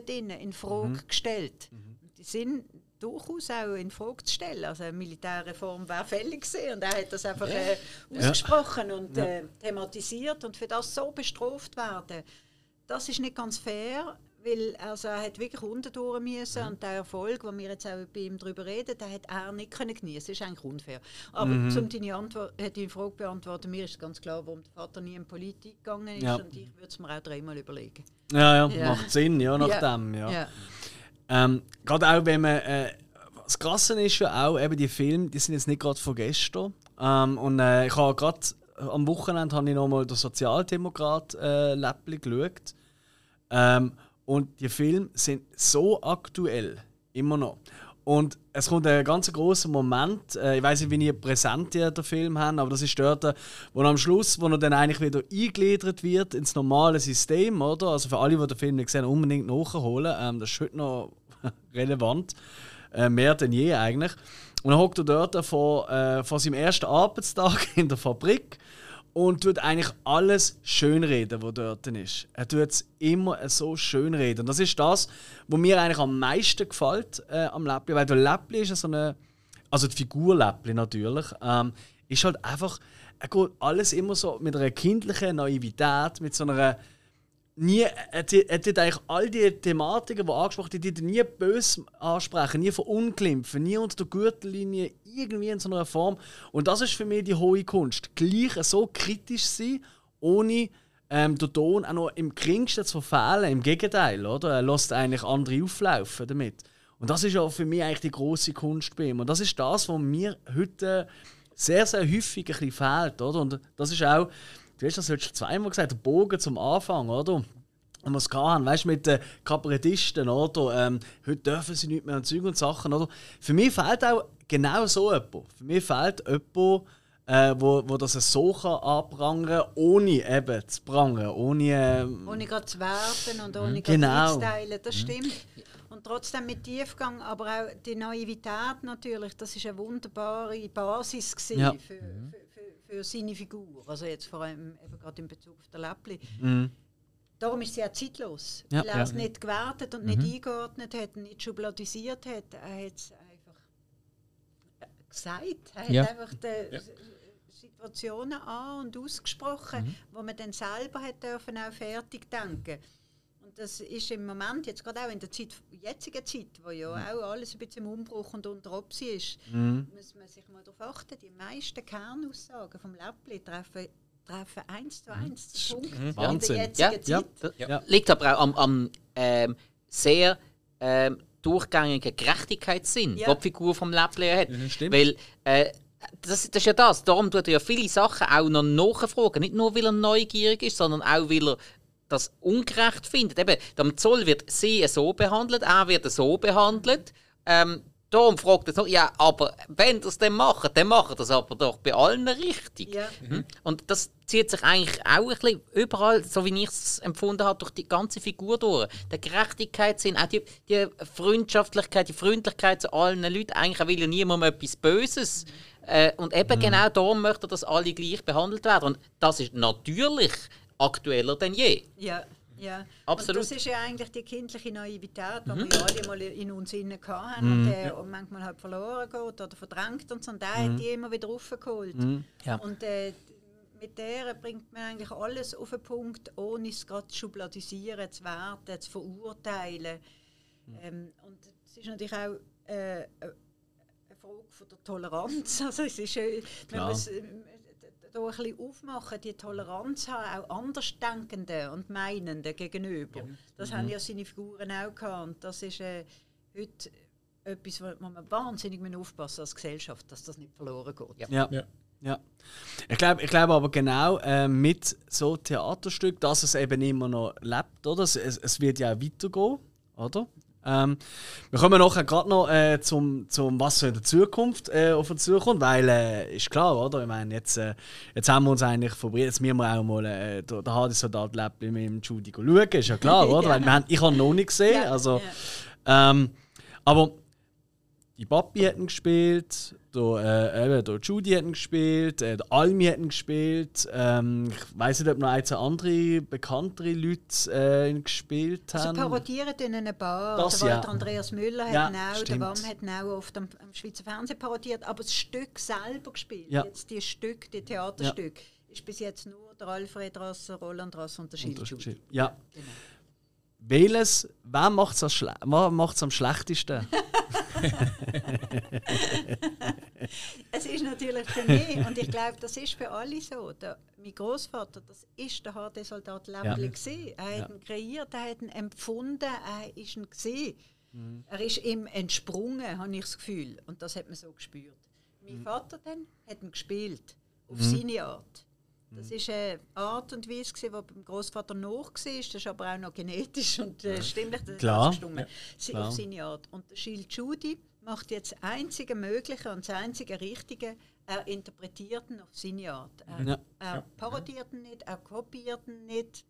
drinnen in Frage gestellt. Und die sind durchaus auch in Frage zu stellen. Also eine Militärreform wäre fällig gewesen und er hat das einfach äh, ausgesprochen und äh, thematisiert und für das so bestraft werden, das ist nicht ganz fair, weil also er hat wirklich unterdurch müssen und der Erfolg, den wir jetzt auch bei ihm darüber reden, den hat er nicht können genießen. Das ist eigentlich unfair. Aber um deine, Antwort, äh, deine Frage zu beantworten, mir ist ganz klar, warum der Vater nie in Politik gegangen ist Ja. und ich würde es mir auch dreimal überlegen. Ja, ja, Ja. macht Sinn, ja, nach dem, ja. ja. Ähm, gerade auch wenn man. Äh, das Krasse ist ja auch, eben die Filme, die sind jetzt nicht gerade von gestern. Ähm, und äh, ich habe gerade am Wochenende habe ich nochmal den Sozialdemokrat äh, Läppli geschaut. Ähm, und die Filme sind so aktuell, immer noch. Und es kommt ein ganz großer Moment, äh, ich weiß nicht, wie ihr präsent ihr den Film habt, aber das ist dort, äh, wo er am Schluss, wo er dann eigentlich wieder eingegliedert wird ins normale System, oder? Also für alle, die den Film nicht haben, unbedingt nachholen. Ähm, das ist heute noch relevant. Äh, mehr denn je eigentlich. Und dann hockt er dort vor, vor seinem ersten Arbeitstag in der Fabrik und tut eigentlich alles schönreden, was dort ist. Er tut es immer so schönreden. Und das ist das, was mir eigentlich am meisten gefällt äh, am Läppli. Weil der Läppli ist ja so eine. Also die Figur Läppli natürlich. Ähm, ist halt einfach. Er geht alles immer so mit einer kindlichen Naivität, mit so einer. Nie, er, tut- eigentlich all die Thematiken, die angesprochen werden, die nie böse ansprechen, nie verunglimpfen, nie unter der Gürtellinie, irgendwie in so einer Form. Und das ist für mich die hohe Kunst. Gleich so kritisch sein, ohne ähm, den Ton auch noch im geringsten zu verfehlen. Im Gegenteil, oder? Er lässt eigentlich andere auflaufen damit. Und das ist ja für mich eigentlich die große Kunst bei ihm. Und das ist das, was mir heute sehr, sehr häufig ein bisschen fehlt, oder? Und das ist auch, du hast das heute schon zweimal gesagt, der Bogen zum Anfang, oder? Und wir es haben, weißt du, mit den Kabarettisten, oder? Ähm, heute dürfen sie nicht mehr an Zeug und Sachen, oder? Für mich fehlt auch genau so jemand. Für mich fehlt jemand, äh, wo, wo das so kann anprangern kann, ohne eben zu prangern, ohne... Ähm, Ohne gerade zu werten und ohne Genau. gerade zu teilen, das stimmt. Und trotzdem mit Tiefgang, aber auch die Naivität natürlich, das ist eine wunderbare Basis Ja. für, für, für, seine Figur. Also jetzt vor allem eben gerade in Bezug auf den Läppli. Mhm. Darum ist sie auch zeitlos. Ja. weil er Ja. es nicht gewertet und nicht eingeordnet hat, nicht schubladisiert hat. Er hat es einfach äh, gesagt. Er Ja. hat einfach die Situationen an- und ausgesprochen, wo man dann selber hat dürfen auch fertig denken das ist im Moment, jetzt gerade auch in der Zeit, jetzigen Zeit, wo ja auch alles ein bisschen im Umbruch und unter Opsi ist, muss man sich mal darauf achten, die meisten Kernaussagen vom Läppli treffen, treffen eins zu eins den Punkt Wahnsinn. in der jetzigen Ja, Zeit. Das Ja. liegt aber auch am, am ähm, sehr ähm, durchgängigen Gerechtigkeitssinn, Ja. den die Figur vom Läppli hat. Weil äh, das, das ist ja das. Darum tut er ja viele Sachen auch noch nachfragen. Nicht nur, weil er neugierig ist, sondern auch, weil er das ungerecht findet. Eben, am Zoll wird sie so behandelt, er wird so behandelt. Ähm, darum fragt er so, ja, aber wenn es dann macht, dann macht das aber doch bei allen richtig. Ja. Mhm. Und das zieht sich eigentlich auch ein bisschen überall, so wie ich es empfunden habe, durch die ganze Figur durch. Der Gerechtigkeitssinn, auch die, die Freundschaftlichkeit, die Freundlichkeit zu allen Leuten. Eigentlich will ja niemandem etwas Böses. Äh, und eben genau darum möchte er, dass alle gleich behandelt werden. Und das ist natürlich aktueller denn je. Ja, ja. Absolut. Und das ist ja eigentlich die kindliche Naivität, die wir ja alle mal in uns innen hatten und, äh, und manchmal halt verloren geht oder verdrängt und so. Und der hat die immer wieder raufgeholt. Ja. Und äh, mit der bringt man eigentlich alles auf den Punkt, ohne es gerade zu schubladisieren, zu werten, zu verurteilen. Ähm, und es ist natürlich auch äh, äh, eine Frage von der Toleranz. Also es ist, äh, wenn Klar. man es, äh, da ein bisschen aufmachen, die Toleranz haben, auch Andersdenkenden und Meinenden gegenüber. Das haben ja seine Figuren auch gehabt. Und das ist äh, heute etwas, wo man wahnsinnig aufpassen als Gesellschaft, dass das nicht verloren geht. Ja. Ja. ja. Ich glaube ich glaub aber genau äh, mit so Theaterstück, dass es eben immer noch lebt, oder? Es, es, es wird ja auch weitergehen, oder? Ähm, wir kommen nachher gerade noch äh, zum, zum, was so in der Zukunft äh, auf uns zukommt, weil äh, ist klar, oder? Ich meine, jetzt, äh, jetzt haben wir uns eigentlich verbrieft, jetzt müssen wir auch mal äh, der, der Hades Soldat lebt mit dem Judy schauen, ist ja klar, oder? Ja. Weil wir haben, ich habe ihn noch nicht gesehen, Ja, also... Ähm, aber die Papi hätten gespielt, der, äh, eben, der Judy hätten gespielt, äh, der Almi hätten gespielt. Ähm, ich weiß nicht, ob noch ein, zwei andere bekanntere Leute äh, gespielt Also haben. parodieren in einer Bar. Das der ja. Walter Andreas Müller Ja, hat auch, der stimmt. Wam hat auch oft am, am Schweizer Fernsehen parodiert, aber das Stück selber gespielt, Ja. jetzt die Stück, die Theaterstück, ist bis jetzt nur der Alfred Rasser, Roland Rasser und der Schild. Ja. Welches, wer macht es schle am schlechtesten? Es ist natürlich für mich, und ich glaube, das ist für alle so. Der, mein Großvater, das ist der HD-Soldat Läppli. gewesen. Er hat ihn kreiert, er hat ihn empfunden, er ist ihn gesehen. Er ist ihm entsprungen, habe ich das Gefühl. Und das hat man so gespürt. Mein Vater dann hat ihn gespielt, auf seine Art. Das war eine Art und Weise, die beim Großvater noch war. Das ist aber auch noch genetisch und äh, stimmlich. Das ist Klar. gestimmt. Sie Klar. auf seine Art. Und der Schild Judy macht jetzt das einzige Mögliche und das einzige Richtige. Er interpretiert ihn auf seine Art. Er, Ja. er parodiert ihn nicht, er kopiert ihn nicht.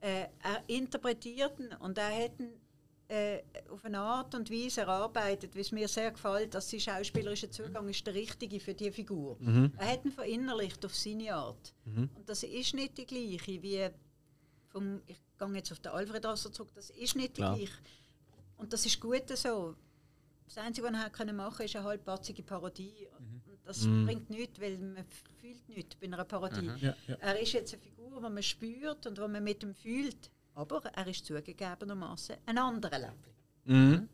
Äh, er interpretiert ihn und er hat ihn äh, auf eine Art und Weise erarbeitet, wie es mir sehr gefällt, dass sein schauspielerischer Zugang ist der richtige für die Figur. Er hat ihn verinnerlicht auf seine Art. Und das ist nicht die gleiche wie vom, ich gehe jetzt auf den Alfred Rasser zurück, das ist nicht die gleiche. Und das ist gut so. Das Einzige, was er können machen ist eine halbpatzige Parodie. Und das bringt nichts, weil man fühlt nichts bei einer Parodie. Ja, ja. Er ist jetzt eine Figur, die man spürt und die man mit ihm fühlt. Aber er ist zugegebenermaßen ein anderer Läppli. Mhm.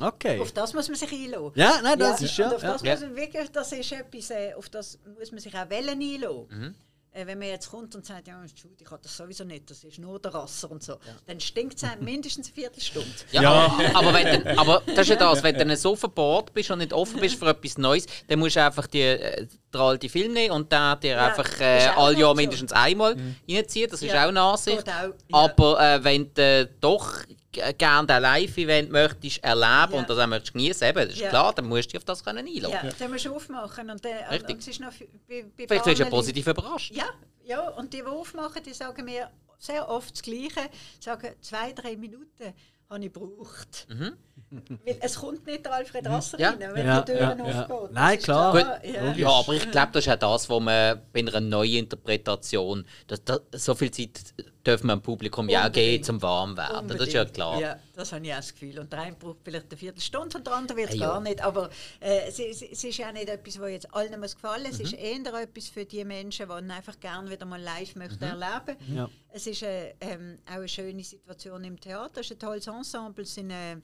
Okay. Auf das muss man sich einlassen. Ja, nein, das ist ja. auf ja. das, Ja. Muss man wirklich, das ist etwas, äh, auf das muss man sich auch wollen einlassen. Mhm. Äh, wenn man jetzt kommt und sagt, ja, ich habe das sowieso nicht, das ist nur der Rasser und so, dann stinkt es mindestens eine Viertelstunde. Ja, Aber, aber, wenn du, aber das ist ja das, wenn du so verbohrt bist und nicht offen bist für etwas Neues, dann musst du einfach die, äh, den alten Film nehmen und dann dir Ja, einfach äh, nicht Jahr mindestens einmal reinziehen. Das ist Ja, auch eine Ansicht. auch, ja. Aber äh, wenn du doch gerne ein Live-Event möchtest erleben Ja. und das auch möchtest genießen, eben, das ist Ja. klar, dann musst du dich auf das können einlassen. Ja, dann musst du aufmachen. Und, äh, und, Richtig. und es ist noch bei, bei Vielleicht wirst du ja positiv überrascht. Ja, ja, und die, die aufmachen, die sagen mir sehr oft das Gleiche, sagen zwei, drei Minuten habe ich gebraucht. Weil es kommt nicht der Alfred Rasser Ja. rein, wenn Ja, die Türen ja, ja. aufgehen. Nein, klar. klar, Gut, ja. ja, aber ich glaube, das ist auch das, was man bei einer Neuinterpretation, das, das, so viel Zeit dürfen wir dem Publikum ja auch geben, Unbedingt. zum warm werden. Das ist ja Unbedingt. klar. Ja, das habe ich auch das Gefühl. Und der eine braucht vielleicht eine Viertelstunde und der andere wird es Ja, ja. gar nicht. Aber äh, es, es, es ist ja nicht etwas, was jetzt allen muss gefallen muss. Mhm. Es ist eher etwas für die Menschen, die einfach gerne wieder mal live möchten Mhm. erleben Ja. Es ist äh, ähm, auch eine schöne Situation im Theater. Es ist ein tolles Ensemble. Es sind, äh,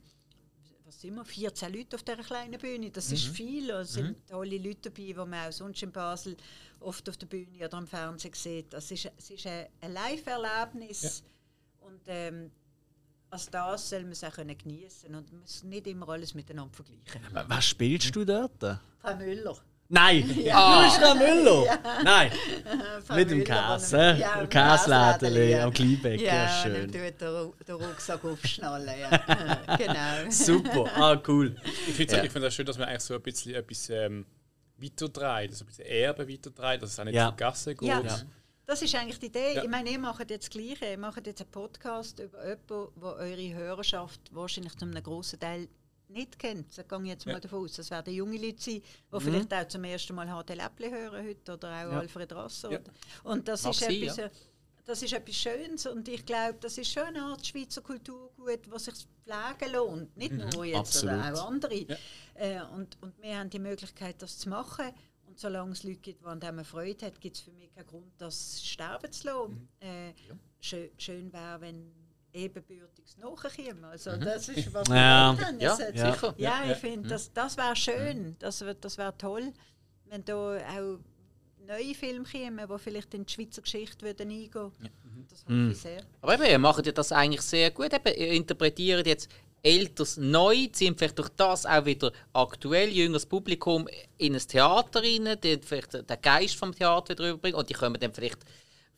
was sind wir, 14 Leute auf dieser kleinen Bühne. Das Mhm. ist viel. Es sind tolle Leute dabei, die man auch sonst in Basel oft auf der Bühne oder am Fernsehen sieht. Das ist, es ist ein, ein Live-Erlebnis. Und ähm, als das soll man es auch können geniessen und man muss nicht immer alles miteinander vergleichen. Was spielst du dort? Frau Müller. Nein! Ah, du bist Frau Müller! Nein! Frau Mit dem Käse, wo? Ja, Im Käselädeli am Kleinbeck, ja, Ja, schön. und dann tut der, Ru- den Rucksack aufschnallen. Ja. genau. Super, ah cool. Ich finde Ja. es find schön, dass man eigentlich so ein bisschen etwas ähm, weiterdreht, also ein bisschen Erbe weiterdreht, dass es auch nicht Ja. zur Gasse geht. Ja. Das ist eigentlich die Idee. Ja. Ich meine, ihr macht jetzt das Gleiche. Ihr macht jetzt einen Podcast über jemanden, der eure Hörerschaft wahrscheinlich zu einem grossen Teil nicht kennt. Da gehe ich jetzt mal Ja. davon aus. Das werden junge Leute sein, die vielleicht auch zum ersten Mal HD Läppli hören heute oder auch Ja. Alfred Rasser. Ja. Und das Mag ist, sein, etwas, äh, das ist etwas Schönes und ich glaube, das ist schon eine Art Schweizer Kulturgut, was sich pflegen lohnt. Nicht nur jetzt, sondern auch andere. Äh, und, und wir haben die Möglichkeit, das zu machen. Und solange es Leute gibt, die an dem Freude haben, gibt es für mich keinen Grund, das sterben zu lassen. Äh, schön schön wäre, wenn ebenbürtiges nachkäme. Also das ist, was wir Ja. Ja, ja. sicher. ja, Ja, ich finde, das, das wäre schön, das, das wäre toll, wenn da auch neue Filme kämen, die vielleicht in die Schweizer Geschichte würden eingehen würden. Das hoffe ich sehr. Aber eben, ihr macht ja das eigentlich sehr gut. Eben, ihr interpretiert jetzt Älteres neu, ziehen vielleicht durch das auch wieder aktuell jüngeres Publikum in ein Theater rein, die vielleicht den Geist vom Theater wieder rüberbringen und die kommen dann vielleicht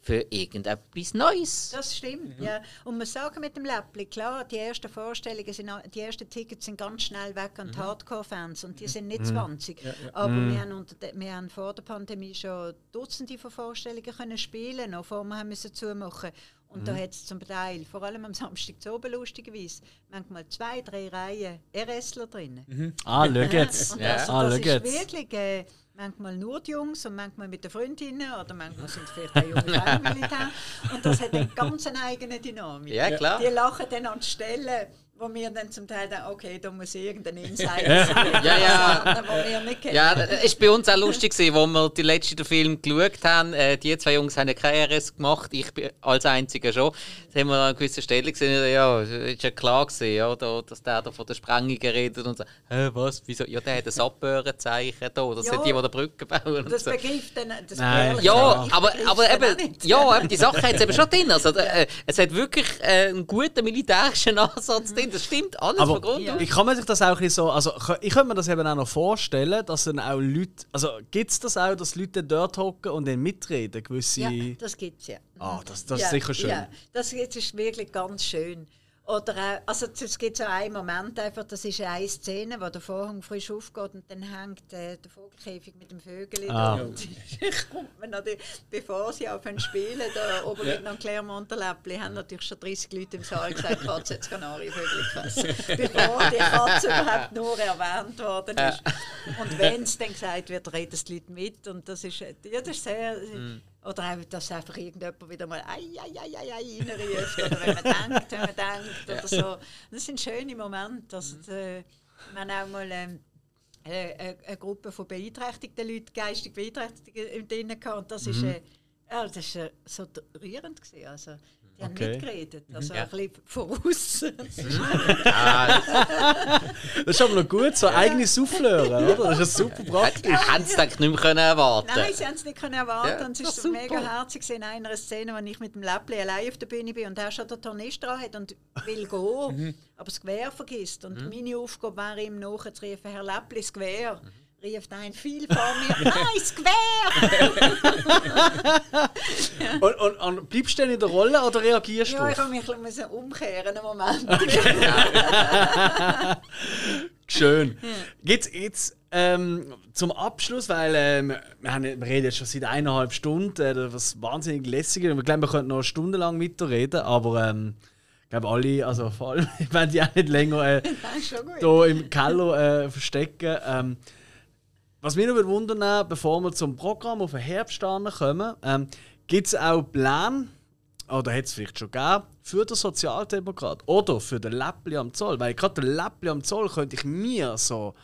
für irgendetwas Neues. Das stimmt, ja. Und wir sagen mit dem Läppli, klar, die ersten Vorstellungen, sind, die ersten Tickets sind ganz schnell weg an die Hardcore-Fans und die sind nicht 20. Aber wir, haben unter de, wir haben vor der Pandemie schon Dutzende von Vorstellungen können spielen, noch bevor wir haben müssen zumachen und da hat es zum Teil, vor allem am Samstag zu oben lustigerweise, manchmal zwei, drei Reihen RSler drin. Ah, schau jetzt. Und Ja. also, Ah, das schau ist wirklich äh, manchmal nur die Jungs und manchmal mit den Freundinnen oder manchmal sind es vielleicht auch junge Frauen Militär. Und das hat eine ganz eine eigene Dynamik. Ja, klar. Die lachen dann an Stellen, wo wir dann zum Teil denken, okay, da muss irgendein Insider sein. Ja, ja. Wo wir nicht kennen. Ja, es war bei uns auch lustig, gewesen, wo wir die letzten Film geschaut haben. Äh, die zwei Jungs haben ja keine RS gemacht, ich bin als Einziger schon. Da haben wir an gewissen Stellen gesehen, ja, ist ja klar gewesen, ja, da, dass der da von der Sprengung redet und so. Hä, was, wieso? Ja, der hat ein Abböhrenzeichen da, das Ja. sind die, die die Brücke bauen. Und Das so. begreift dann das Nein. Ja, aber, aber eben, ja, eben, die Sache hat es eben schon drin. Also, äh, es hat wirklich äh, einen guten militärischen Ansatz drin. Das stimmt alles Aber von Grund Ja. ich kann mir sich das auch ein so, also ich könnte mir das eben auch noch vorstellen, dass dann auch Leute, also gibt es das auch, dass Leute dort hocken und dann mitreden, gewisse... Ja, das gibt es ja. Ah, das, das ja, ist sicher schön. Ja, das das ist wirklich ganz schön. Oder auch, also es gibt so einen Moment, einfach, das ist eine Szene, wo der Vorhang frisch aufgeht und dann hängt äh, der Vogelkäfig mit dem Vögel Ah. da. Und kommt man natürlich, bevor sie aufhören zu spielen, da oben mit einem Clermont-Läppli, haben natürlich schon 30 Leute im Saal gesagt, Katze jetzt Kanarienvögel gefressen. bevor die Katze überhaupt nur erwähnt worden ist. Und wenn es dann gesagt wird, reden die Leute mit und das ist, ja, das ist sehr... Oder auch, dass einfach irgendjemand wieder mal «Ei, ei, ei, ei, ei» reinruft. Oder wenn man denkt, wenn man denkt oder so. Das sind schöne Momente. Also, äh, wir haben auch mal ähm, äh, eine, eine Gruppe von beeinträchtigten Leuten, geistig Beeinträchtigten drin gehabt. Und das ist, äh, ja, das ist äh, so rührend gewesen. Also, die haben Okay. mitgeredet. Also Ja. ein bisschen voraus. Das ist aber noch gut, so eigene Soufflöre, oder? Das ist ja super praktisch. Hätten sie das nicht mehr können erwarten Nein, sie haben es nicht können erwarten. Ja, und es ist mega herzig in einer Szene, wo ich mit dem Läppli allein auf der Bühne bin und er schon den Tornister dran hat und will gehen, aber das Gewehr vergisst. Und meine Aufgabe wäre ihm nachzurufen, Herr Läppli, das Gewehr. Rief ein viel vor mir, nein, das Gewehr! Und, und, und bleibst du denn in der Rolle oder reagierst ja, ich du? habe mich ein bisschen umkehren einen Moment. Schön. Geht's jetzt ähm, zum Abschluss, weil ähm, wir, haben, wir reden jetzt schon seit eineinhalb Stunden, äh, was wahnsinnig lässig ist. Ich glaube, wir könnten noch stundenlang weiterreden, aber ähm, Ich glaube, alle, also vor allem, ich werde die auch nicht länger äh, hier im Keller äh, verstecken. Ähm, was mich noch wundern, bevor wir zum Programm auf den Herbst kommen, ähm, gibt es auch Pläne, oder hat es vielleicht schon gegeben, für den Sozialdemokrat oder für den Läppli am Zoll? Weil gerade den Läppli am Zoll könnte ich mir so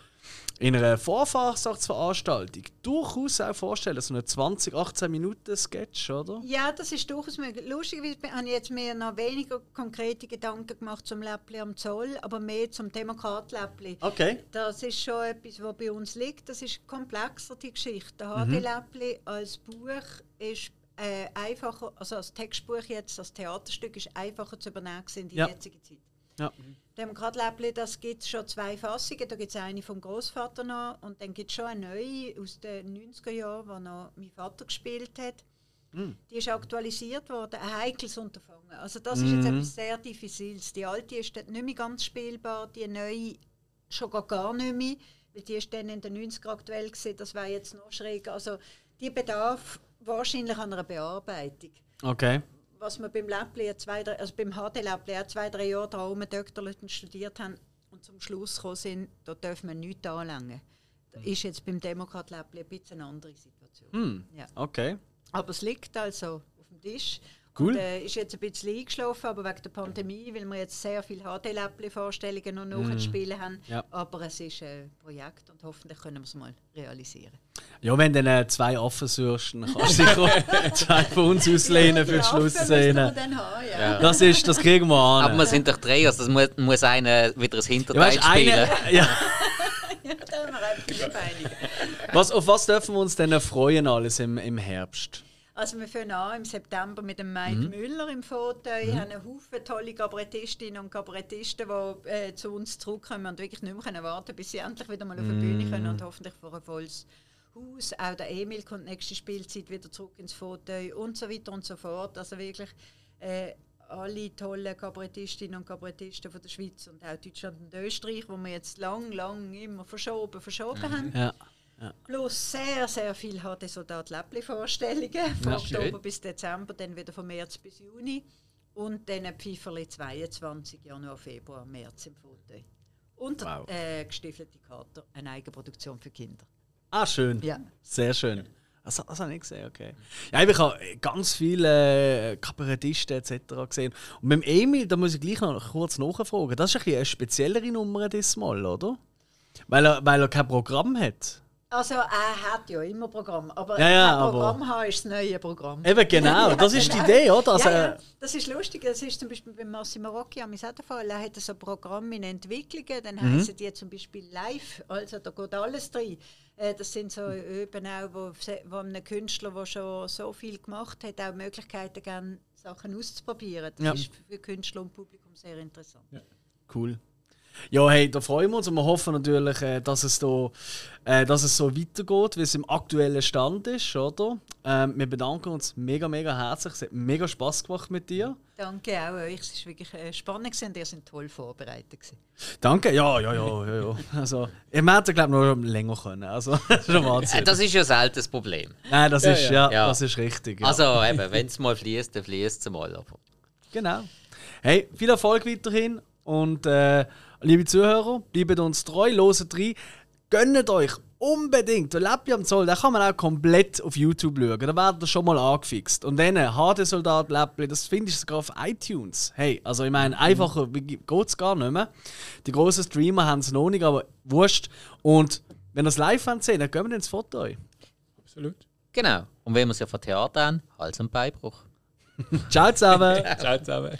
in einer Vorfahrsachtsveranstaltung durchaus auch vorstellen, so eine 20, 18 Minuten Sketch, oder? Ja, das ist durchaus möglich. Lustigerweise habe ich jetzt mir noch weniger konkrete Gedanken gemacht zum Läppli am Zoll, aber mehr zum Demokrat-Läppli. Okay. Das ist schon etwas, was bei uns liegt. Das ist komplexer, die Geschichte. Der HD-Läppli als Buch ist äh, einfacher, also als Textbuch jetzt, als Theaterstück ist einfacher zu übernehmen in die Ja. jetzige Zeit. Ja. Demokrat-Läppli, das gibt es schon zwei Fassungen. Da gibt es eine vom Großvater noch und dann gibt es schon eine neue aus den 90er Jahren, die noch mein Vater gespielt hat. Die ist aktualisiert worden, ein heikles Unterfangen. Also das ist jetzt etwas sehr Diffiziles. Die alte ist nicht mehr ganz spielbar, die neue schon gar, gar nicht mehr, weil die ist dann in den 90er aktuell gewesen, das wäre jetzt noch schräg. Also die bedarf wahrscheinlich an einer Bearbeitung. Okay. Was wir beim Läppli, zwei, drei, also beim HD-Läppli auch zwei, drei Jahre da oben Doktorleuten studiert haben und zum Schluss gekommen sind, da dürfen wir nichts anlangen. Das ist jetzt beim Demokrat-Läppli ein bisschen eine andere Situation. Ja. Okay. Aber es liegt also auf dem Tisch. Cool. Und, äh, ist jetzt ein bisschen eingeschlafen, aber wegen der Pandemie, weil wir jetzt sehr viele HD-Läppli-Vorstellungen noch nachzuspielen haben. Ja. Aber es ist ein Projekt und hoffentlich können wir es mal realisieren. Ja, wenn du dann zwei offen suchst, dann kannst du sicher zwei von uns auslehnen für die Ja, Affen Schlussszene. ja. Das, ist, das kriegen wir an. Aber wir sind doch drei, also das muss, muss einer wieder das ja, Hinterteil weißt, spielen. eine, ja, Ja, was, auf was dürfen wir uns denn freuen alles im, im Herbst? Also wir fangen an im September mit dem Mike Mhm. Müller im Fauteuil. Wir haben einen Haufen tolle Kabarettistinnen und Kabarettisten, die äh, zu uns zurückkommen und wirklich nicht mehr können warten bis sie endlich wieder mal auf die Bühne Mhm. können und hoffentlich vor ein volles Haus. Auch der Emil kommt nächste Spielzeit wieder zurück ins Fauteuil und so weiter und so fort. Also wirklich äh, alle tollen Kabarettistinnen und Kabarettisten von der Schweiz und auch Deutschland und Österreich, wo wir jetzt lang, lang immer verschoben, verschoben haben. Ja. Plus sehr, sehr viel HD Soldat Läppli Vorstellungen. Von Ja, Oktober schön. bis Dezember, dann wieder von März bis Juni. Und dann Pfeiferli 22, Januar, Februar, März im Foto. Und Wow. äh, gestiefelte Kater, eine Eigenproduktion für Kinder. Ah, schön. Ja. Sehr schön. Das, das habe ich nicht gesehen, okay. Ja, ich habe ganz viele äh, Kabarettisten etc. gesehen. Und beim Emil, da muss ich gleich noch kurz nachfragen. Das ist ein bisschen eine speziellere Nummer diesmal, oder? Weil er, weil er kein Programm hat. Also er hat ja immer Programm, aber Ja, ja, ein aber- Programm haben ist das neue Programm. Eben genau, das ist die Idee, oder? Also, ja, ja, das ist lustig. Das ist zum Beispiel bei Massimo Rocchi am Fall. Er hat so ein Programm in Entwicklungen, dann Mhm. heißen die zum Beispiel live. Also da geht alles drin. Äh, Das sind so eben auch, wo, wo einem Künstler, der schon so viel gemacht hat, auch Möglichkeiten geben, Sachen auszuprobieren. Das Ja. ist für Künstler und Publikum sehr interessant. Cool. Ja, hey, da freuen wir uns und wir hoffen natürlich, äh, dass, es da, äh, dass es so weitergeht, wie es im aktuellen Stand ist, oder? Ähm, wir bedanken uns mega, mega herzlich. Es hat mega Spass gemacht mit dir. Danke auch euch. Es war wirklich äh, spannend und ihr seid toll vorbereitet. Danke, ja, ja, ja, ja. ja. Also, ich hätte, glaube ich, noch länger können. Also, das. Das ist ja selten das Problem. Nein, das ist, ja, Ja. das ist richtig. Ja. Also eben, wenn es mal fließt, dann fließt es mal. Aber Genau. Hey, viel Erfolg weiterhin und äh, liebe Zuhörer, bleibt uns treu, loset rein. Gönnt euch unbedingt, der Läppli am Zoll, den kann man auch komplett auf YouTube schauen. Da werdet ihr schon mal angefixt. Und dann HD-Soldat Läppli, das findest du sogar auf iTunes. Hey, also ich meine, einfacher geht es gar nicht mehr. Die grossen Streamer haben es noch nicht, aber wurscht. Und wenn ihr es live wollt sehen, dann gehen wir ins Foto. Absolut. genau. Und wenn wir es ja von Theater haben, Hals- und Beinbruch. Ciao zusammen! Ciao zusammen.